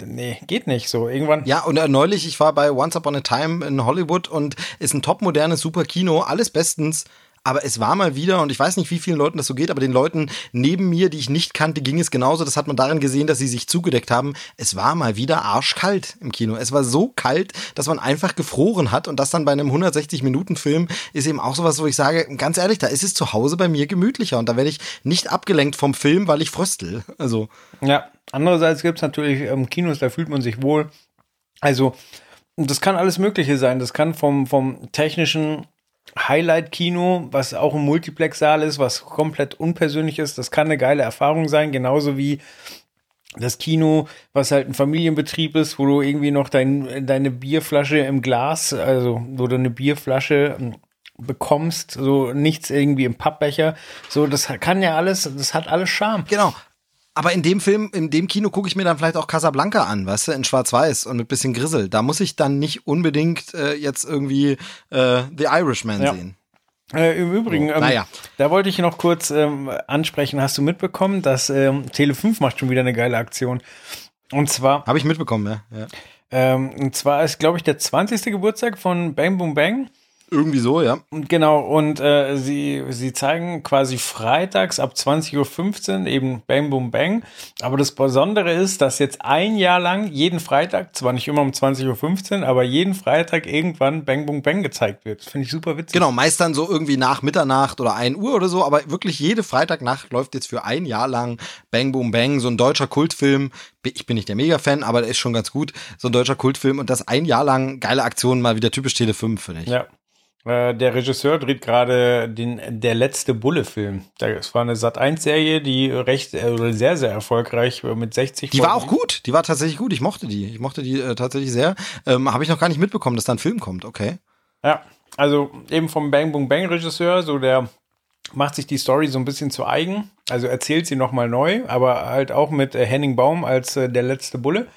S1: nee, geht nicht. So, irgendwann.
S2: Ja, und äh, neulich, ich war bei Once Upon a Time in Hollywood und ist ein topmodernes, super Kino, alles bestens. Aber es war mal wieder, und ich weiß nicht, wie vielen Leuten das so geht, aber den Leuten neben mir, die ich nicht kannte, ging es genauso. Das hat man darin gesehen, dass sie sich zugedeckt haben. Es war mal wieder arschkalt im Kino. Es war so kalt, dass man einfach gefroren hat. Und das dann bei einem 160-Minuten-Film ist eben auch sowas, wo ich sage, ganz ehrlich, da ist es zu Hause bei mir gemütlicher. Und da werde ich nicht abgelenkt vom Film, weil ich fröstel. Also,
S1: Ja, andererseits gibt's natürlich ähm, Kinos, da fühlt man sich wohl. Also, das kann alles Mögliche sein. Das kann vom, vom technischen Highlight-Kino, was auch ein Multiplex-Saal ist, was komplett unpersönlich ist, das kann eine geile Erfahrung sein, genauso wie das Kino, was halt ein Familienbetrieb ist, wo du irgendwie noch dein, deine Bierflasche im Glas, also wo du eine Bierflasche ähm, bekommst, so nichts irgendwie im Pappbecher, so das kann ja alles, das hat alles Charme.
S2: genau. Aber in dem Film, in dem Kino gucke ich mir dann vielleicht auch Casablanca an, weißt du, in Schwarz-Weiß und mit bisschen Grissel. Da muss ich dann nicht unbedingt äh, jetzt irgendwie äh, The Irishman
S1: Ja.
S2: sehen.
S1: Äh, Im Übrigen, ähm,
S2: naja.
S1: da wollte ich noch kurz ähm, ansprechen. Hast du mitbekommen, dass ähm, Tele5 macht schon wieder eine geile Aktion? Und zwar,
S2: Habe ich mitbekommen, ja. ja.
S1: ähm, und zwar ist, glaube ich, der 20. Geburtstag von Bang Boom Bang.
S2: Irgendwie so, ja.
S1: Genau, und äh, sie, sie zeigen quasi freitags ab 20.15 Uhr eben Bang Boom Bang. Aber das Besondere ist, dass jetzt ein Jahr lang jeden Freitag, zwar nicht immer um 20.15 Uhr, aber jeden Freitag irgendwann Bang Boom Bang gezeigt wird. Finde ich super witzig.
S2: Genau, meist dann so irgendwie nach Mitternacht oder 1 Uhr oder so, aber wirklich jede Freitagnacht läuft jetzt für ein Jahr lang Bang Boom Bang, so ein deutscher Kultfilm. Ich bin nicht der Mega-Fan, aber der ist schon ganz gut. So ein deutscher Kultfilm und das ein Jahr lang geile Aktion, mal wieder typisch Tele 5, finde ich.
S1: Ja. Äh, Der Regisseur dreht gerade den Der letzte Bulle-Film. Das war eine Sat1-Serie, die recht äh, sehr, sehr erfolgreich äh, mit 60
S2: Die war auch gut, die war tatsächlich gut. Ich mochte die. Ich mochte die äh, tatsächlich sehr. Ähm, Habe ich noch gar nicht mitbekommen, dass da ein Film kommt. Okay.
S1: Ja, also eben vom Bang Boom Bang Regisseur, so der macht sich die Story so ein bisschen zu eigen. Also erzählt sie nochmal neu, aber halt auch mit äh, Henning Baum als äh, der letzte Bulle.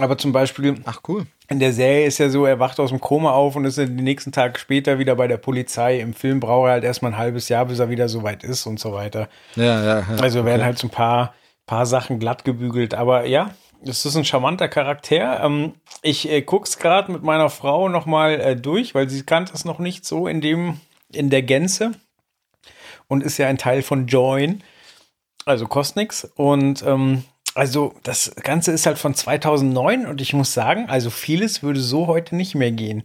S1: Aber zum Beispiel
S2: Ach cool.
S1: In der Serie ist ja so, er wacht aus dem Koma auf und ist den nächsten Tag später wieder bei der Polizei. Im Film braucht er halt erstmal ein halbes Jahr, bis er wieder so weit ist und so weiter.
S2: Ja, ja, ja.
S1: Also werden halt so ein paar, paar Sachen glatt gebügelt. Aber ja, das ist ein charmanter Charakter. Ähm, ich äh, guck's gerade mit meiner Frau nochmal äh, durch, weil sie kannte es noch nicht so in dem, in der Gänze. Und ist ja ein Teil von Join. Also kostet nix. Und ähm, also das Ganze ist halt von 2009 und ich muss sagen, also vieles würde so heute nicht mehr gehen.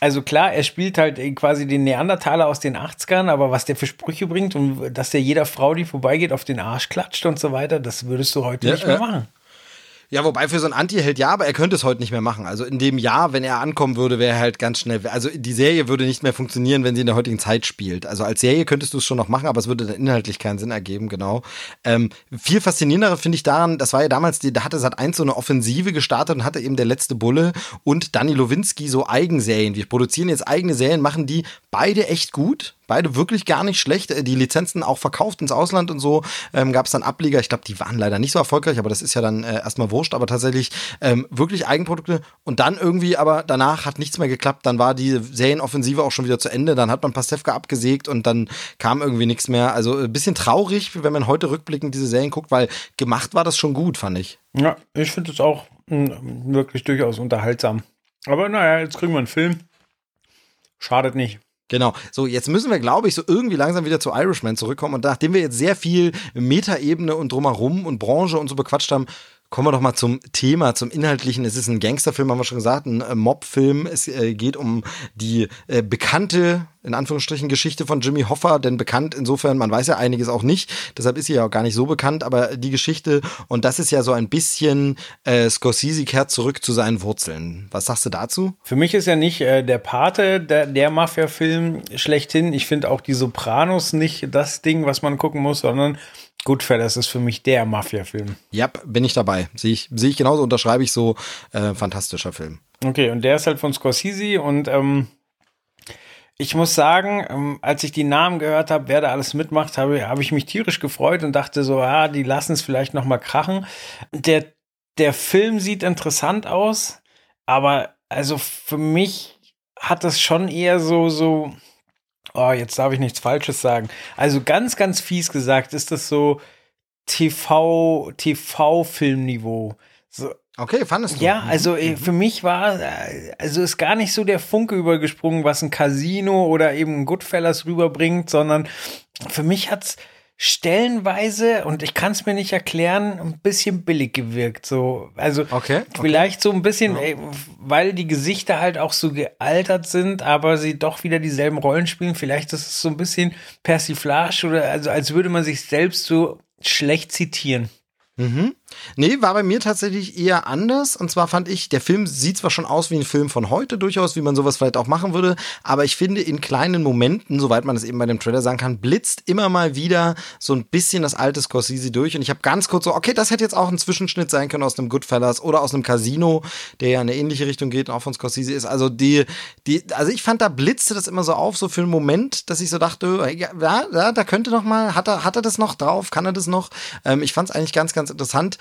S1: Also klar, er spielt halt quasi den Neandertaler aus den 80ern, aber was der für Sprüche bringt und dass der jeder Frau, die vorbeigeht, auf den Arsch klatscht und so weiter, das würdest du heute
S2: Ja,
S1: nicht mehr
S2: äh,
S1: machen.
S2: Ja, wobei für so einen Anti-Held ja, aber er könnte es heute nicht mehr machen. Also in dem Jahr, wenn er ankommen würde, wäre er halt ganz schnell. Also die Serie würde nicht mehr funktionieren, wenn sie in der heutigen Zeit spielt. Also als Serie könntest du es schon noch machen, aber es würde dann inhaltlich keinen Sinn ergeben, genau. Ähm, viel faszinierender finde ich daran, das war ja damals, die, da hatte Sat 1 so eine Offensive gestartet und hatte eben der letzte Bulle und Danny Lowinski so Eigenserien. Wir produzieren jetzt eigene Serien, machen die beide echt gut. Beide wirklich gar nicht schlecht. Äh, Die Lizenzen auch verkauft ins Ausland und so. Ähm, Gab es dann Ableger. Ich glaube, die waren leider nicht so erfolgreich, aber das ist ja dann äh, erstmal wurscht. Aber tatsächlich ähm, wirklich Eigenprodukte. Und dann irgendwie, aber danach hat nichts mehr geklappt. Dann war die Serienoffensive auch schon wieder zu Ende. Dann hat man Pastewka abgesägt und dann kam irgendwie nichts mehr. Also ein bisschen traurig, wenn man heute rückblickend diese Serien guckt, weil gemacht war das schon gut, fand ich.
S1: Ja, ich finde es auch mh, wirklich durchaus unterhaltsam. Aber naja, jetzt kriegen wir einen Film. Schadet nicht.
S2: Genau. So, jetzt müssen wir, glaube ich, so irgendwie langsam wieder zu Irishman zurückkommen. Und nachdem wir jetzt sehr viel Metaebene und drumherum und Branche und so bequatscht haben, kommen wir doch mal zum Thema, zum Inhaltlichen. Es ist ein Gangsterfilm, haben wir schon gesagt, ein äh, Mobfilm. Es äh, geht um die äh, bekannte, in Anführungsstrichen, Geschichte von Jimmy Hoffa, denn bekannt insofern, man weiß ja einiges auch nicht, deshalb ist sie ja auch gar nicht so bekannt, aber die Geschichte, und das ist ja so ein bisschen, äh, Scorsese kehrt zurück zu seinen Wurzeln. Was sagst du dazu?
S1: Für mich ist ja nicht äh, der Pate der, der Mafia-Film schlechthin. Ich finde auch die Sopranos nicht das Ding, was man gucken muss, sondern Goodfellas ist für mich der Mafia-Film.
S2: Ja, bin ich dabei. Sehe ich, sehe ich genauso, unterschreibe ich so. Äh, fantastischer Film.
S1: Okay, und der ist halt von Scorsese und ähm, ich muss sagen, ähm, als ich die Namen gehört habe, wer da alles mitmacht, habe habe ich mich tierisch gefreut und dachte so, ah, die lassen es vielleicht noch mal krachen. Der der Film sieht interessant aus, aber also für mich hat das schon eher so so oh, jetzt darf ich nichts falsches sagen. Also ganz ganz fies gesagt, ist das so TV TV Filmniveau. So,
S2: Okay, fandest du?
S1: ja, also äh, für mich war, äh, also ist gar nicht so der Funke übergesprungen, was ein Casino oder eben ein Goodfellas rüberbringt, sondern für mich hat's stellenweise, und ich kann es mir nicht erklären, ein bisschen billig gewirkt. So, also
S2: Okay, okay.
S1: vielleicht so ein bisschen, ey, weil die Gesichter halt auch so gealtert sind, aber sie doch wieder dieselben Rollen spielen. Vielleicht ist es so ein bisschen Persiflage oder also als würde man sich selbst so schlecht zitieren.
S2: Nee, war bei mir tatsächlich eher anders. Und zwar fand ich, der Film sieht zwar schon aus wie ein Film von heute, durchaus, wie man sowas vielleicht auch machen würde, aber ich finde, in kleinen Momenten, soweit man es eben bei dem Trailer sagen kann, blitzt immer mal wieder so ein bisschen das alte Scorsese durch. Und ich habe ganz kurz so, okay, das hätte jetzt auch ein Zwischenschnitt sein können aus einem Goodfellas oder aus einem Casino, der ja in eine ähnliche Richtung geht und auch von Scorsese ist. Also die, die, also ich fand, da blitzte das immer so auf, so für einen Moment, dass ich so dachte, ja, ja da könnte noch mal, hat er, hat er das noch drauf, kann er das noch? Ähm, ich fand es eigentlich ganz, ganz interessant.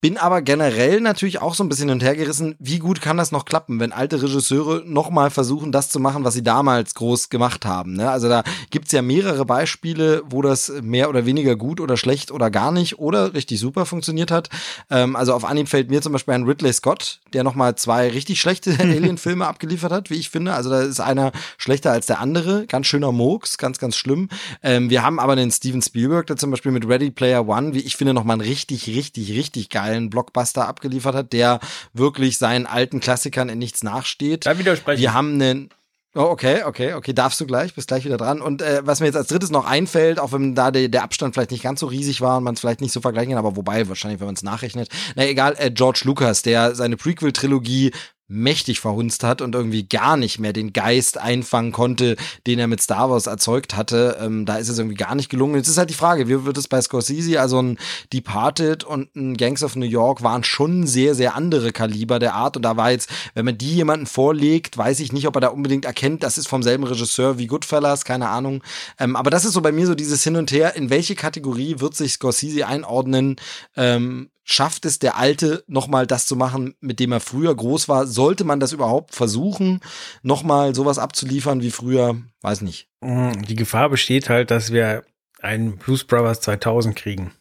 S2: Bin aber generell natürlich auch so ein bisschen hin und her gerissen, wie gut kann das noch klappen, wenn alte Regisseure nochmal versuchen, das zu machen, was sie damals groß gemacht haben. Ne? Also da gibt's ja mehrere Beispiele, wo das mehr oder weniger gut oder schlecht oder gar nicht oder richtig super funktioniert hat. Ähm, also auf Anhieb fällt mir zum Beispiel ein Ridley Scott, der nochmal zwei richtig schlechte Alien-Filme abgeliefert hat, wie ich finde. Also da ist einer schlechter als der andere. Ganz schöner Murks, ganz, ganz schlimm. Ähm, wir haben aber den Steven Spielberg, der zum Beispiel mit Ready Player One, wie ich finde, nochmal einen richtig, richtig, richtig geilen Blockbuster abgeliefert hat, der wirklich seinen alten Klassikern in nichts nachsteht.
S1: Da widerspreche
S2: Wir haben einen Oh, okay, okay, okay, darfst du gleich, bist gleich wieder dran. Und äh, was mir jetzt als drittes noch einfällt, auch wenn da der, der Abstand vielleicht nicht ganz so riesig war und man es vielleicht nicht so vergleichen kann, aber wobei, wahrscheinlich, wenn man es nachrechnet, na egal, äh, George Lucas, der seine Prequel-Trilogie mächtig verhunzt hat und irgendwie gar nicht mehr den Geist einfangen konnte, den er mit Star Wars erzeugt hatte. Ähm, da ist es irgendwie gar nicht gelungen. Jetzt ist halt die Frage, wie wird es bei Scorsese? Also ein Departed und ein Gangs of New York waren schon sehr, sehr andere Kaliber der Art. Und da war jetzt, wenn man die jemanden vorlegt, weiß ich nicht, ob er da unbedingt erkennt, das ist vom selben Regisseur wie Goodfellas, keine Ahnung. Ähm, aber das ist so bei mir so dieses Hin und Her. In welche Kategorie wird sich Scorsese einordnen? Ähm, schafft es der Alte nochmal das zu machen, mit dem er früher groß war? Sollte man das überhaupt versuchen, nochmal sowas abzuliefern wie früher? Weiß nicht.
S1: Mm, die Gefahr besteht halt, dass wir einen Blues Brothers 2000 kriegen.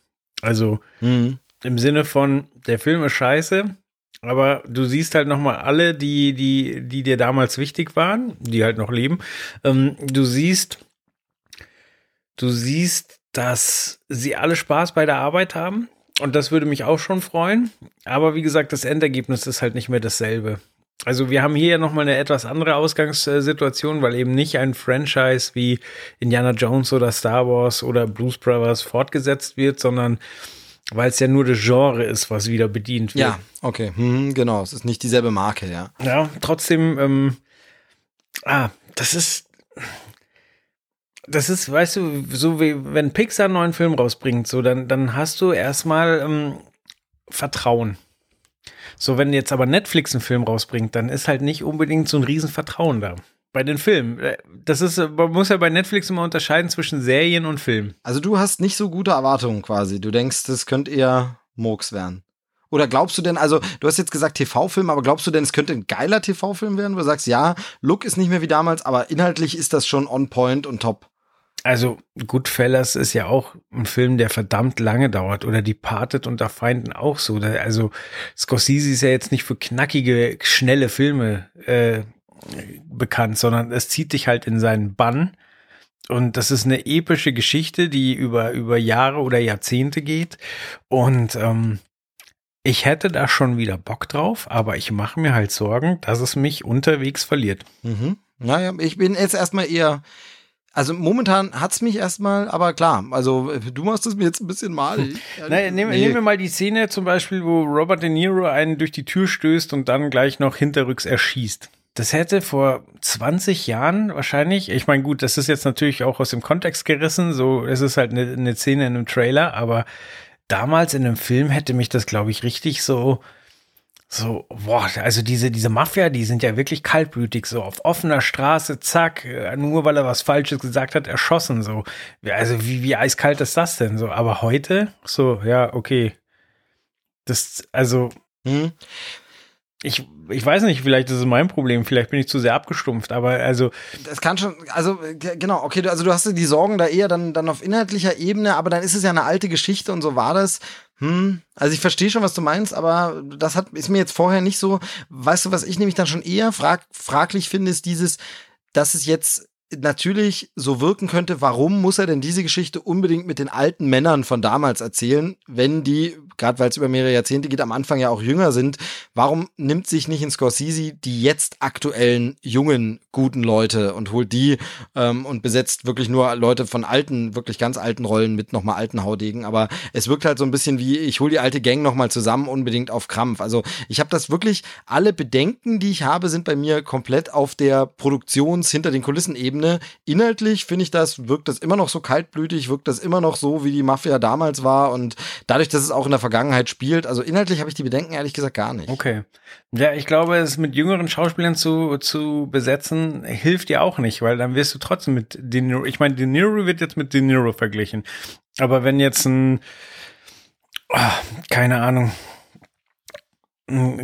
S1: Also mhm. im Sinne von, der Film ist scheiße, aber du siehst halt nochmal alle, die, die, die dir damals wichtig waren, die halt noch leben. Ähm, du siehst, du siehst, dass sie alle Spaß bei der Arbeit haben und das würde mich auch schon freuen. Aber wie gesagt, das Endergebnis ist halt nicht mehr dasselbe. Also wir haben hier ja nochmal eine etwas andere Ausgangssituation, weil eben nicht ein Franchise wie Indiana Jones oder Star Wars oder Blues Brothers fortgesetzt wird, sondern weil es ja nur das Genre ist, was wieder bedient wird.
S2: Ja, okay, hm, genau. Es ist nicht dieselbe Marke, ja.
S1: Ja, trotzdem, ähm, ah, das ist, das ist, weißt du, so wie wenn Pixar einen neuen Film rausbringt, so dann, dann hast du erstmal ähm, Vertrauen. So, wenn jetzt aber Netflix einen Film rausbringt, dann ist halt nicht unbedingt so ein Riesenvertrauen da. Bei den Filmen. Äh, das ist, man muss ja bei Netflix immer unterscheiden zwischen Serien und Film.
S2: Also du hast nicht so gute Erwartungen quasi. Du denkst, das könnte eher Murks werden. Oder glaubst du denn, also du hast jetzt gesagt TV-Film, aber glaubst du denn, es könnte ein geiler TV-Film werden, wo du sagst, ja, Look ist nicht mehr wie damals, aber inhaltlich ist das schon on point und top?
S1: Also Goodfellas ist ja auch ein Film, der verdammt lange dauert oder Departed unter Feinden auch so. Also Scorsese ist ja jetzt nicht für knackige, schnelle Filme äh, bekannt, sondern es zieht dich halt in seinen Bann. Und das ist eine epische Geschichte, die über, über Jahre oder Jahrzehnte geht. Und ähm, ich hätte da schon wieder Bock drauf, aber ich mache mir halt Sorgen, dass es mich unterwegs verliert.
S2: Mhm. Naja, ich bin jetzt erstmal eher also momentan hat's mich erstmal, aber klar, also du machst es mir jetzt ein bisschen mal.
S1: Naja, nehmen, nee. nehmen wir mal die Szene zum Beispiel, wo Robert De Niro einen durch die Tür stößt und dann gleich noch hinterrücks erschießt. Das hätte vor 20 Jahren wahrscheinlich, ich meine, gut, das ist jetzt natürlich auch aus dem Kontext gerissen, so es ist halt eine, eine Szene in einem Trailer, aber damals in einem Film hätte mich das, glaube ich, richtig so so, boah, also diese, diese Mafia, die sind ja wirklich kaltblütig, so auf offener Straße, zack, äh, nur weil er was Falsches gesagt hat, erschossen, so. Also wie, wie eiskalt ist das denn so? Aber heute, so, ja, okay. Das, also, hm. ich, ich weiß nicht, vielleicht ist es mein Problem, vielleicht bin ich zu sehr abgestumpft, aber also.
S2: Das kann schon, also, genau, okay, also du hast die Sorgen da eher dann, dann auf inhaltlicher Ebene, aber dann ist es ja eine alte Geschichte und so war das. Hm, also ich verstehe schon, was du meinst, aber das hat, ist mir jetzt vorher nicht so. Weißt du, was ich nämlich dann schon eher frag, fraglich finde, ist dieses, dass es jetzt natürlich so wirken könnte, warum muss er denn diese Geschichte unbedingt mit den alten Männern von damals erzählen, wenn die, gerade weil es über mehrere Jahrzehnte geht, am Anfang ja auch jünger sind, warum nimmt sich nicht in Scorsese die jetzt aktuellen jungen, guten Leute und holt die ähm, und besetzt wirklich nur Leute von alten, wirklich ganz alten Rollen mit nochmal alten Haudegen, aber es wirkt halt so ein bisschen wie, ich hole die alte Gang nochmal zusammen, unbedingt auf Krampf. Also ich habe das wirklich, alle Bedenken, die ich habe, sind bei mir komplett auf der Produktions-, hinter den Kulissen Ebene Ebene. Inhaltlich finde ich das, wirkt das immer noch so kaltblütig, wirkt das immer noch so, wie die Mafia damals war und dadurch, dass es auch in der Vergangenheit spielt, also inhaltlich habe ich die Bedenken ehrlich gesagt gar nicht.
S1: Okay. Ja, ich glaube, es mit jüngeren Schauspielern zu, zu besetzen, hilft dir auch nicht, weil dann wirst du trotzdem mit De Niro, ich meine, De Niro wird jetzt mit De Niro verglichen. Aber wenn jetzt ein, oh, keine Ahnung,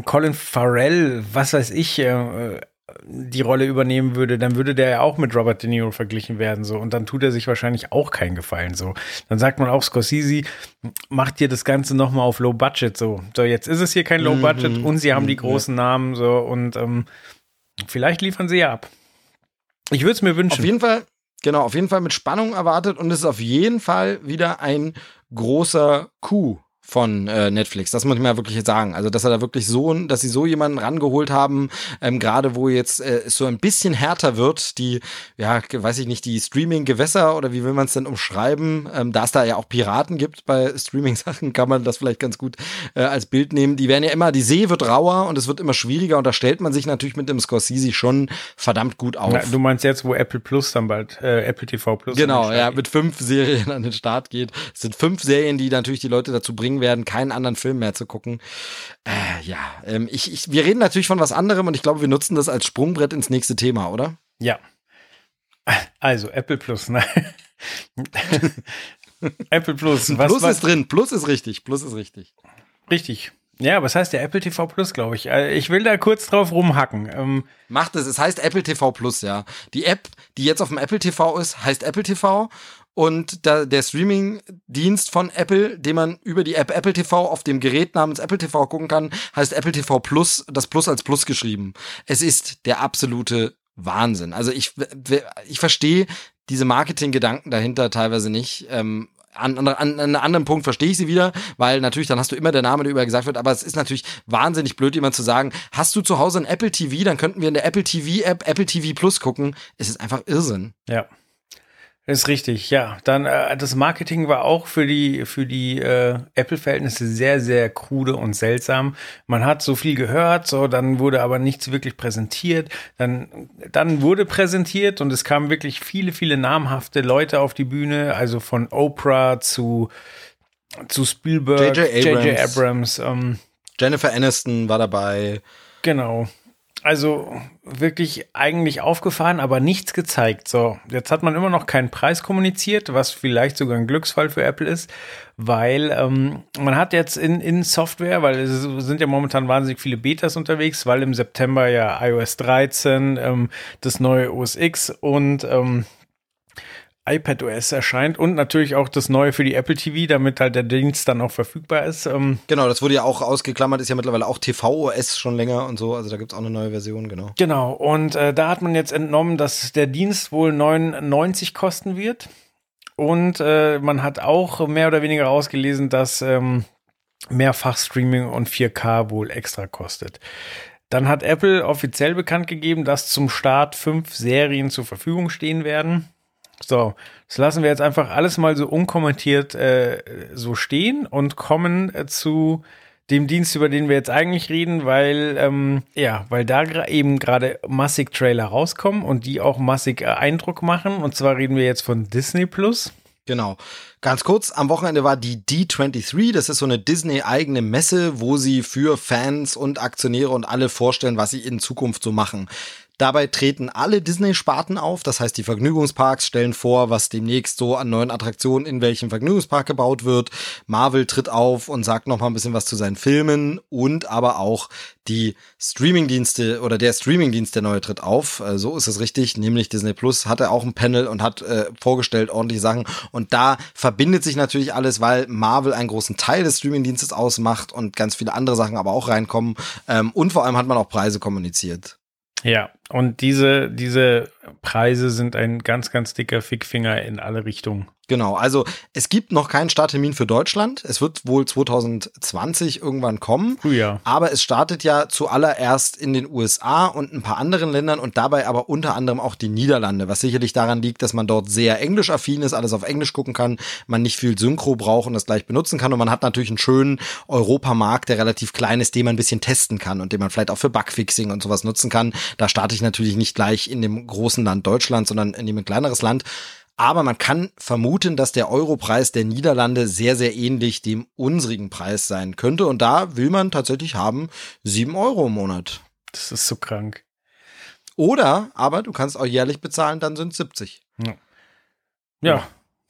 S1: Colin Farrell, was weiß ich, äh, die Rolle übernehmen würde, dann würde der ja auch mit Robert De Niro verglichen werden, so. Und dann tut er sich wahrscheinlich auch keinen Gefallen, so. Dann sagt man auch, Scorsese macht dir das Ganze nochmal auf Low Budget, so. So, jetzt ist es hier kein Low Budget mhm. und sie haben die mhm. großen Namen, so. Und ähm, vielleicht liefern sie ja ab. Ich würde es mir wünschen.
S2: Auf jeden Fall, genau, auf jeden Fall mit Spannung erwartet und es ist auf jeden Fall wieder ein großer Coup von äh, Netflix. Das muss ich mal wirklich sagen. Also, dass er da wirklich so, dass sie so jemanden rangeholt haben, ähm, gerade wo jetzt äh, es so ein bisschen härter wird, die, ja, weiß ich nicht, die Streaming-Gewässer oder wie will man es denn umschreiben, ähm, da es da ja auch Piraten gibt bei Streaming-Sachen, kann man das vielleicht ganz gut äh, als Bild nehmen. Die werden ja immer, die See wird rauer und es wird immer schwieriger und da stellt man sich natürlich mit dem Scorsese schon verdammt gut auf.
S1: Na, du meinst jetzt, wo Apple Plus dann bald, äh, Apple TV Plus.
S2: Genau, ja, mit fünf Serien an den Start geht. Es sind fünf Serien, die natürlich die Leute dazu bringen werden, keinen anderen Film mehr zu gucken. Äh, ja, ähm, ich, ich, wir reden natürlich von was anderem und ich glaube, wir nutzen das als Sprungbrett ins nächste Thema, oder?
S1: Ja. Also, Apple Plus, ne? Apple Plus.
S2: Was, Plus was, ist drin, Plus ist richtig, Plus ist richtig.
S1: Richtig. Ja, was heißt der Apple TV Plus, glaube ich. Äh, ich will da kurz drauf rumhacken. Ähm,
S2: Macht es, es heißt Apple TV Plus, ja. Die App, die jetzt auf dem Apple TV ist, heißt Apple TV und da, der Streaming-Dienst von Apple, den man über die App Apple TV auf dem Gerät namens Apple TV gucken kann, heißt Apple TV Plus, das Plus als Plus geschrieben. Es ist der absolute Wahnsinn. Also ich, ich verstehe diese Marketing-Gedanken dahinter teilweise nicht. Ähm, an, an, an einem anderen Punkt verstehe ich sie wieder, weil natürlich dann hast du immer der Name, der überall gesagt wird, aber es ist natürlich wahnsinnig blöd, jemand zu sagen, hast du zu Hause ein Apple TV, dann könnten wir in der Apple TV App Apple TV Plus gucken. Es ist einfach Irrsinn.
S1: Ja. Ist richtig, ja. Dann äh, das Marketing war auch für die für die äh, Apple-Verhältnisse sehr sehr krude und seltsam. Man hat so viel gehört, so dann wurde aber nichts wirklich präsentiert. Dann dann wurde präsentiert und es kamen wirklich viele viele namhafte Leute auf die Bühne, also von Oprah zu zu Spielberg,
S2: J.J. Abrams,
S1: J.J. Abrams ähm,
S2: Jennifer Aniston war dabei.
S1: Genau also wirklich eigentlich aufgefahren, aber nichts gezeigt. So, jetzt hat man immer noch keinen Preis kommuniziert, was vielleicht sogar ein Glücksfall für Apple ist, weil ähm, man hat jetzt in, in Software, weil es sind ja momentan wahnsinnig viele Betas unterwegs, weil im September ja iOS 13, ähm, das neue OS X und ähm, iPadOS erscheint und natürlich auch das neue für die Apple TV, damit halt der Dienst dann auch verfügbar ist. Ähm
S2: genau, das wurde ja auch ausgeklammert, ist ja mittlerweile auch TVOS schon länger und so, also da gibt es auch eine neue Version, genau.
S1: Genau, und äh, da hat man jetzt entnommen, dass der Dienst wohl 99 kosten wird. Und äh, man hat auch mehr oder weniger ausgelesen, dass ähm, Mehrfach-Streaming und 4K wohl extra kostet. Dann hat Apple offiziell bekannt gegeben, dass zum Start fünf Serien zur Verfügung stehen werden. So, das lassen wir jetzt einfach alles mal so unkommentiert äh, so stehen und kommen äh, zu dem Dienst, über den wir jetzt eigentlich reden, weil ähm, ja, weil da eben gerade massig Trailer rauskommen und die auch massig äh, Eindruck machen. Und zwar reden wir jetzt von Disney Plus.
S2: Genau. Ganz kurz, am Wochenende war die D23, das ist so eine Disney-eigene Messe, wo sie für Fans und Aktionäre und alle vorstellen, was sie in Zukunft so machen. Dabei treten alle Disney-Sparten auf, das heißt die Vergnügungsparks stellen vor, was demnächst so an neuen Attraktionen in welchem Vergnügungspark gebaut wird. Marvel tritt auf und sagt noch mal ein bisschen was zu seinen Filmen und aber auch die Streamingdienste oder der Streamingdienst der neue tritt auf. Äh, so ist es richtig, nämlich Disney Plus hatte auch ein Panel und hat äh, vorgestellt ordentliche Sachen und da verbindet sich natürlich alles, weil Marvel einen großen Teil des Streamingdienstes ausmacht und ganz viele andere Sachen aber auch reinkommen ähm, und vor allem hat man auch Preise kommuniziert.
S1: Ja, und diese, diese Preise sind ein ganz, ganz dicker Fickfinger in alle Richtungen.
S2: Genau, also es gibt noch keinen Starttermin für Deutschland. Es wird wohl 2020 irgendwann kommen.
S1: Frühjahr.
S2: Aber es startet ja zuallererst in den USA und ein paar anderen Ländern und dabei aber unter anderem auch die Niederlande, was sicherlich daran liegt, dass man dort sehr englisch-affin ist, alles auf Englisch gucken kann, man nicht viel Synchro braucht und das gleich benutzen kann und man hat natürlich einen schönen Europamarkt, der relativ klein ist, den man ein bisschen testen kann und den man vielleicht auch für Bugfixing und sowas nutzen kann. Da starte ich natürlich nicht gleich in dem großen Land Deutschland, sondern in dem ein kleineres Land. Aber man kann vermuten, dass der Europreis der Niederlande sehr, sehr ähnlich dem unsrigen Preis sein könnte. Und da will man tatsächlich haben sieben Euro im Monat.
S1: Das ist so krank.
S2: Oder, aber du kannst auch jährlich bezahlen, dann sind es 70.
S1: Ja. ja.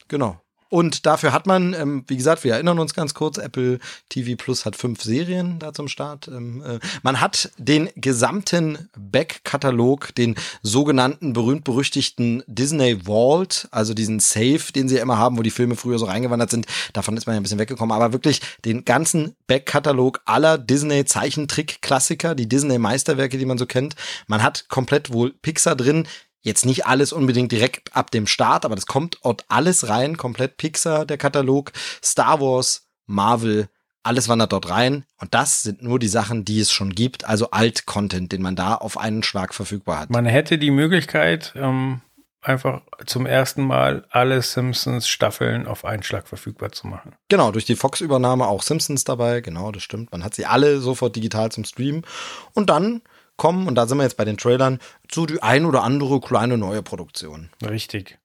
S2: Genau. Und dafür hat man, ähm, wie gesagt, wir erinnern uns ganz kurz, Apple TV Plus hat fünf Serien da zum Start. Ähm, äh, man hat den gesamten Back-Katalog, den sogenannten berühmt-berüchtigten Disney Vault, also diesen Safe, den sie immer haben, wo die Filme früher so reingewandert sind. Davon ist man ja ein bisschen weggekommen, aber wirklich den ganzen Back-Katalog aller Disney-Zeichentrick-Klassiker, die Disney-Meisterwerke, die man so kennt. Man hat komplett wohl Pixar drin, Jetzt nicht alles unbedingt direkt ab dem Start, aber das kommt dort alles rein, komplett Pixar, der Katalog, Star Wars, Marvel, alles wandert dort rein und das sind nur die Sachen, die es schon gibt, also Alt-Content, den man da auf einen Schlag verfügbar hat.
S1: Man hätte die Möglichkeit, ähm, einfach zum ersten Mal alle Simpsons-Staffeln auf einen Schlag verfügbar zu machen.
S2: Genau, durch die Fox-Übernahme auch Simpsons dabei, genau, das stimmt. Man hat sie alle sofort digital zum Streamen und dann kommen, und da sind wir jetzt bei den Trailern, zu die ein oder andere kleine neue Produktion.
S1: Richtig.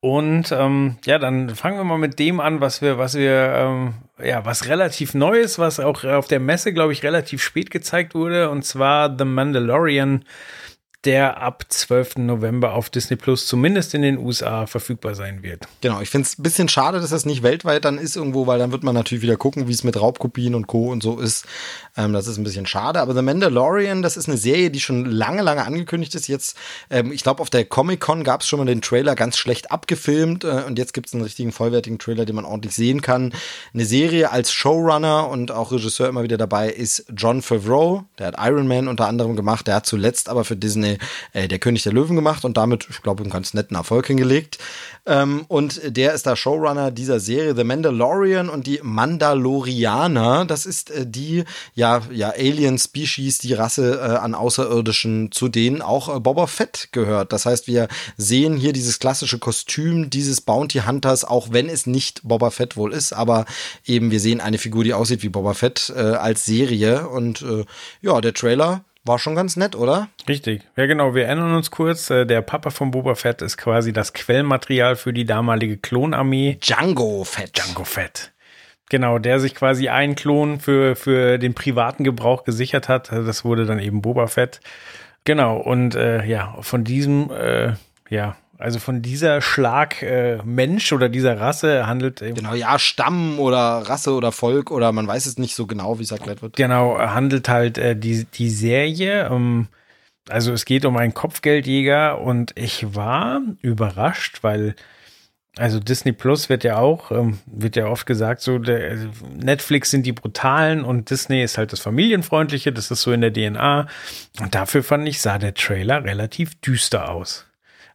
S1: Und ähm, ja, dann fangen wir mal mit dem an, was wir, was wir, ähm, ja, was relativ neu ist, was auch auf der Messe, glaube ich, relativ spät gezeigt wurde, und zwar The Mandalorian der ab 12. November auf Disney Plus zumindest in den USA verfügbar sein wird.
S2: Genau, ich finde es ein bisschen schade, dass das nicht weltweit dann ist irgendwo, weil dann wird man natürlich wieder gucken, wie es mit Raubkopien und Co. und so ist. Ähm, das ist ein bisschen schade. Aber The Mandalorian, das ist eine Serie, die schon lange, lange angekündigt ist. Jetzt, ähm, ich glaube, auf der Comic-Con gab es schon mal den Trailer ganz schlecht abgefilmt äh, und jetzt gibt es einen richtigen vollwertigen Trailer, den man ordentlich sehen kann. Eine Serie als Showrunner und auch Regisseur immer wieder dabei ist John Favreau. Der hat Iron Man unter anderem gemacht. Der hat zuletzt aber für Disney äh, Der König der Löwen gemacht und damit, ich glaube, einen ganz netten Erfolg hingelegt. Ähm, und der ist der Showrunner dieser Serie, The Mandalorian und die Mandalorianer. Das ist äh, die, ja, ja, Alien-Species, die Rasse äh, an Außerirdischen, zu denen auch äh, Boba Fett gehört. Das heißt, wir sehen hier dieses klassische Kostüm dieses Bounty Hunters, auch wenn es nicht Boba Fett wohl ist, aber eben wir sehen eine Figur, die aussieht wie Boba Fett äh, als Serie und äh, ja, der Trailer war schon ganz nett, oder?
S1: Richtig. Ja, genau. Wir erinnern uns kurz. Äh, der Papa von Boba Fett ist quasi das Quellmaterial für die damalige Klonarmee.
S2: Django Fett.
S1: Django Fett. Genau, der sich quasi einen Klon für, für den privaten Gebrauch gesichert hat. Das wurde dann eben Boba Fett. Genau. Und äh, ja, von diesem, äh, ja, also von dieser Schlag äh, Mensch oder dieser Rasse handelt
S2: eben. Genau, ja, Stamm oder Rasse oder Volk oder man weiß es nicht so genau, wie es erklärt wird.
S1: Genau, handelt halt äh, die, die Serie. Um, also es geht um einen Kopfgeldjäger und ich war überrascht, weil also Disney Plus wird ja auch, ähm, wird ja oft gesagt, so der, Netflix sind die brutalen und Disney ist halt das familienfreundliche, das ist so in der DNA. Und dafür fand ich, sah der Trailer relativ düster aus.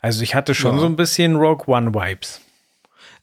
S1: Also ich hatte schon ja. so ein bisschen Rogue One Vibes.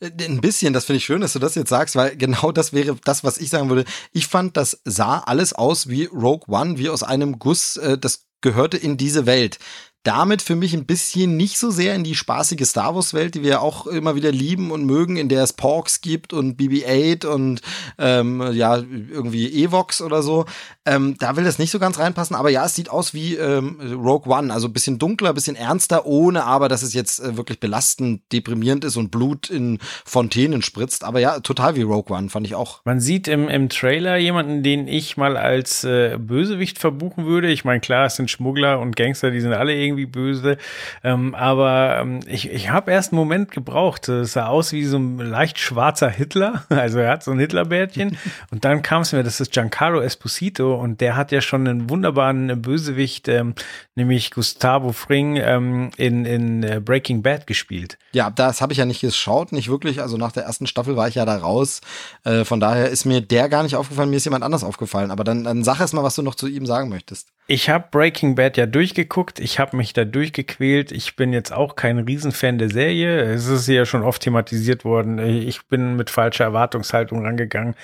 S2: Äh, ein bisschen, das finde ich schön, dass du das jetzt sagst, weil genau das wäre das, was ich sagen würde. Ich fand, das sah alles aus wie Rogue One, wie aus einem Guss. Äh, das gehörte in diese Welt damit für mich ein bisschen nicht so sehr in die spaßige Star Wars Welt, die wir auch immer wieder lieben und mögen, in der es Porks gibt und BB-8 und ähm, ja irgendwie Evox oder so. Ähm, da will das nicht so ganz reinpassen, aber ja, es sieht aus wie ähm, Rogue One, also ein bisschen dunkler, ein bisschen ernster, ohne aber, dass es jetzt äh, wirklich belastend, deprimierend ist und Blut in Fontänen spritzt. Aber ja, total wie Rogue One, fand ich auch.
S1: Man sieht im, im Trailer jemanden, den ich mal als äh, Bösewicht verbuchen würde. Ich meine, klar, es sind Schmuggler und Gangster, die sind alle irgendwie böse. Ähm, aber ähm, ich, ich habe erst einen Moment gebraucht. Es sah aus wie so ein leicht schwarzer Hitler. Also er hat so ein Hitlerbärtchen. und dann kam es mir, das ist Giancarlo Esposito und der hat ja schon einen wunderbaren Bösewicht, ähm, nämlich Gustavo Fring ähm, in, in äh, Breaking Bad gespielt.
S2: Ja, das habe ich ja nicht geschaut, nicht wirklich. Also nach der ersten Staffel war ich ja da raus. Äh, von daher ist mir der gar nicht aufgefallen, mir ist jemand anders aufgefallen. Aber dann, dann sag erst mal, was du noch zu ihm sagen möchtest.
S1: Ich habe Breaking Bad ja durchgeguckt. Ich habe mich da durchgequält. Ich bin jetzt auch kein Riesenfan der Serie. Es ist ja schon oft thematisiert worden. Ich bin mit falscher Erwartungshaltung rangegangen.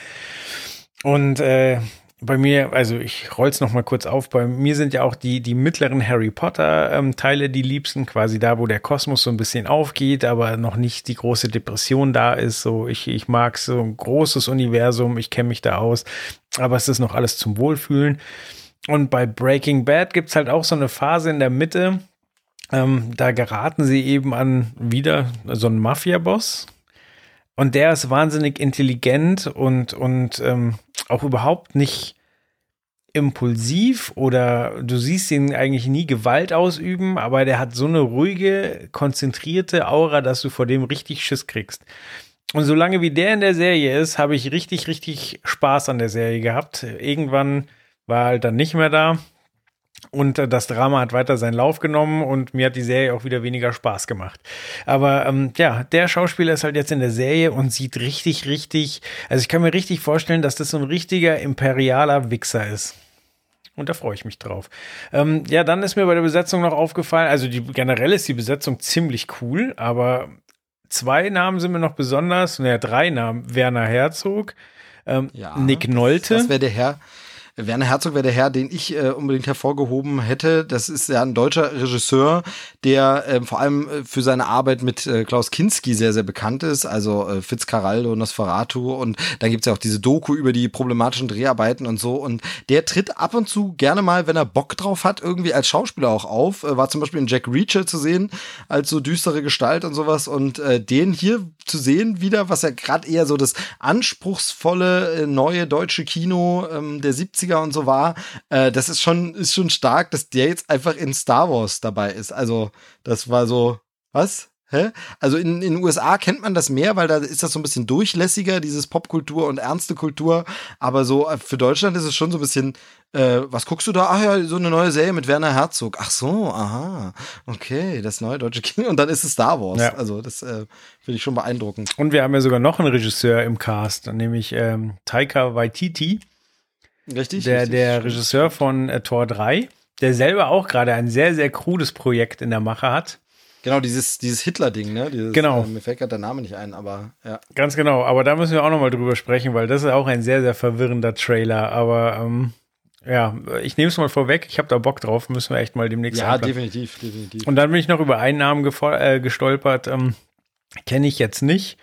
S1: Und äh, bei mir, also ich roll's noch mal kurz auf. Bei mir sind ja auch die die mittleren Harry Potter ähm, Teile die liebsten, quasi da, wo der Kosmos so ein bisschen aufgeht, aber noch nicht die große Depression da ist. So ich ich mag so ein großes Universum, ich kenne mich da aus, aber es ist noch alles zum Wohlfühlen. Und bei Breaking Bad gibt's halt auch so eine Phase in der Mitte. Ähm, da geraten sie eben an wieder so einen Mafia-Boss. Und der ist wahnsinnig intelligent und, und ähm, auch überhaupt nicht impulsiv oder du siehst ihn eigentlich nie Gewalt ausüben, aber der hat so eine ruhige, konzentrierte Aura, dass du vor dem richtig Schiss kriegst. Und solange wie der in der Serie ist, habe ich richtig, richtig Spaß an der Serie gehabt. Irgendwann war halt dann nicht mehr da. Und äh, das Drama hat weiter seinen Lauf genommen und mir hat die Serie auch wieder weniger Spaß gemacht. Aber ähm, ja, der Schauspieler ist halt jetzt in der Serie und sieht richtig, richtig, also ich kann mir richtig vorstellen, dass das so ein richtiger imperialer Wichser ist. Und da freue ich mich drauf. Ähm, ja, dann ist mir bei der Besetzung noch aufgefallen, also die, generell ist die Besetzung ziemlich cool, aber zwei Namen sind mir noch besonders, naja, drei Namen. Werner Herzog, Ähm,
S2: Ja,
S1: Nick Nolte.
S2: Das wäre der Herr. Werner Herzog wäre der Herr, den ich äh, unbedingt hervorgehoben hätte. Das ist ja ein deutscher Regisseur, der ähm, vor allem äh, für seine Arbeit mit äh, Klaus Kinski sehr, sehr bekannt ist. Also äh, Fitzcarraldo, Nosferatu und dann gibt's ja auch diese Doku über die problematischen Dreharbeiten und so. Und der tritt ab und zu gerne mal, wenn er Bock drauf hat, irgendwie als Schauspieler auch auf. Äh, war zum Beispiel in Jack Reacher zu sehen, als so düstere Gestalt und sowas. Und äh, den hier zu sehen wieder, was ja gerade eher so das anspruchsvolle äh, neue deutsche Kino ähm, der 70er und so war, äh, das ist schon, ist schon stark, dass der jetzt einfach in Star Wars dabei ist. Also, das war so, was? Hä? Also in, in den USA kennt man das mehr, weil da ist das so ein bisschen durchlässiger, dieses Popkultur und ernste Kultur. Aber so äh, für Deutschland ist es schon so ein bisschen, äh, was guckst du da? Ach ja, so eine neue Serie mit Werner Herzog. Ach so, aha. Okay, das neue deutsche Kino. Und dann ist es Star Wars.
S1: Ja.
S2: Also das äh, finde ich schon beeindruckend.
S1: Und wir haben ja sogar noch einen Regisseur im Cast, nämlich ähm, Taika Waititi,
S2: Richtig?
S1: der,
S2: richtig.
S1: der Regisseur von äh, Tor 3, der selber auch gerade ein sehr, sehr krudes Projekt in der Mache hat.
S2: Genau, dieses, dieses Hitler-Ding, ne? Dieses,
S1: Genau.
S2: Äh, mir fällt gerade der Name nicht ein, aber ja.
S1: Ganz genau, aber da müssen wir auch nochmal drüber sprechen, weil das ist auch ein sehr, sehr verwirrender Trailer. Aber ähm, ja, ich nehme es mal vorweg, ich habe da Bock drauf, müssen wir echt mal demnächst
S2: Ja,
S1: anplanen.
S2: definitiv, definitiv.
S1: Und dann bin ich noch über einen Namen äh, gestolpert, ähm, kenne ich jetzt nicht,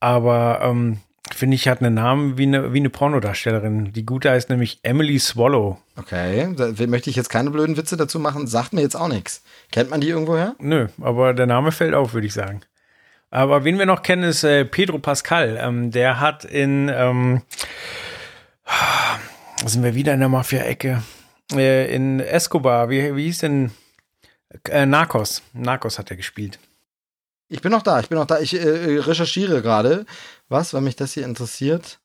S1: aber ähm, finde ich, hat einen Namen wie eine, wie eine Pornodarstellerin. Die gute heißt nämlich Emily Swallow.
S2: Okay, da möchte ich jetzt keine blöden Witze dazu machen, sagt mir jetzt auch nichts. Kennt man die irgendwoher?
S1: Nö, aber der Name fällt auf, würde ich sagen. Aber wen wir noch kennen, ist äh, Pedro Pascal. Ähm, der hat in, ähm, sind wir wieder in der Mafia-Ecke, äh, in Escobar, wie, wie hieß denn, äh, Narcos. Narcos hat er gespielt.
S2: Ich bin noch da, ich bin noch da. Ich äh, recherchiere gerade, was, weil mich das hier interessiert.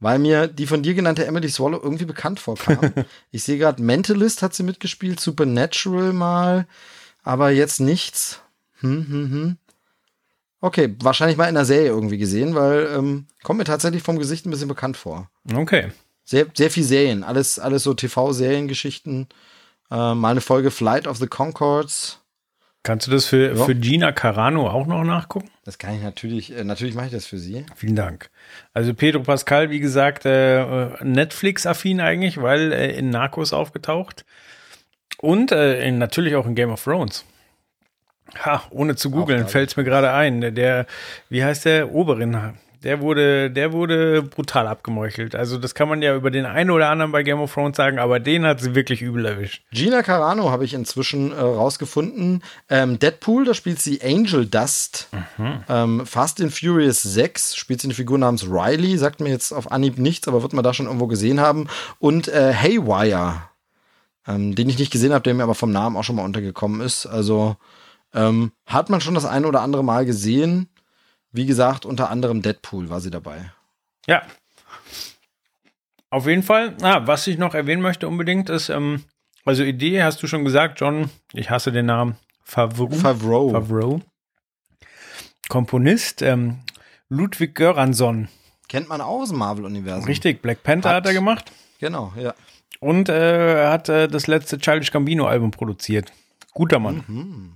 S2: Weil mir die von dir genannte Emily Swallow irgendwie bekannt vorkam. ich sehe gerade, Mentalist hat sie mitgespielt, Supernatural mal, aber jetzt nichts. Hm, hm, hm. Okay, wahrscheinlich mal in der Serie irgendwie gesehen, weil ähm, kommt mir tatsächlich vom Gesicht ein bisschen bekannt vor.
S1: Okay.
S2: Sehr, sehr viel Serien, alles, alles so TV-Seriengeschichten. Äh, mal eine Folge Flight of the Concords.
S1: Kannst du das für,
S2: Ja.
S1: für Gina Carano auch noch nachgucken?
S2: Das kann ich natürlich, äh, natürlich mache ich das für sie.
S1: Vielen Dank. Also Pedro Pascal, wie gesagt, äh, Netflix-affin eigentlich, weil äh, in Narcos aufgetaucht. Und äh, natürlich auch in Game of Thrones. Ha, ohne zu googeln, fällt es mir gerade ein. Der- Der, wie heißt der? Oberin. Der wurde, der wurde brutal abgemeuchelt. Also das kann man ja über den einen oder anderen bei Game of Thrones sagen, aber den hat sie wirklich übel erwischt.
S2: Gina Carano habe ich inzwischen äh, rausgefunden. Ähm, Deadpool, da spielt sie Angel Dust. Ähm, Fast and Furious 6 spielt sie eine Figur namens Riley. Sagt mir jetzt auf Anhieb nichts, aber wird man da schon irgendwo gesehen haben. Und äh, Haywire, ähm, den ich nicht gesehen habe, der mir aber vom Namen auch schon mal untergekommen ist. Also ähm, hat man schon das eine oder andere Mal gesehen. Wie gesagt, unter anderem Deadpool war sie dabei.
S1: Ja. Auf jeden Fall. Ah, was ich noch erwähnen möchte unbedingt ist, ähm, also Idee hast du schon gesagt, John, ich hasse den Namen, Favreau.
S2: Favreau.
S1: Favreau. Komponist, ähm, Ludwig Göransson.
S2: Kennt man auch aus dem Marvel-Universum.
S1: Richtig, Black Panther
S2: Hat-
S1: hat er gemacht.
S2: Genau, ja.
S1: Und äh, er hat äh, das letzte Childish Gambino-Album produziert. Guter Mann.
S2: Mhm.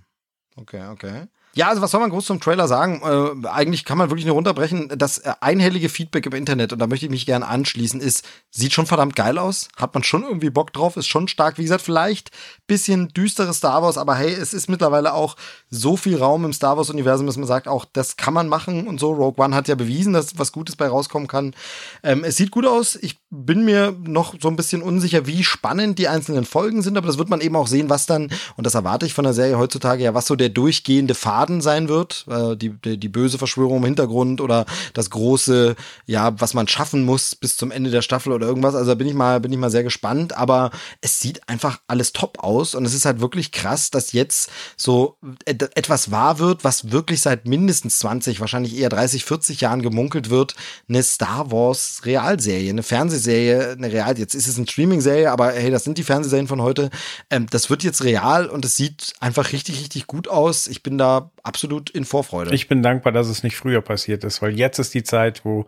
S2: Okay, okay. Ja, also was soll man groß zum Trailer sagen? Äh, eigentlich kann man wirklich nur runterbrechen. Das äh, einhellige Feedback im Internet, und da möchte ich mich gerne anschließen, ist, sieht schon verdammt geil aus. Hat man schon irgendwie Bock drauf, ist schon stark. Wie gesagt, vielleicht bisschen düsteres Star Wars, aber hey, es ist mittlerweile auch so viel Raum im Star Wars-Universum, dass man sagt, auch das kann man machen und so. Rogue One hat ja bewiesen, dass was Gutes bei rauskommen kann. Ähm, es sieht gut aus. Ich bin mir noch so ein bisschen unsicher, wie spannend die einzelnen Folgen sind, aber das wird man eben auch sehen, was dann, und das erwarte ich von der Serie heutzutage ja, was so der durchgehende Faden sein wird, äh, die, die, die böse Verschwörung im Hintergrund oder das große, ja, was man schaffen muss bis zum Ende der Staffel oder irgendwas. Also da bin ich mal, bin ich mal sehr gespannt, aber es sieht einfach alles top aus und es ist halt wirklich krass, dass jetzt so et- etwas wahr wird, was wirklich seit mindestens 20, wahrscheinlich eher 30, 40 Jahren gemunkelt wird, eine Star Wars Realserie, eine Fernsehserie, eine Real, jetzt ist es eine Streaming-Serie, aber hey, das sind die Fernsehserien von heute. Ähm, das wird jetzt real und es sieht einfach richtig, richtig gut aus. Ich bin da absolut in Vorfreude.
S1: Ich bin dankbar, dass es nicht früher passiert ist, weil jetzt ist die Zeit, wo,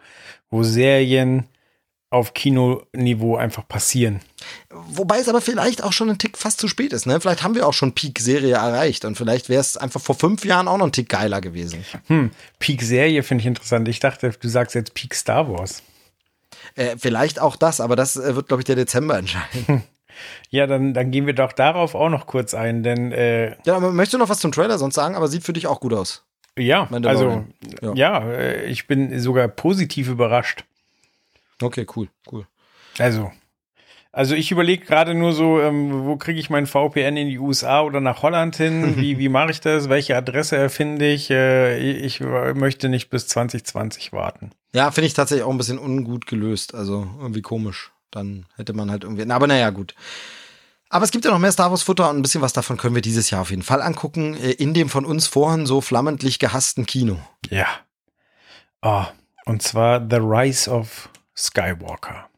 S1: wo Serien auf Kinoniveau einfach passieren.
S2: Wobei es aber vielleicht auch schon ein Tick fast zu spät ist. Ne? Vielleicht haben wir auch schon Peak-Serie erreicht und vielleicht wäre es einfach vor fünf Jahren auch noch ein Tick geiler gewesen.
S1: Hm, Peak Serie finde ich interessant. Ich dachte, du sagst jetzt Peak Star Wars.
S2: Äh, vielleicht auch das, aber das äh, wird, glaube ich, der Dezember entscheiden.
S1: Ja, dann, dann gehen wir doch darauf auch noch kurz ein, denn äh,
S2: ja, aber möchtest du noch was zum Trailer sonst sagen? Aber sieht für dich auch gut aus.
S1: ja, also ja,
S2: Ja.
S1: äh, ich bin sogar positiv überrascht.
S2: Okay, cool, cool.
S1: Also, also ich überlege gerade nur so, ähm, wo kriege ich meinen VPN in die USA oder nach Holland hin? Wie, wie mache ich das? Welche Adresse erfinde ich? Äh, ich möchte nicht bis 2020 warten.
S2: Ja, finde ich tatsächlich auch ein bisschen ungut gelöst. Also irgendwie komisch. Dann hätte man halt irgendwie. Na, aber naja, gut. Aber es gibt ja noch mehr Star Wars Futter und ein bisschen was davon können wir dieses Jahr auf jeden Fall angucken. äh, In dem von uns vorhin so flammendlich gehassten Kino.
S1: Ja. Ah, und zwar The Rise of Skywalker.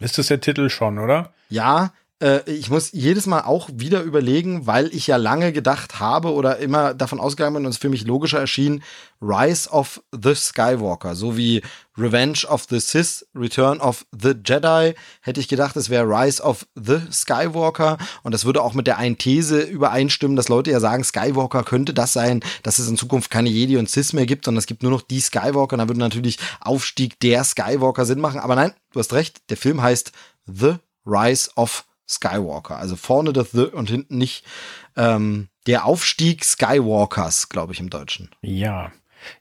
S1: Ist das der Titel schon, oder?
S2: Ja, äh, ich muss jedes Mal auch wieder überlegen, weil ich ja lange gedacht habe oder immer davon ausgegangen bin und es für mich logischer erschien, Rise of the Skywalker, so wie Revenge of the Sith, Return of the Jedi, hätte ich gedacht, es wäre Rise of the Skywalker. Und das würde auch mit der einen These übereinstimmen, dass Leute ja sagen, Skywalker könnte das sein, dass es in Zukunft keine Jedi und Sith mehr gibt, sondern es gibt nur noch die Skywalker. Und da würde natürlich Aufstieg der Skywalker Sinn machen, aber nein, du hast recht, der Film heißt The Rise of Skywalker. Also vorne das The und hinten nicht. Ähm, der Aufstieg Skywalkers, glaube ich, im Deutschen.
S1: Ja.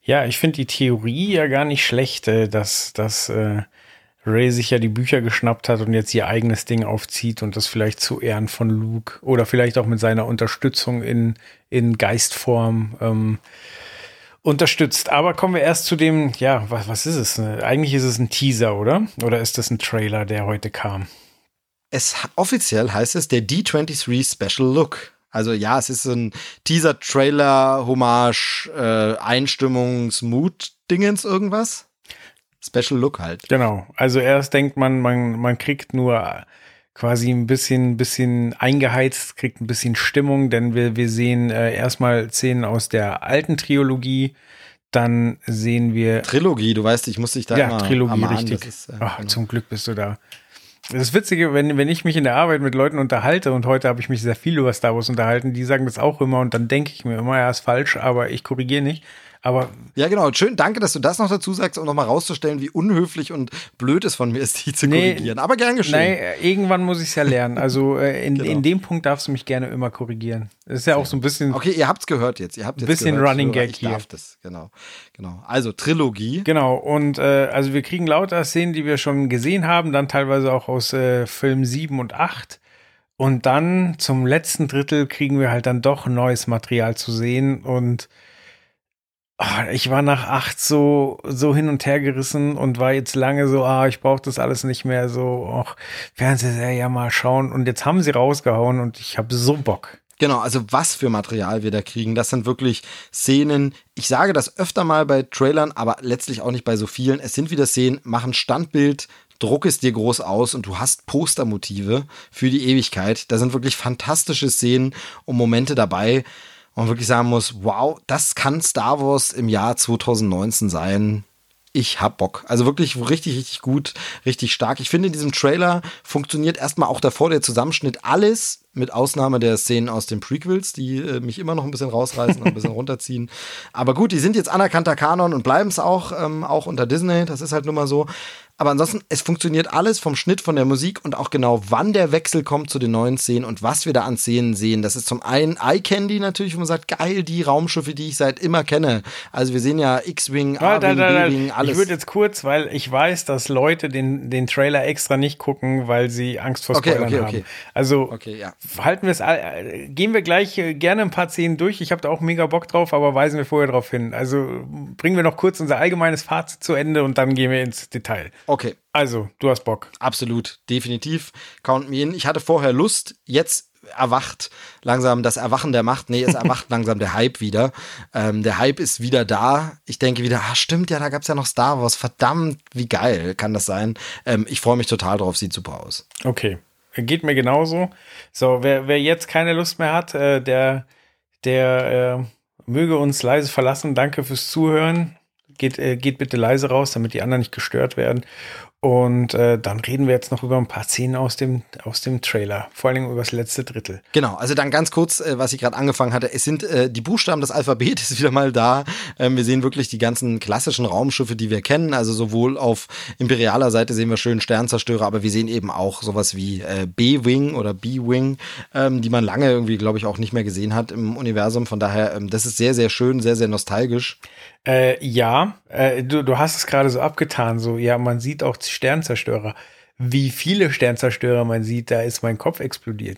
S1: Ja, ich finde die Theorie ja gar nicht schlecht, äh, dass, dass äh, Ray sich ja die Bücher geschnappt hat und jetzt ihr eigenes Ding aufzieht und das vielleicht zu Ehren von Luke oder vielleicht auch mit seiner Unterstützung in, in Geistform ähm, unterstützt. Aber kommen wir erst zu dem, ja, was, was ist es? Eigentlich ist es ein Teaser, oder? Oder ist das ein Trailer, der heute kam?
S2: Es offiziell heißt es der D23 Special Look. Also ja, es ist so ein Teaser, Trailer, Hommage, äh, Einstimmungs-Mood-Dingens irgendwas. Special Look halt.
S1: Genau. Also erst denkt man, man, man kriegt nur quasi ein bisschen, bisschen eingeheizt, kriegt ein bisschen Stimmung, denn wir, wir sehen äh, erstmal Szenen aus der alten Trilogie, dann sehen wir
S2: Trilogie, du weißt, ich muss dich da
S1: ja,
S2: immer
S1: Trilogie, richtig.
S2: Ist, äh,
S1: Ach,
S2: genau.
S1: Zum Glück bist du da. Das Witzige, wenn, wenn ich mich in der Arbeit mit Leuten unterhalte und heute habe ich mich sehr viel über Star Wars unterhalten, die sagen das auch immer und dann denke ich mir immer, ja, ist falsch, aber ich korrigiere nicht. Aber
S2: Ja, genau. Schön, danke, dass du das noch dazu sagst, um nochmal rauszustellen, wie unhöflich und blöd es von mir ist, die zu
S1: Nee,
S2: korrigieren. Aber gern geschehen.
S1: Nein, irgendwann muss ich es ja lernen. Also äh, in,
S2: Genau.
S1: in dem Punkt darfst du mich gerne immer korrigieren. Das ist ja auch so ein bisschen.
S2: Okay, ihr habt's gehört jetzt. Ihr habt jetzt
S1: Bisschen
S2: gehört,
S1: Running Gag
S2: ich darf das. Genau, genau. Also Trilogie.
S1: Genau, und äh, also wir kriegen lauter Szenen, die wir schon gesehen haben, dann teilweise auch aus äh, Film 7 und 8. Und dann zum letzten Drittel kriegen wir halt dann doch neues Material zu sehen. Und ich war nach 8 so, so hin und her gerissen und war jetzt lange so, ah, ich brauche das alles nicht mehr, so, auch Fernsehserie mal schauen. Und jetzt haben sie rausgehauen und ich habe so Bock.
S2: Genau, also was für Material wir da kriegen, das sind wirklich Szenen. Ich sage das öfter mal bei Trailern, aber letztlich auch nicht bei so vielen. Es sind wieder Szenen, machen Standbild, druck es dir groß aus und du hast Postermotive für die Ewigkeit. Da sind wirklich fantastische Szenen und Momente dabei, man wirklich sagen muss, wow, das kann Star Wars im Jahr 2019 sein. Ich hab Bock. Also wirklich richtig, richtig gut, richtig stark. Ich finde, in diesem Trailer funktioniert erstmal auch davor der Zusammenschnitt alles, mit Ausnahme der Szenen aus den Prequels, die äh, mich immer noch ein bisschen rausreißen und ein bisschen runterziehen. Aber gut, die sind jetzt anerkannter Kanon und bleiben es auch, ähm, auch unter Disney. Das ist halt nun mal so. Aber ansonsten, es funktioniert alles vom Schnitt, von der Musik und auch genau, wann der Wechsel kommt zu den neuen Szenen und was wir da an Szenen sehen. Das ist zum einen Eye Candy natürlich, wo man sagt, geil, die Raumschiffe, die ich seit immer kenne. Also wir sehen ja X-Wing, A-Wing, B-Wing, alles.
S1: Ich würde jetzt kurz, weil ich weiß, dass Leute den, den Trailer extra nicht gucken, weil sie Angst vor
S2: Okay,
S1: Spoilern
S2: okay,
S1: haben.
S2: okay.
S1: Also
S2: Okay, ja.
S1: Halten wir es, äh, gehen wir gleich äh, gerne ein paar Szenen durch. Ich habe da auch mega Bock drauf, aber weisen wir vorher drauf hin. Also bringen wir noch kurz unser allgemeines Fazit zu Ende und dann gehen wir ins Detail.
S2: Okay,
S1: Also, du hast Bock.
S2: absolut, definitiv. Count me in. Ich hatte vorher Lust, jetzt erwacht langsam das Erwachen der Macht. Nee, es erwacht langsam der Hype wieder. Ähm, der Hype ist wieder da. Ich denke wieder, ah, stimmt ja, da gab's ja noch Star Wars. Verdammt, wie geil kann das sein? Ähm, ich freue mich total drauf, sieht super aus.
S1: Okay. Geht mir genauso. So, wer, wer jetzt keine Lust mehr hat, äh, der, der äh, möge uns leise verlassen. Danke fürs Zuhören. Geht, äh, geht bitte leise raus, damit die anderen nicht gestört werden. Und äh, dann reden wir jetzt noch über ein paar Szenen aus dem, aus dem Trailer, vor allem über das letzte Drittel.
S2: Genau, also dann ganz kurz, äh, was ich gerade angefangen hatte. Es sind äh, die Buchstaben des Alphabets wieder mal da. Ähm, wir sehen wirklich die ganzen klassischen Raumschiffe, die wir kennen. Also sowohl auf imperialer Seite sehen wir schön Sternzerstörer, aber wir sehen eben auch sowas wie äh, B-Wing oder B-Wing, ähm, die man lange irgendwie, glaube ich, auch nicht mehr gesehen hat im Universum. Von daher, ähm, das ist sehr, sehr schön, sehr, sehr nostalgisch.
S1: Äh, ja, äh, du, du hast es gerade so abgetan, so, ja, man sieht auch Sternzerstörer. Wie viele Sternzerstörer man sieht, da ist mein Kopf explodiert.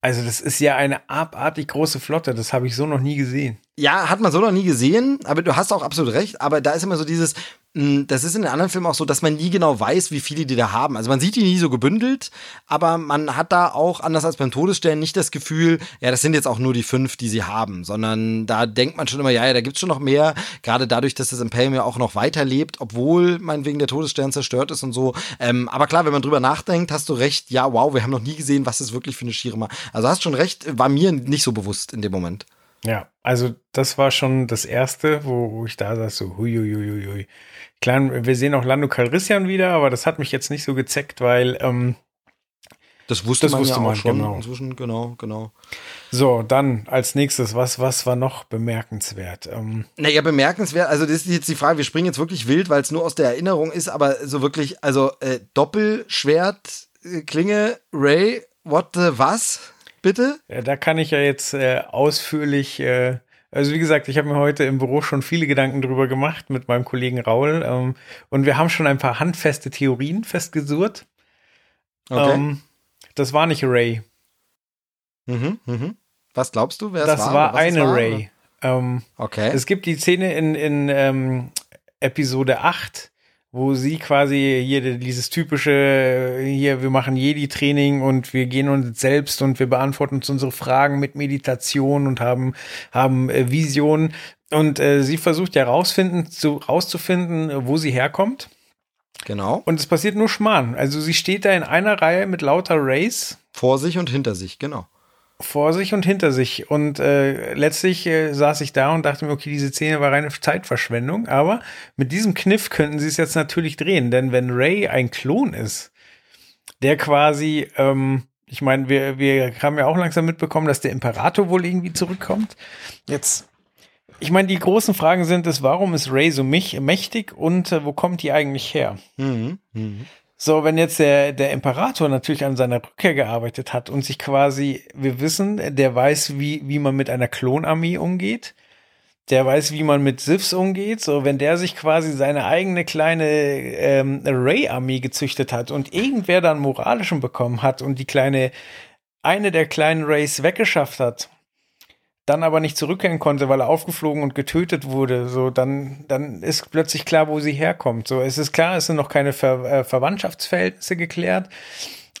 S1: Also das ist ja eine abartig große Flotte, das habe ich so noch nie gesehen.
S2: Ja, hat man so noch nie gesehen, aber du hast auch absolut recht. Aber da ist immer so dieses, das ist in den anderen Filmen auch so, dass man nie genau weiß, wie viele die da haben. Also man sieht die nie so gebündelt, aber man hat da auch, anders als beim Todesstern, nicht das Gefühl, ja, das sind jetzt auch nur die fünf, die sie haben, sondern da denkt man schon immer, ja, ja, da gibt's schon noch mehr. Gerade dadurch, dass das Imperium ja auch noch weiterlebt, obwohl meinetwegen der Todesstern zerstört ist und so. Ähm, aber klar, wenn man drüber nachdenkt, hast du recht, ja, wow, wir haben noch nie gesehen, was es wirklich für eine Schirma. Also hast schon recht, war mir nicht so bewusst in dem Moment.
S1: Ja, also das war schon das erste, wo, wo ich da saß, so hui, hui, hui, hui. Klar, wir sehen auch Lando Calrissian wieder, aber das hat mich jetzt nicht so gezeckt, weil ähm,
S2: Das wusste
S1: Das
S2: man
S1: wusste
S2: ja auch
S1: man,
S2: schon
S1: genau.
S2: inzwischen, genau, genau.
S1: so, dann als nächstes, was, was war noch bemerkenswert? Ähm,
S2: Naja, bemerkenswert, also das ist jetzt die Frage, wir springen jetzt wirklich wild, weil es nur aus der Erinnerung ist, aber so wirklich, also äh, Doppelschwert, äh, Klinge, Ray, what the was? Bitte?
S1: Ja, da kann ich ja jetzt äh, ausführlich, äh, also wie gesagt, ich habe mir heute im Büro schon viele Gedanken drüber gemacht mit meinem Kollegen Raul ähm, und wir haben schon ein paar handfeste Theorien festgesurrt.
S2: Okay.
S1: Ähm, das war nicht Ray,
S2: mhm, mhm. Was glaubst du, wer es
S1: das
S2: war?
S1: war,
S2: was es
S1: eine
S2: war,
S1: Ray. Ähm?
S2: Okay.
S1: es gibt die Szene in, in ähm, Episode 8, wo sie quasi hier dieses typische, hier, wir machen Jedi-Training und wir gehen uns selbst und wir beantworten uns unsere Fragen mit Meditation und haben, haben äh, Visionen. Und äh, sie versucht ja rausfinden, zu, rauszufinden, wo sie herkommt.
S2: genau.
S1: Und es passiert nur Schmarrn. Also sie steht da in einer Reihe mit lauter Rays
S2: Vor sich und hinter sich, genau.
S1: Vor sich und hinter sich. Und äh, letztlich äh, saß ich da und dachte mir, okay, diese Szene war reine Zeitverschwendung. Aber mit diesem Kniff könnten sie es jetzt natürlich drehen. Denn wenn Ray ein Klon ist, der quasi, ähm, ich meine, wir, wir haben ja auch langsam mitbekommen, dass der Imperator wohl irgendwie zurückkommt. Jetzt, ich meine, die großen Fragen sind es, warum ist Ray so mich, mächtig und äh, wo kommt die eigentlich her?
S2: Mhm. Mhm.
S1: So, wenn jetzt der, der Imperator natürlich an seiner Rückkehr gearbeitet hat und sich quasi, wir wissen, der weiß, wie, wie man mit einer Klonarmee umgeht, der weiß, wie man mit Siths umgeht, so, wenn der sich quasi seine eigene kleine ähm, Ray-Armee gezüchtet hat und irgendwer dann moralischen bekommen hat und die kleine, eine der kleinen Rays weggeschafft hat, dann aber nicht zurückkehren konnte, weil er aufgeflogen und getötet wurde, so dann, dann ist plötzlich klar, wo sie herkommt. So, es ist klar, es sind noch keine Ver äh, Verwandtschaftsverhältnisse geklärt,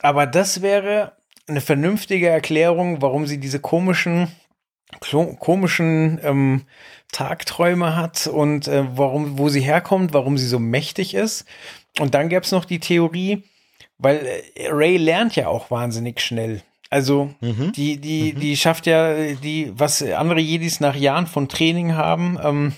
S1: aber das wäre eine vernünftige Erklärung, warum sie diese komischen, komischen ähm, Tagträume hat und äh, warum, wo sie herkommt, warum sie so mächtig ist. Und dann gäbe es noch die Theorie, weil äh, Ray lernt ja auch wahnsinnig schnell. Also
S2: Mhm.
S1: die, die, die schafft ja die, was andere Jedis nach Jahren von Training haben, ähm,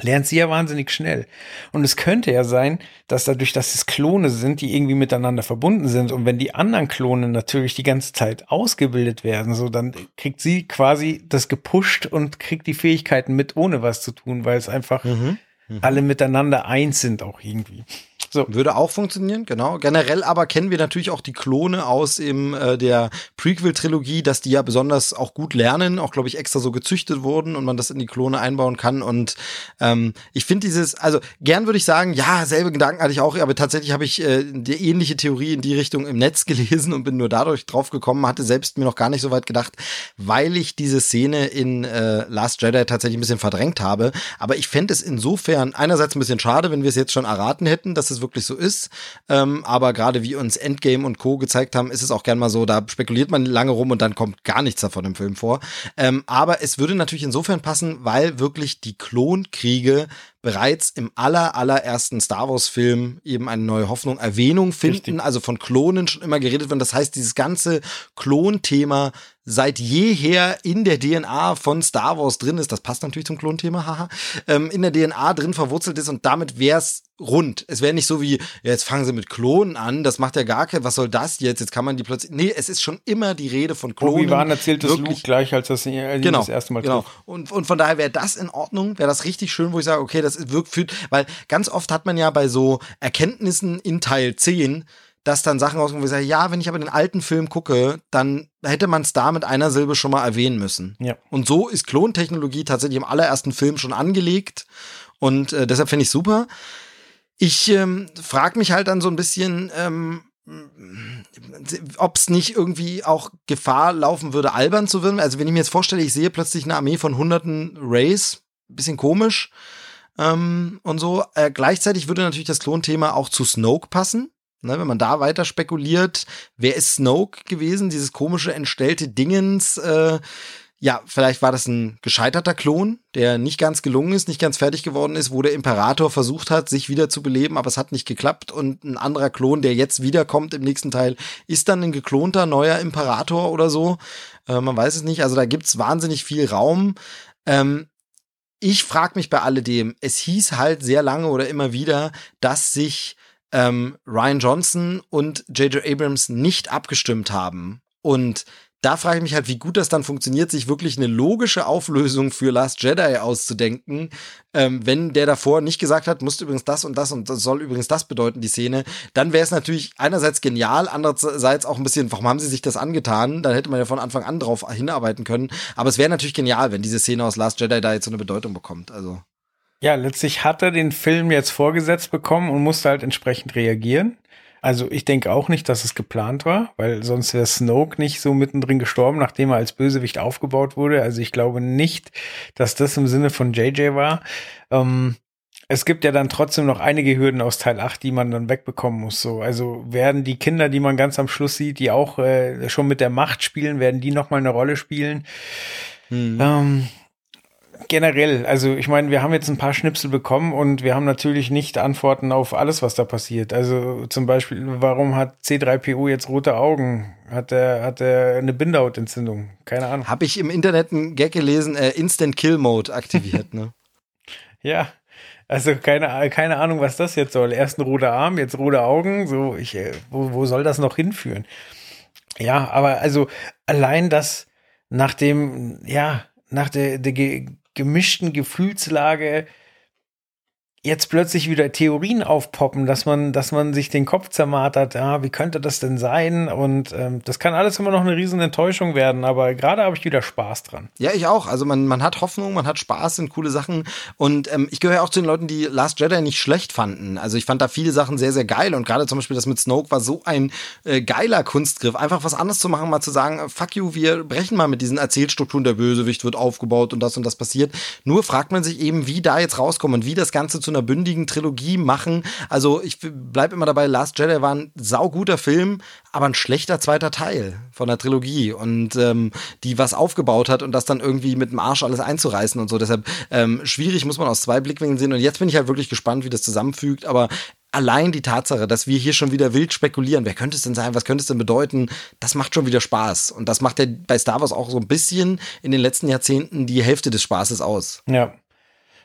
S1: lernt sie ja wahnsinnig schnell. Und es könnte ja sein, dass dadurch, dass es Klone sind, die irgendwie miteinander verbunden sind und wenn die anderen Klone natürlich die ganze Zeit ausgebildet werden, so dann kriegt sie quasi das gepusht und kriegt die Fähigkeiten mit, ohne was zu tun, weil es einfach
S2: Mhm.
S1: Alle miteinander eins sind auch irgendwie. So.
S2: Würde auch funktionieren, genau. Generell aber kennen wir natürlich auch die Klone aus im, äh, der Prequel-Trilogie, dass die ja besonders auch gut lernen, auch glaube ich extra so gezüchtet wurden und man das in die Klone einbauen kann. Und ähm, ich finde dieses, also gern würde ich sagen, ja, selbe Gedanken hatte ich auch, aber tatsächlich habe ich äh, die ähnliche Theorie in die Richtung im Netz gelesen und bin nur dadurch drauf gekommen, hatte selbst mir noch gar nicht so weit gedacht, weil ich diese Szene in äh, Last Jedi tatsächlich ein bisschen verdrängt habe. Aber ich fände es insofern einerseits ein bisschen schade, wenn wir es jetzt schon erraten hätten, dass es wirklich so ist. Ähm, aber gerade wie uns Endgame und Co. gezeigt haben, ist es auch gern mal so, da spekuliert man lange rum und dann kommt gar nichts davon im Film vor. Ähm, aber es würde natürlich insofern passen, weil wirklich die Klonkriege bereits im aller, allerersten Star Wars Film eben eine neue Hoffnung, Erwähnung finden,
S1: Richtig.
S2: also von Klonen schon immer geredet wird. Das heißt, dieses ganze Klonthema seit jeher in der DNA von Star Wars drin ist, das passt natürlich zum Klonthema, haha, ähm, in der DNA drin verwurzelt ist und damit wäre es rund. Es wäre nicht so wie, ja, jetzt fangen sie mit Klonen an, das macht ja gar kein, was soll das jetzt? Jetzt kann man die plötzlich. Nee, es ist schon immer die Rede von Klonen.
S1: Obi-Wan erzählt das
S2: Wirklich-
S1: Luke gleich, als das ihn
S2: genau,
S1: das erste Mal
S2: genau.
S1: trifft.
S2: Und, und von daher wäre das in Ordnung, wäre das richtig schön, wo ich sage, okay, das ist wirkt für, weil ganz oft hat man ja bei so Erkenntnissen in Teil 10, dass dann Sachen rauskommen, wo ich sage, ja, wenn ich aber den alten Film gucke, dann hätte man es da mit einer Silbe schon mal erwähnen müssen.
S1: Ja.
S2: Und so ist Klontechnologie tatsächlich im allerersten Film schon angelegt. Und äh, deshalb finde ich super. Ich ähm, frage mich halt dann so ein bisschen, ähm, ob es nicht irgendwie auch Gefahr laufen würde, albern zu werden. Also wenn ich mir jetzt vorstelle, ich sehe plötzlich eine Armee von hunderten Rays, bisschen komisch ähm, und so. Äh, gleichzeitig würde natürlich das Klonthema auch zu Snoke passen. Ne, wenn man da weiter spekuliert, wer ist Snoke gewesen? Dieses komische, entstellte Dingens. Äh, ja, vielleicht war das ein gescheiterter Klon, der nicht ganz gelungen ist, nicht ganz fertig geworden ist, wo der Imperator versucht hat, sich wieder zu beleben, aber es hat nicht geklappt. Und ein anderer Klon, der jetzt wiederkommt im nächsten Teil, ist dann ein geklonter neuer Imperator oder so. Äh, man weiß es nicht. Also da gibt's wahnsinnig viel Raum. Ähm, ich frage mich bei alledem, es hieß halt sehr lange oder immer wieder, dass sich ähm, Ryan Johnson und J.J. Abrams nicht abgestimmt haben. Und da frage ich mich halt, wie gut das dann funktioniert, sich wirklich eine logische Auflösung für Last Jedi auszudenken, ähm, wenn der davor nicht gesagt hat, muss übrigens das und das und das soll übrigens das bedeuten, die Szene, dann wäre es natürlich einerseits genial, andererseits auch ein bisschen, warum haben sie sich das angetan? Dann hätte man ja von Anfang an drauf hinarbeiten können. Aber es wäre natürlich genial, wenn diese Szene aus Last Jedi da jetzt so eine Bedeutung bekommt. Also.
S1: Ja, letztlich hat er den Film jetzt vorgesetzt bekommen und musste halt entsprechend reagieren. Also ich denke auch nicht, dass es geplant war, weil sonst wäre Snoke nicht so mittendrin gestorben, nachdem er als Bösewicht aufgebaut wurde. Also ich glaube nicht, dass das im Sinne von JJ war. Ähm, es gibt ja dann trotzdem noch einige Hürden aus Teil 8, die man dann wegbekommen muss. So, also werden die Kinder, die man ganz am Schluss sieht, die auch äh, schon mit der Macht spielen, werden die noch mal eine Rolle spielen? Ähm, generell, also ich meine, wir haben jetzt ein paar Schnipsel bekommen und wir haben natürlich nicht Antworten auf alles, was da passiert. Also zum Beispiel, warum hat C3PO jetzt rote Augen? Hat er hat er eine Bindehautentzündung? Keine Ahnung.
S2: Habe ich im Internet einen Gag gelesen, äh, Instant Kill Mode aktiviert, ne?
S1: Ja, also keine, keine Ahnung, was das jetzt soll. Erst ein roter Arm, jetzt rote Augen. So, ich, äh, wo, wo soll das noch hinführen? Ja, aber also allein das nach dem, ja, nach der, der gemischten Gefühlslage jetzt plötzlich wieder Theorien aufpoppen, dass man, dass man sich den Kopf zermartert, ja, wie könnte das denn sein? Und ähm, das kann alles immer noch eine riesen Enttäuschung werden, aber gerade habe ich wieder Spaß dran.
S2: Ja, ich auch. Also man, man hat Hoffnung, man hat Spaß, sind coole Sachen. Und ähm, ich gehöre auch zu den Leuten, die Last Jedi nicht schlecht fanden. Also ich fand da viele Sachen sehr, sehr geil. Und gerade zum Beispiel das mit Snoke war so ein äh, geiler Kunstgriff. Einfach was anderes zu machen, mal zu sagen, äh, fuck you, wir brechen mal mit diesen Erzählstrukturen, der Bösewicht wird aufgebaut und das und das passiert. Nur fragt man sich eben, wie da jetzt rauskommen und wie das Ganze zu einer bündigen Trilogie machen. Also ich bleib immer dabei, Last Jedi war ein sauguter Film, aber ein schlechter zweiter Teil von der Trilogie und ähm, die was aufgebaut hat und das dann irgendwie mit dem Arsch alles einzureißen und so. Deshalb ähm, schwierig muss man aus zwei Blickwinkeln sehen und jetzt bin ich halt wirklich gespannt, wie das zusammenfügt, aber allein die Tatsache, dass wir hier schon wieder wild spekulieren, wer könnte es denn sein, was könnte es denn bedeuten, das macht schon wieder Spaß. Und das macht ja bei Star Wars auch so ein bisschen in den letzten Jahrzehnten die Hälfte des Spaßes aus.
S1: Ja.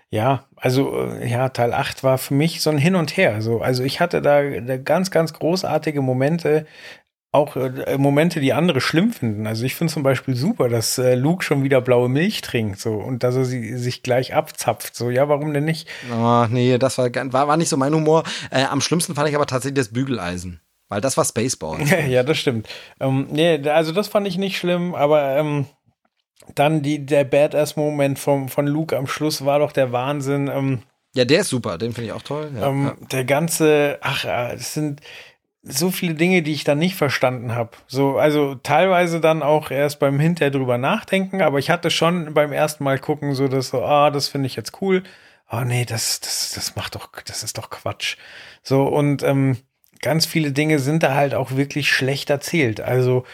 S1: Ja, also äh, ja, Teil 8 war für mich so ein Hin und Her. So, also ich hatte da, da ganz, ganz großartige Momente, auch äh, Momente, die andere schlimm finden. Also ich finde zum Beispiel super, dass äh, Luke schon wieder blaue Milch trinkt so und dass er sie sich gleich abzapft. So, ja, warum denn nicht?
S2: Oh, nee, das war, war, war nicht so mein Humor. Äh, am schlimmsten fand ich aber tatsächlich das Bügeleisen. Weil das war Spaceball.
S1: ja, das stimmt. Ähm, nee, also das fand ich nicht schlimm, aber ähm, dann die, der Badass-Moment vom, von Luke am Schluss war doch der Wahnsinn. Ähm,
S2: Ja, der ist super, den finde ich auch toll. Ja,
S1: ähm,
S2: ja.
S1: Der ganze, ach, es sind so viele Dinge, die ich dann nicht verstanden habe. So, also teilweise dann auch erst beim Hinterher drüber nachdenken, aber ich hatte schon beim ersten Mal gucken, so dass so, ah, das finde ich jetzt cool. Ah, nee, das, das, das macht doch, das ist doch Quatsch. So, und ähm, ganz viele Dinge sind da halt auch wirklich schlecht erzählt. Also,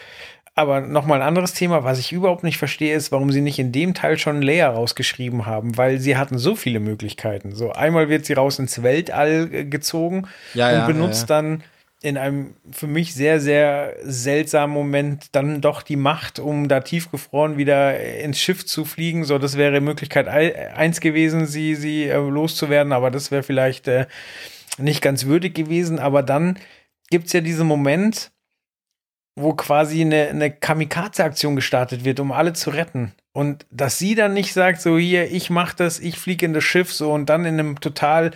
S1: aber nochmal ein anderes Thema, was ich überhaupt nicht verstehe, ist, warum sie nicht in dem Teil schon Leia rausgeschrieben haben, weil sie hatten so viele Möglichkeiten. So einmal wird sie raus ins Weltall äh, gezogen
S2: Ja,
S1: und
S2: ja,
S1: benutzt
S2: ja,
S1: dann in einem für mich sehr, sehr seltsamen Moment dann doch die Macht, um da tiefgefroren wieder ins Schiff zu fliegen. So, das wäre Möglichkeit ei- eins gewesen, sie, sie äh, loszuwerden, aber das wäre vielleicht äh, nicht ganz würdig gewesen, aber dann gibt's ja diesen Moment, wo quasi eine, eine Kamikaze-Aktion gestartet wird, um alle zu retten. Und dass sie dann nicht sagt, so hier, ich mach das, ich fliege in das Schiff, so und dann in einem total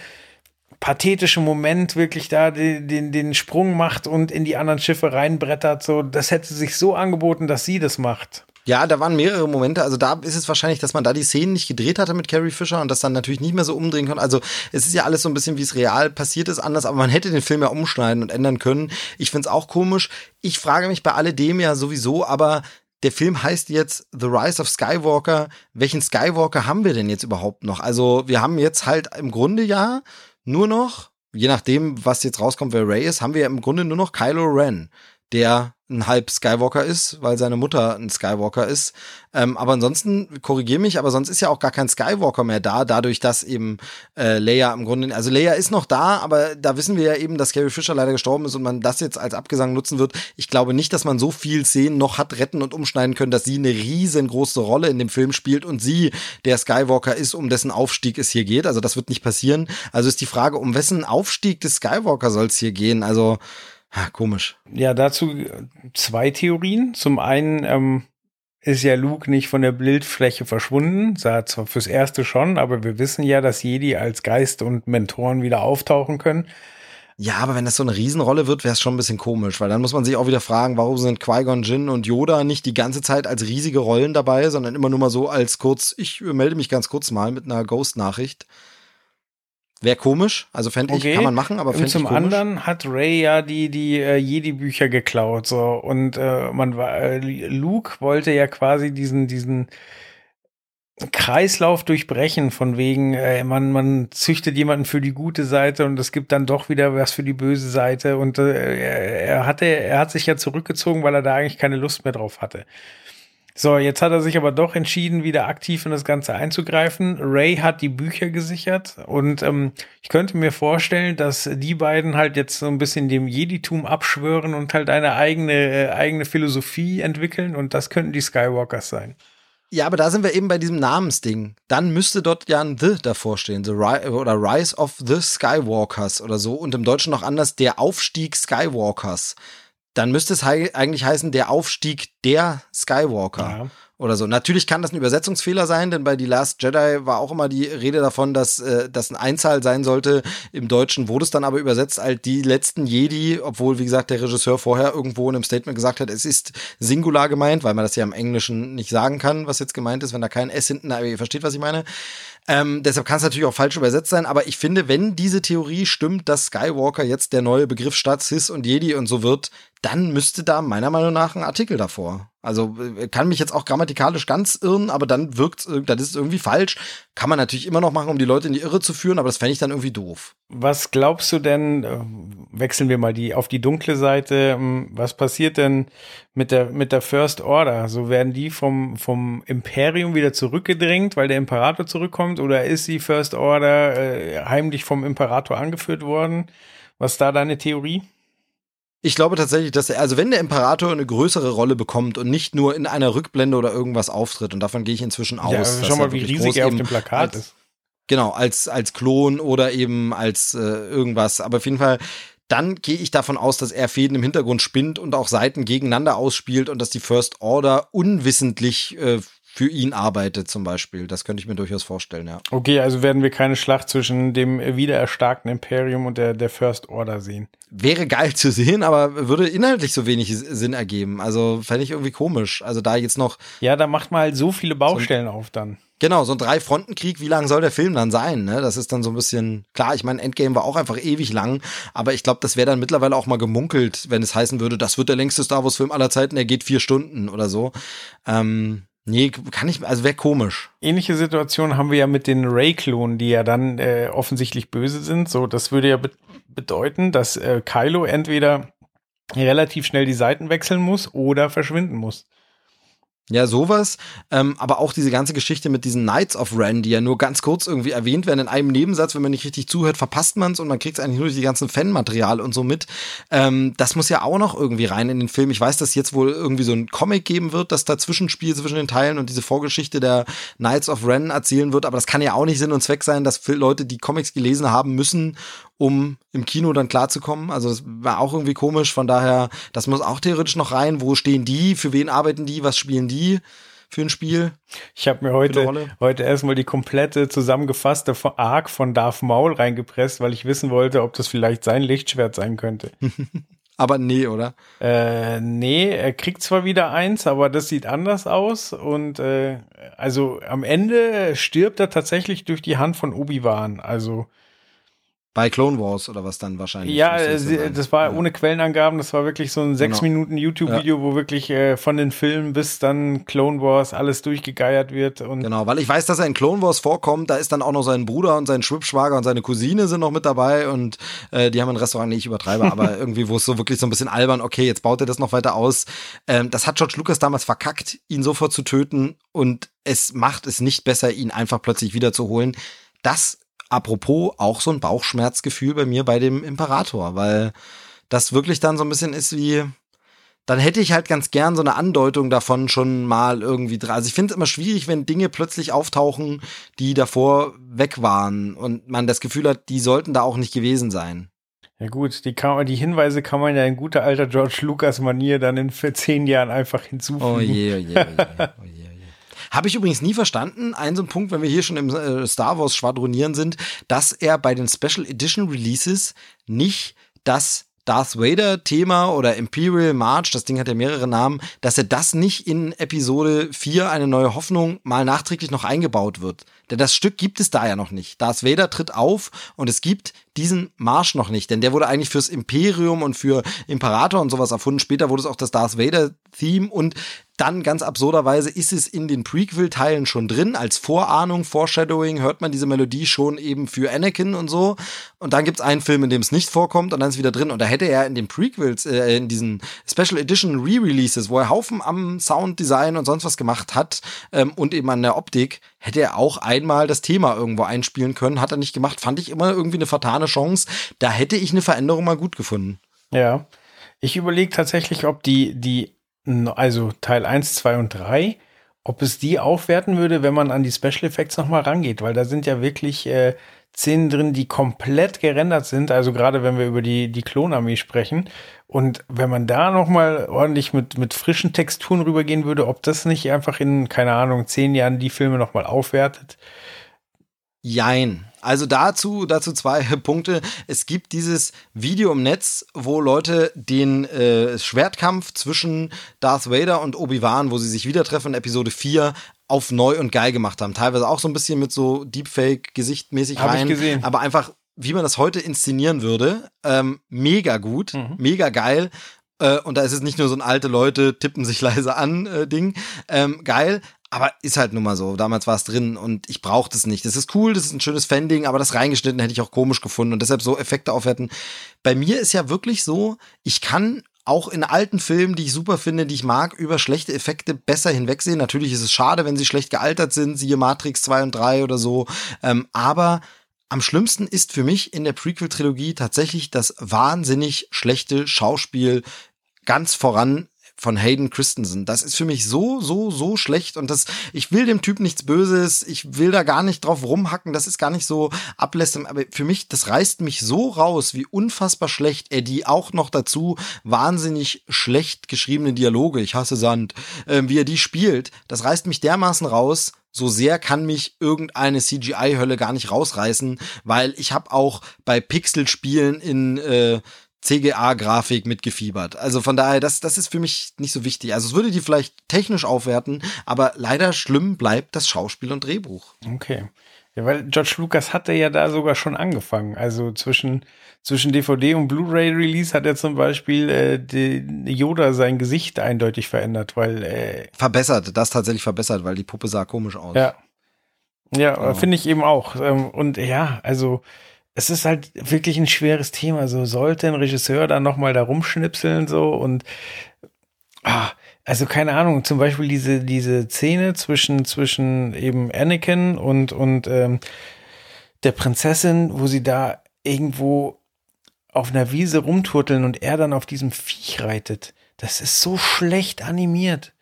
S1: pathetischen Moment wirklich da den, den, den Sprung macht und in die anderen Schiffe reinbrettert, so, das hätte sich so angeboten, dass sie das macht.
S2: Ja, da waren mehrere Momente. Also da ist es wahrscheinlich, dass man da die Szenen nicht gedreht hatte mit Carrie Fisher und das dann natürlich nicht mehr so umdrehen konnte. Also es ist ja alles so ein bisschen, wie es real passiert ist, anders, aber man hätte den Film ja umschneiden und ändern können. Ich find's auch komisch. Ich frage mich bei alledem ja sowieso, aber der Film heißt jetzt The Rise of Skywalker. Welchen Skywalker haben wir denn jetzt überhaupt noch? Also wir haben jetzt halt im Grunde ja nur noch, je nachdem, was jetzt rauskommt, wer Ray ist, haben wir ja im Grunde nur noch Kylo Ren, der ein halb Skywalker ist, weil seine Mutter ein Skywalker ist. Ähm, aber ansonsten, korrigier mich, aber sonst ist ja auch gar kein Skywalker mehr da, dadurch, dass eben äh, Leia im Grunde, also Leia ist noch da, aber da wissen wir ja eben, dass Carrie Fisher leider gestorben ist und man das jetzt als Abgesang nutzen wird. Ich glaube nicht, dass man so viel Szenen noch hat retten und umschneiden können, dass sie eine riesengroße Rolle in dem Film spielt und sie der Skywalker ist, um dessen Aufstieg es hier geht. Also das wird nicht passieren. Also ist die Frage, um wessen Aufstieg des Skywalker soll es hier gehen? Also Ha, komisch.
S1: Ja, dazu zwei Theorien. Zum einen ähm, ist ja Luke nicht von der Bildfläche verschwunden. Sah zwar fürs Erste schon, aber wir wissen ja, dass Jedi als Geist und Mentoren wieder auftauchen können.
S2: Ja, aber wenn das so eine Riesenrolle wird, wäre es schon ein bisschen komisch, weil dann muss man sich auch wieder fragen, warum sind Qui-Gon Jinn und Yoda nicht die ganze Zeit als riesige Rollen dabei, sondern immer nur mal so als kurz, ich melde mich ganz kurz mal mit einer Ghost-Nachricht. Wäre komisch, also fände ich, okay. kann man machen, aber fände ich
S1: Zum anderen hat Ray ja die, die äh, Jedi-Bücher geklaut, so, und äh, man war, äh, Luke wollte ja quasi diesen, diesen Kreislauf durchbrechen, von wegen, äh, man, man züchtet jemanden für die gute Seite und es gibt dann doch wieder was für die böse Seite und äh, er, er hatte, er hat sich ja zurückgezogen, weil er da eigentlich keine Lust mehr drauf hatte. So, jetzt hat er sich aber doch entschieden, wieder aktiv in das Ganze einzugreifen. Ray hat die Bücher gesichert und ähm, ich könnte mir vorstellen, dass die beiden halt jetzt so ein bisschen dem Jeditum abschwören und halt eine eigene, äh, eigene Philosophie entwickeln und das könnten die Skywalkers sein.
S2: Ja, aber da sind wir eben bei diesem Namensding. Dann müsste dort ja ein The davor stehen. The Ri oder Rise of the Skywalkers oder so. Und im Deutschen noch anders, der Aufstieg Skywalkers dann müsste es he eigentlich heißen, der Aufstieg der Skywalker. Ja. Oder so. Natürlich kann das ein Übersetzungsfehler sein, denn bei The Last Jedi war auch immer die Rede davon, dass äh, das eine Einzahl sein sollte. Im Deutschen wurde es dann aber übersetzt als die letzten Jedi, obwohl, wie gesagt, der Regisseur vorher irgendwo in einem Statement gesagt hat, es ist Singular gemeint, weil man das ja im Englischen nicht sagen kann, was jetzt gemeint ist, wenn da kein S hinten, aber ihr versteht, was ich meine. Ähm, deshalb kann es natürlich auch falsch übersetzt sein, aber ich finde, wenn diese Theorie stimmt, dass Skywalker jetzt der neue Begriff statt Sis und Jedi und so wird, dann müsste da meiner Meinung nach ein Artikel davor. Also äh, kann mich jetzt auch grammatikalisch ganz irren, aber dann wirkt dann ist es irgendwie falsch. Kann man natürlich immer noch machen, um die Leute in die Irre zu führen, aber das fände ich dann irgendwie doof.
S1: Was glaubst du denn, äh, wechseln wir mal die auf die dunkle Seite, ähm, was passiert denn mit der mit der First Order? So werden die vom vom Imperium wieder zurückgedrängt, weil der Imperator zurückkommt oder ist die First Order äh, heimlich vom Imperator angeführt worden? Was ist da deine Theorie?
S2: Ich glaube tatsächlich, dass er, also wenn der Imperator eine größere Rolle bekommt und nicht nur in einer Rückblende oder irgendwas auftritt, und davon gehe ich inzwischen aus. Ja,
S1: schau mal, wie riesig er auf dem Plakat ist.
S2: Genau, als, als Klon oder eben als äh, irgendwas. Aber auf jeden Fall, dann gehe ich davon aus, dass er Fäden im Hintergrund spinnt und auch Seiten gegeneinander ausspielt und dass die First Order unwissentlich äh, für ihn arbeitet zum Beispiel. Das könnte ich mir durchaus vorstellen, ja.
S1: Okay, also werden wir keine Schlacht zwischen dem wiedererstarkten Imperium und der, der First Order sehen.
S2: Wäre geil zu sehen, aber würde inhaltlich so wenig Sinn ergeben. Also fände ich irgendwie komisch. Also da jetzt noch.
S1: Ja, da macht man halt so viele Baustellen so auf dann.
S2: Genau, so ein Drei-Fronten-Krieg, wie lang soll der Film dann sein? Ne? Das ist dann so ein bisschen, klar, ich meine, Endgame war auch einfach ewig lang, aber ich glaube, das wäre dann mittlerweile auch mal gemunkelt, wenn es heißen würde, das wird der längste Star Wars-Film aller Zeiten, er geht vier Stunden oder so. Ähm, Nee, kann ich, also wäre komisch.
S1: Ähnliche Situation haben wir ja mit den Ray-Klonen, die ja dann äh, offensichtlich böse sind. So, das würde ja be bedeuten, dass äh, Kylo entweder relativ schnell die Seiten wechseln muss oder verschwinden muss.
S2: Ja, sowas. Ähm, aber auch diese ganze Geschichte mit diesen Knights of Ren, die ja nur ganz kurz irgendwie erwähnt werden in einem Nebensatz. Wenn man nicht richtig zuhört, verpasst man es und man kriegt eigentlich nur durch die ganzen Fanmaterial und so mit. Ähm, das muss ja auch noch irgendwie rein in den Film. Ich weiß, dass jetzt wohl irgendwie so ein Comic geben wird, das dazwischen spielt zwischen den Teilen und diese Vorgeschichte der Knights of Ren erzählen wird. Aber das kann ja auch nicht Sinn und Zweck sein, dass Leute, die Comics gelesen haben müssen, um im Kino dann klarzukommen. Also das war auch irgendwie komisch. Von daher, das muss auch theoretisch noch rein. Wo stehen die? Für wen arbeiten die? Was spielen die? für ein Spiel.
S1: Ich habe mir heute, heute erstmal die komplette zusammengefasste Arc von Darth Maul reingepresst, weil ich wissen wollte, ob das vielleicht sein Lichtschwert sein könnte.
S2: aber nee, oder?
S1: Äh, nee, er kriegt zwar wieder eins, aber das sieht anders aus. Und äh, also am Ende stirbt er tatsächlich durch die Hand von Obi-Wan. Also
S2: bei Clone Wars oder was dann wahrscheinlich.
S1: Ja, das, das war ja. ohne Quellenangaben, das war wirklich so ein sechs genau. Minuten YouTube-Video, ja. wo wirklich äh, von den Filmen bis dann Clone Wars alles durchgegeiert wird. Und
S2: genau, weil ich weiß, dass er in Clone Wars vorkommt, da ist dann auch noch sein Bruder und sein Schwibschwager und seine Cousine sind noch mit dabei und äh, die haben ein Restaurant, nee, ich übertreibe, aber irgendwie, wo es so wirklich so ein bisschen albern, okay, jetzt baut er das noch weiter aus. Ähm, das hat George Lucas damals verkackt, ihn sofort zu töten und es macht es nicht besser, ihn einfach plötzlich wiederzuholen. Das apropos auch so ein Bauchschmerzgefühl bei mir bei dem Imperator, weil das wirklich dann so ein bisschen ist wie, dann hätte ich halt ganz gern so eine Andeutung davon schon mal irgendwie dran. Also ich finde es immer schwierig, wenn Dinge plötzlich auftauchen, die davor weg waren und man das Gefühl hat, die sollten da auch nicht gewesen sein.
S1: Ja gut, die, kann, die Hinweise kann man ja in guter alter George Lucas Manier dann in zehn Jahren einfach hinzufügen.
S2: Oh je, oh je, oh je, oh je. Habe ich übrigens nie verstanden. Ein so ein Punkt, wenn wir hier schon im äh, Star Wars schwadronieren sind, dass er bei den Special Edition Releases nicht das Darth Vader Thema oder Imperial March, das Ding hat ja mehrere Namen, dass er das nicht in Episode 4 eine neue Hoffnung mal nachträglich noch eingebaut wird. Denn das Stück gibt es da ja noch nicht. Darth Vader tritt auf und es gibt diesen Marsch noch nicht, denn der wurde eigentlich fürs Imperium und für Imperator und sowas erfunden. Später wurde es auch das Darth Vader Theme und dann ganz absurderweise ist es in den Prequel-Teilen schon drin. Als Vorahnung, Foreshadowing hört man diese Melodie schon eben für Anakin und so. Und dann gibt's einen Film, in dem es nicht vorkommt und dann ist wieder drin. Und da hätte er in den Prequels, äh, in diesen Special Edition Re-Releases, wo er Haufen am Sounddesign und sonst was gemacht hat ähm, und eben an der Optik, hätte er auch einmal das Thema irgendwo einspielen können. Hat er nicht gemacht. Fand ich immer irgendwie eine vertane Chance. Da hätte ich eine Veränderung mal gut gefunden.
S1: Ja. Ich überlege tatsächlich, ob die, die also Teil 1, 2 und 3, ob es die aufwerten würde, wenn man an die Special Effects nochmal rangeht, weil da sind ja wirklich äh, Szenen drin, die komplett gerendert sind, also gerade wenn wir über die, die Klonarmee sprechen. Und wenn man da nochmal ordentlich mit, mit frischen Texturen rübergehen würde, ob das nicht einfach in, keine Ahnung, zehn Jahren die Filme nochmal aufwertet.
S2: Jein. Also dazu, dazu zwei Punkte. Es gibt dieses Video im Netz, wo Leute den äh, Schwertkampf zwischen Darth Vader und Obi-Wan, wo sie sich wieder treffen in Episode 4, auf neu und geil gemacht haben. Teilweise auch so ein bisschen mit so Deepfake-Gesichtmäßig rein.
S1: Ich gesehen.
S2: Aber einfach, wie man das heute inszenieren würde, ähm, mega gut, mhm. mega geil. Äh, und da ist es nicht nur so ein alte Leute tippen sich leise an äh, Ding. Ähm, geil, aber ist halt nun mal so. Damals war es drin und ich brauchte es nicht. Das ist cool, das ist ein schönes Fending, aber das reingeschnitten hätte ich auch komisch gefunden und deshalb so Effekte aufwerten. Bei mir ist ja wirklich so, ich kann auch in alten Filmen, die ich super finde, die ich mag, über schlechte Effekte besser hinwegsehen. Natürlich ist es schade, wenn sie schlecht gealtert sind, siehe Matrix 2 und 3 oder so. Ähm, aber am schlimmsten ist für mich in der Prequel-Trilogie tatsächlich das wahnsinnig schlechte Schauspiel ganz voran von Hayden Christensen. Das ist für mich so, so, so schlecht und das, ich will dem Typ nichts Böses, ich will da gar nicht drauf rumhacken, das ist gar nicht so ablässend, aber für mich, das reißt mich so raus, wie unfassbar schlecht er die auch noch dazu wahnsinnig schlecht geschriebene Dialoge, ich hasse Sand, äh, wie er die spielt, das reißt mich dermaßen raus, so sehr kann mich irgendeine CGI-Hölle gar nicht rausreißen, weil ich habe auch bei Pixel-Spielen in äh, CGA-Grafik mitgefiebert. Also von daher, das, das ist für mich nicht so wichtig. Also es würde die vielleicht technisch aufwerten, aber leider schlimm bleibt das Schauspiel und Drehbuch.
S1: Okay. Ja, weil George Lucas hatte ja da sogar schon angefangen. Also zwischen, zwischen DVD und Blu-ray-Release hat er zum Beispiel äh, die, Yoda sein Gesicht eindeutig verändert, weil äh,
S2: verbessert, das tatsächlich verbessert, weil die Puppe sah komisch aus.
S1: Ja, ja, oh. finde ich eben auch. Ähm, und ja, also es ist halt wirklich ein schweres Thema. So sollte ein Regisseur dann nochmal da rumschnipseln so und ah, also keine Ahnung, zum Beispiel diese, diese Szene zwischen, zwischen eben Anakin und, und ähm, der Prinzessin, wo sie da irgendwo auf einer Wiese rumturteln und er dann auf diesem Viech reitet. Das ist so schlecht animiert.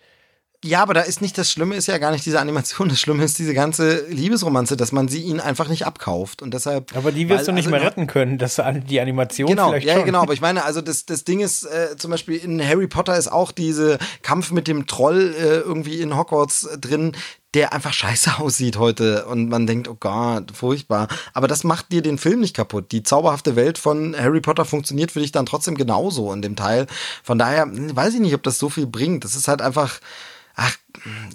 S2: Ja, aber da ist nicht das Schlimme, ist ja gar nicht diese Animation. Das Schlimme ist diese ganze Liebesromanze, dass man sie ihnen einfach nicht abkauft. Und deshalb.
S1: Aber die wirst
S2: weil,
S1: du nicht
S2: also,
S1: mehr retten können, dass die Animation
S2: Genau,
S1: vielleicht
S2: ja,
S1: schon.
S2: genau. Aber ich meine, also das, das Ding ist, äh, zum Beispiel in Harry Potter ist auch diese Kampf mit dem Troll äh, irgendwie in Hogwarts äh, drin, der einfach scheiße aussieht heute. Und man denkt, oh Gott, furchtbar. Aber das macht dir den Film nicht kaputt. Die zauberhafte Welt von Harry Potter funktioniert für dich dann trotzdem genauso in dem Teil. Von daher hm, weiß ich nicht, ob das so viel bringt. Das ist halt einfach ach,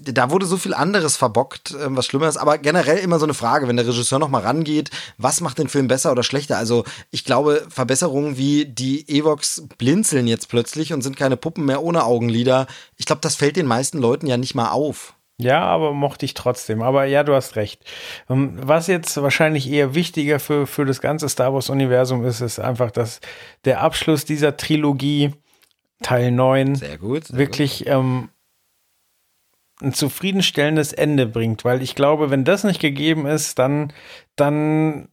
S2: da wurde so viel anderes verbockt, ähm, was schlimmer ist. Aber generell immer so eine Frage, wenn der Regisseur noch mal rangeht, was macht den Film besser oder schlechter? Also ich glaube, Verbesserungen wie die Evox blinzeln jetzt plötzlich und sind keine Puppen mehr ohne Augenlider. Ich glaube, das fällt den meisten Leuten ja nicht mal auf.
S1: Ja, aber mochte ich trotzdem. Aber ja, du hast recht. Ähm, was jetzt wahrscheinlich eher wichtiger für, für das ganze Star Wars-Universum ist, ist einfach, dass der Abschluss dieser Trilogie, Teil 9,
S2: sehr gut, sehr
S1: wirklich gut. Ähm, ein zufriedenstellendes Ende bringt, weil ich glaube, wenn das nicht gegeben ist, dann, dann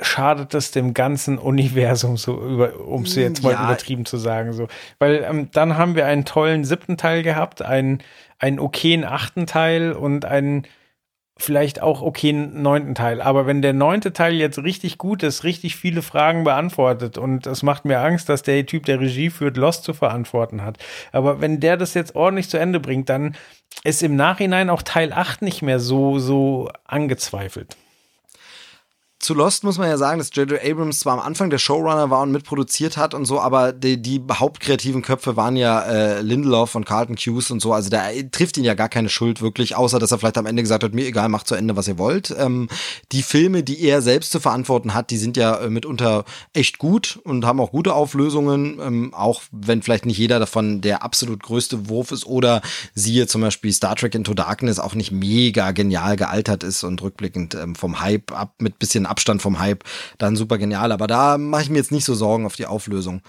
S1: schadet das dem ganzen Universum, so um es jetzt mal ja. übertrieben zu sagen, so. Weil ähm, dann haben wir einen tollen siebten Teil gehabt, einen, einen okayen achten Teil und einen vielleicht auch okay neunten Teil. Aber wenn der neunte Teil jetzt richtig gut ist, richtig viele Fragen beantwortet und es macht mir Angst, dass der Typ, der Regie führt, Lost zu verantworten hat. Aber wenn der das jetzt ordentlich zu Ende bringt, dann ist im Nachhinein auch Teil 8 nicht mehr so, so angezweifelt
S2: zu Lost muss man ja sagen, dass J.J. Abrams zwar am Anfang der Showrunner war und mitproduziert hat und so, aber die, die hauptkreativen Köpfe waren ja äh, Lindelof und Carlton Hughes und so. Also da trifft ihn ja gar keine Schuld wirklich, außer dass er vielleicht am Ende gesagt hat, mir egal, macht zu Ende, was ihr wollt. Ähm, die Filme, die er selbst zu verantworten hat, die sind ja äh, mitunter echt gut und haben auch gute Auflösungen, ähm, auch wenn vielleicht nicht jeder davon der absolut größte Wurf ist oder siehe zum Beispiel Star Trek Into Darkness auch nicht mega genial gealtert ist und rückblickend ähm, vom Hype ab mit bisschen Abstand vom Hype dann super genial. Aber da mache ich mir jetzt nicht so Sorgen auf die Auflösung.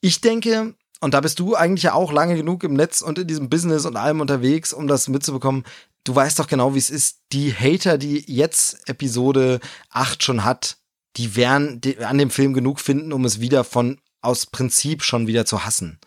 S2: Ich denke, und da bist du eigentlich ja auch lange genug im Netz und in diesem Business und allem unterwegs, um das mitzubekommen. Du weißt doch genau, wie es ist. Die Hater, die jetzt Episode 8 schon hat, die werden an dem Film genug finden, um es wieder von aus Prinzip schon wieder zu hassen.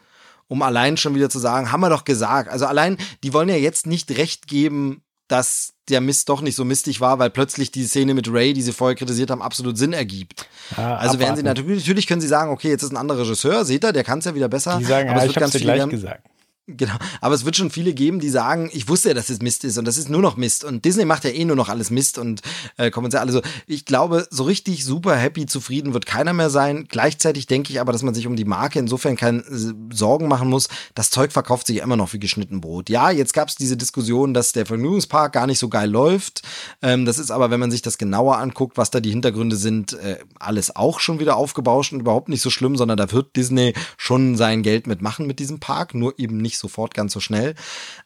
S2: Um allein schon wieder zu sagen, haben wir doch gesagt. Also allein, die wollen ja jetzt nicht recht geben, dass der Mist doch nicht so mistig war, weil plötzlich die Szene mit Ray, die sie vorher kritisiert haben, absolut Sinn ergibt. Ja, also werden sie natürlich, natürlich können sie sagen, okay, jetzt ist ein anderer Regisseur, seht ihr, der kann es ja wieder besser.
S1: Die sagen,
S2: aber
S1: ja,
S2: es
S1: wird ich hab's dir gleich gesagt.
S2: Genau, aber es wird schon viele geben, die sagen, ich wusste ja, dass es Mist ist und das ist nur noch Mist und Disney macht ja eh nur noch alles Mist und äh, kommen sie alle so. Ich glaube, so richtig super happy, zufrieden wird keiner mehr sein. Gleichzeitig denke ich aber, dass man sich um die Marke insofern keine äh, Sorgen machen muss. Das Zeug verkauft sich immer noch wie geschnitten Brot. Ja, jetzt gab es diese Diskussion, dass der Vergnügungspark gar nicht so geil läuft. Ähm, das ist aber, wenn man sich das genauer anguckt, was da die Hintergründe sind, äh, alles auch schon wieder aufgebauscht und überhaupt nicht so schlimm, sondern da wird Disney schon sein Geld mitmachen mit diesem Park, nur eben nicht sofort ganz so schnell.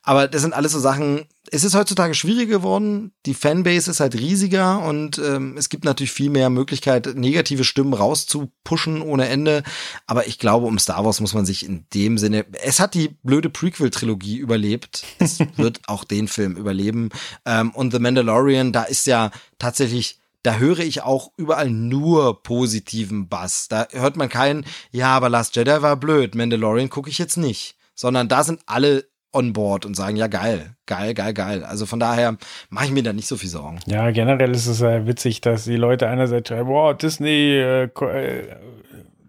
S2: Aber das sind alles so Sachen, es ist heutzutage schwieriger geworden. Die Fanbase ist halt riesiger und ähm, es gibt natürlich viel mehr Möglichkeit, negative Stimmen rauszupushen ohne Ende. Aber ich glaube, um Star Wars muss man sich in dem Sinne, es hat die blöde Prequel-Trilogie überlebt. Es wird auch den Film überleben. Ähm, und The Mandalorian, da ist ja tatsächlich da höre ich auch überall nur positiven Bass. Da hört man keinen, ja, aber Last Jedi war blöd, Mandalorian gucke ich jetzt nicht sondern da sind alle on board und sagen, ja geil, geil, geil, geil. Also von daher mache ich mir da nicht so viel Sorgen.
S1: Ja, generell ist es ja witzig, dass die Leute einerseits schreiben, boah, Disney, äh, äh,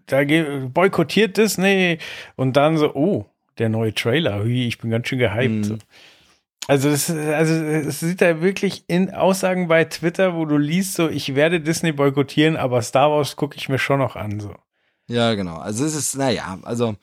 S1: da boykottiert Disney und dann so, oh, der neue Trailer, hui, ich bin ganz schön gehypt. Mhm. Also es, also es sieht da wirklich in Aussagen bei Twitter, wo du liest, so ich werde Disney boykottieren, aber Star Wars gucke ich mir schon noch an. So.
S2: Ja, genau. Also es ist, naja, also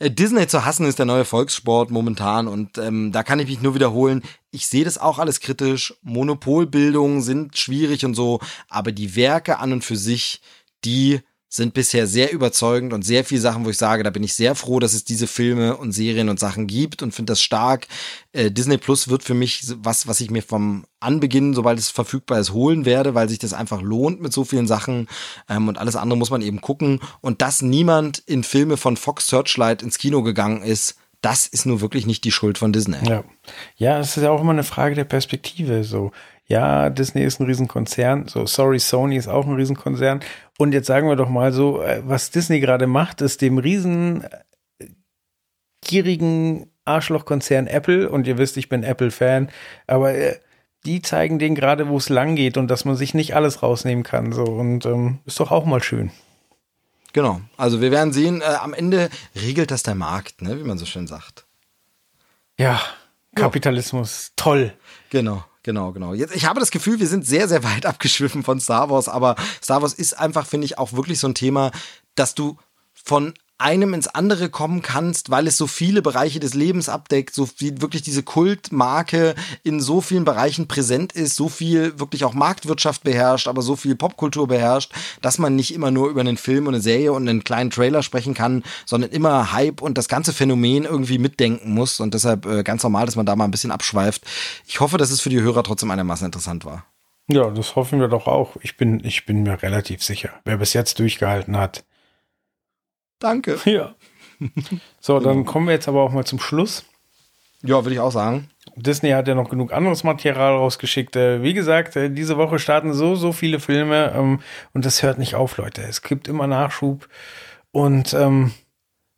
S2: Disney zu hassen ist der neue Volkssport momentan und ähm, da kann ich mich nur wiederholen. Ich sehe das auch alles kritisch. Monopolbildungen sind schwierig und so, aber die Werke an und für sich, die sind bisher sehr überzeugend und sehr viele Sachen, wo ich sage, da bin ich sehr froh, dass es diese Filme und Serien und Sachen gibt und finde das stark. Äh, Disney Plus wird für mich was, was ich mir vom Anbeginn, sobald es verfügbar ist, holen werde, weil sich das einfach lohnt mit so vielen Sachen ähm, und alles andere muss man eben gucken und dass niemand in Filme von Fox Searchlight ins Kino gegangen ist, das ist nur wirklich nicht die Schuld von Disney.
S1: Ja. Ja, es ist ja auch immer eine Frage der Perspektive. So, ja, Disney ist ein Riesenkonzern. So, sorry, Sony ist auch ein Riesenkonzern. Und jetzt sagen wir doch mal so, äh, was Disney gerade macht, ist dem riesen äh, gierigen Arschlochkonzern Apple, und ihr wisst, ich bin Apple-Fan, aber äh, die zeigen denen gerade, wo es lang geht und dass man sich nicht alles rausnehmen kann. So, und ähm, ist doch auch mal schön.
S2: Genau. Also wir werden sehen, äh, am Ende regelt das der Markt, ne, wie man so schön sagt.
S1: Ja, Kapitalismus, toll.
S2: Genau. Genau, genau. Jetzt, ich habe das Gefühl, wir sind sehr, sehr weit abgeschwiffen von Star Wars, aber Star Wars ist einfach, finde ich, auch wirklich so ein Thema, dass du von einem ins andere kommen kannst, weil es so viele Bereiche des Lebens abdeckt, so viel wirklich diese Kultmarke in so vielen Bereichen präsent ist, so viel wirklich auch Marktwirtschaft beherrscht, aber so viel Popkultur beherrscht, dass man nicht immer nur über einen Film und eine Serie und einen kleinen Trailer sprechen kann, sondern immer Hype und das ganze Phänomen irgendwie mitdenken muss und deshalb äh, ganz normal, dass man da mal ein bisschen abschweift. Ich hoffe, dass es für die Hörer trotzdem einigermaßen interessant war.
S1: Ja, das hoffen wir doch auch. Ich bin, ich bin mir relativ sicher. Wer bis jetzt durchgehalten hat,
S2: Danke.
S1: Ja. So, dann kommen wir jetzt aber auch mal zum Schluss.
S2: Ja, würde ich auch sagen.
S1: Disney hat ja noch genug anderes Material rausgeschickt. Äh, Wie gesagt, äh, diese Woche starten so, so viele Filme ähm, und das hört nicht auf, Leute. Es gibt immer Nachschub und ähm,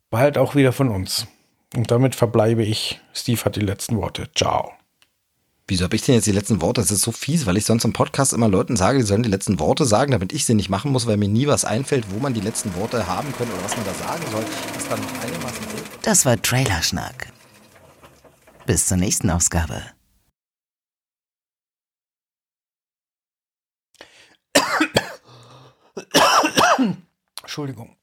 S1: bald auch wieder von uns. Und damit verbleibe ich. Steve hat die letzten Worte. Ciao.
S2: Wieso habe ich denn jetzt die letzten Worte? Das ist so fies, weil ich sonst im Podcast immer Leuten sage, die sollen die letzten Worte sagen, damit ich sie nicht machen muss, weil mir nie was einfällt, wo man die letzten Worte haben könnte oder was man da sagen soll. Das dann noch einigermaßen
S3: Das war Trailerschnack. Bis zur nächsten Ausgabe.
S1: Entschuldigung.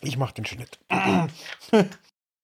S1: Ich mach den Schnitt.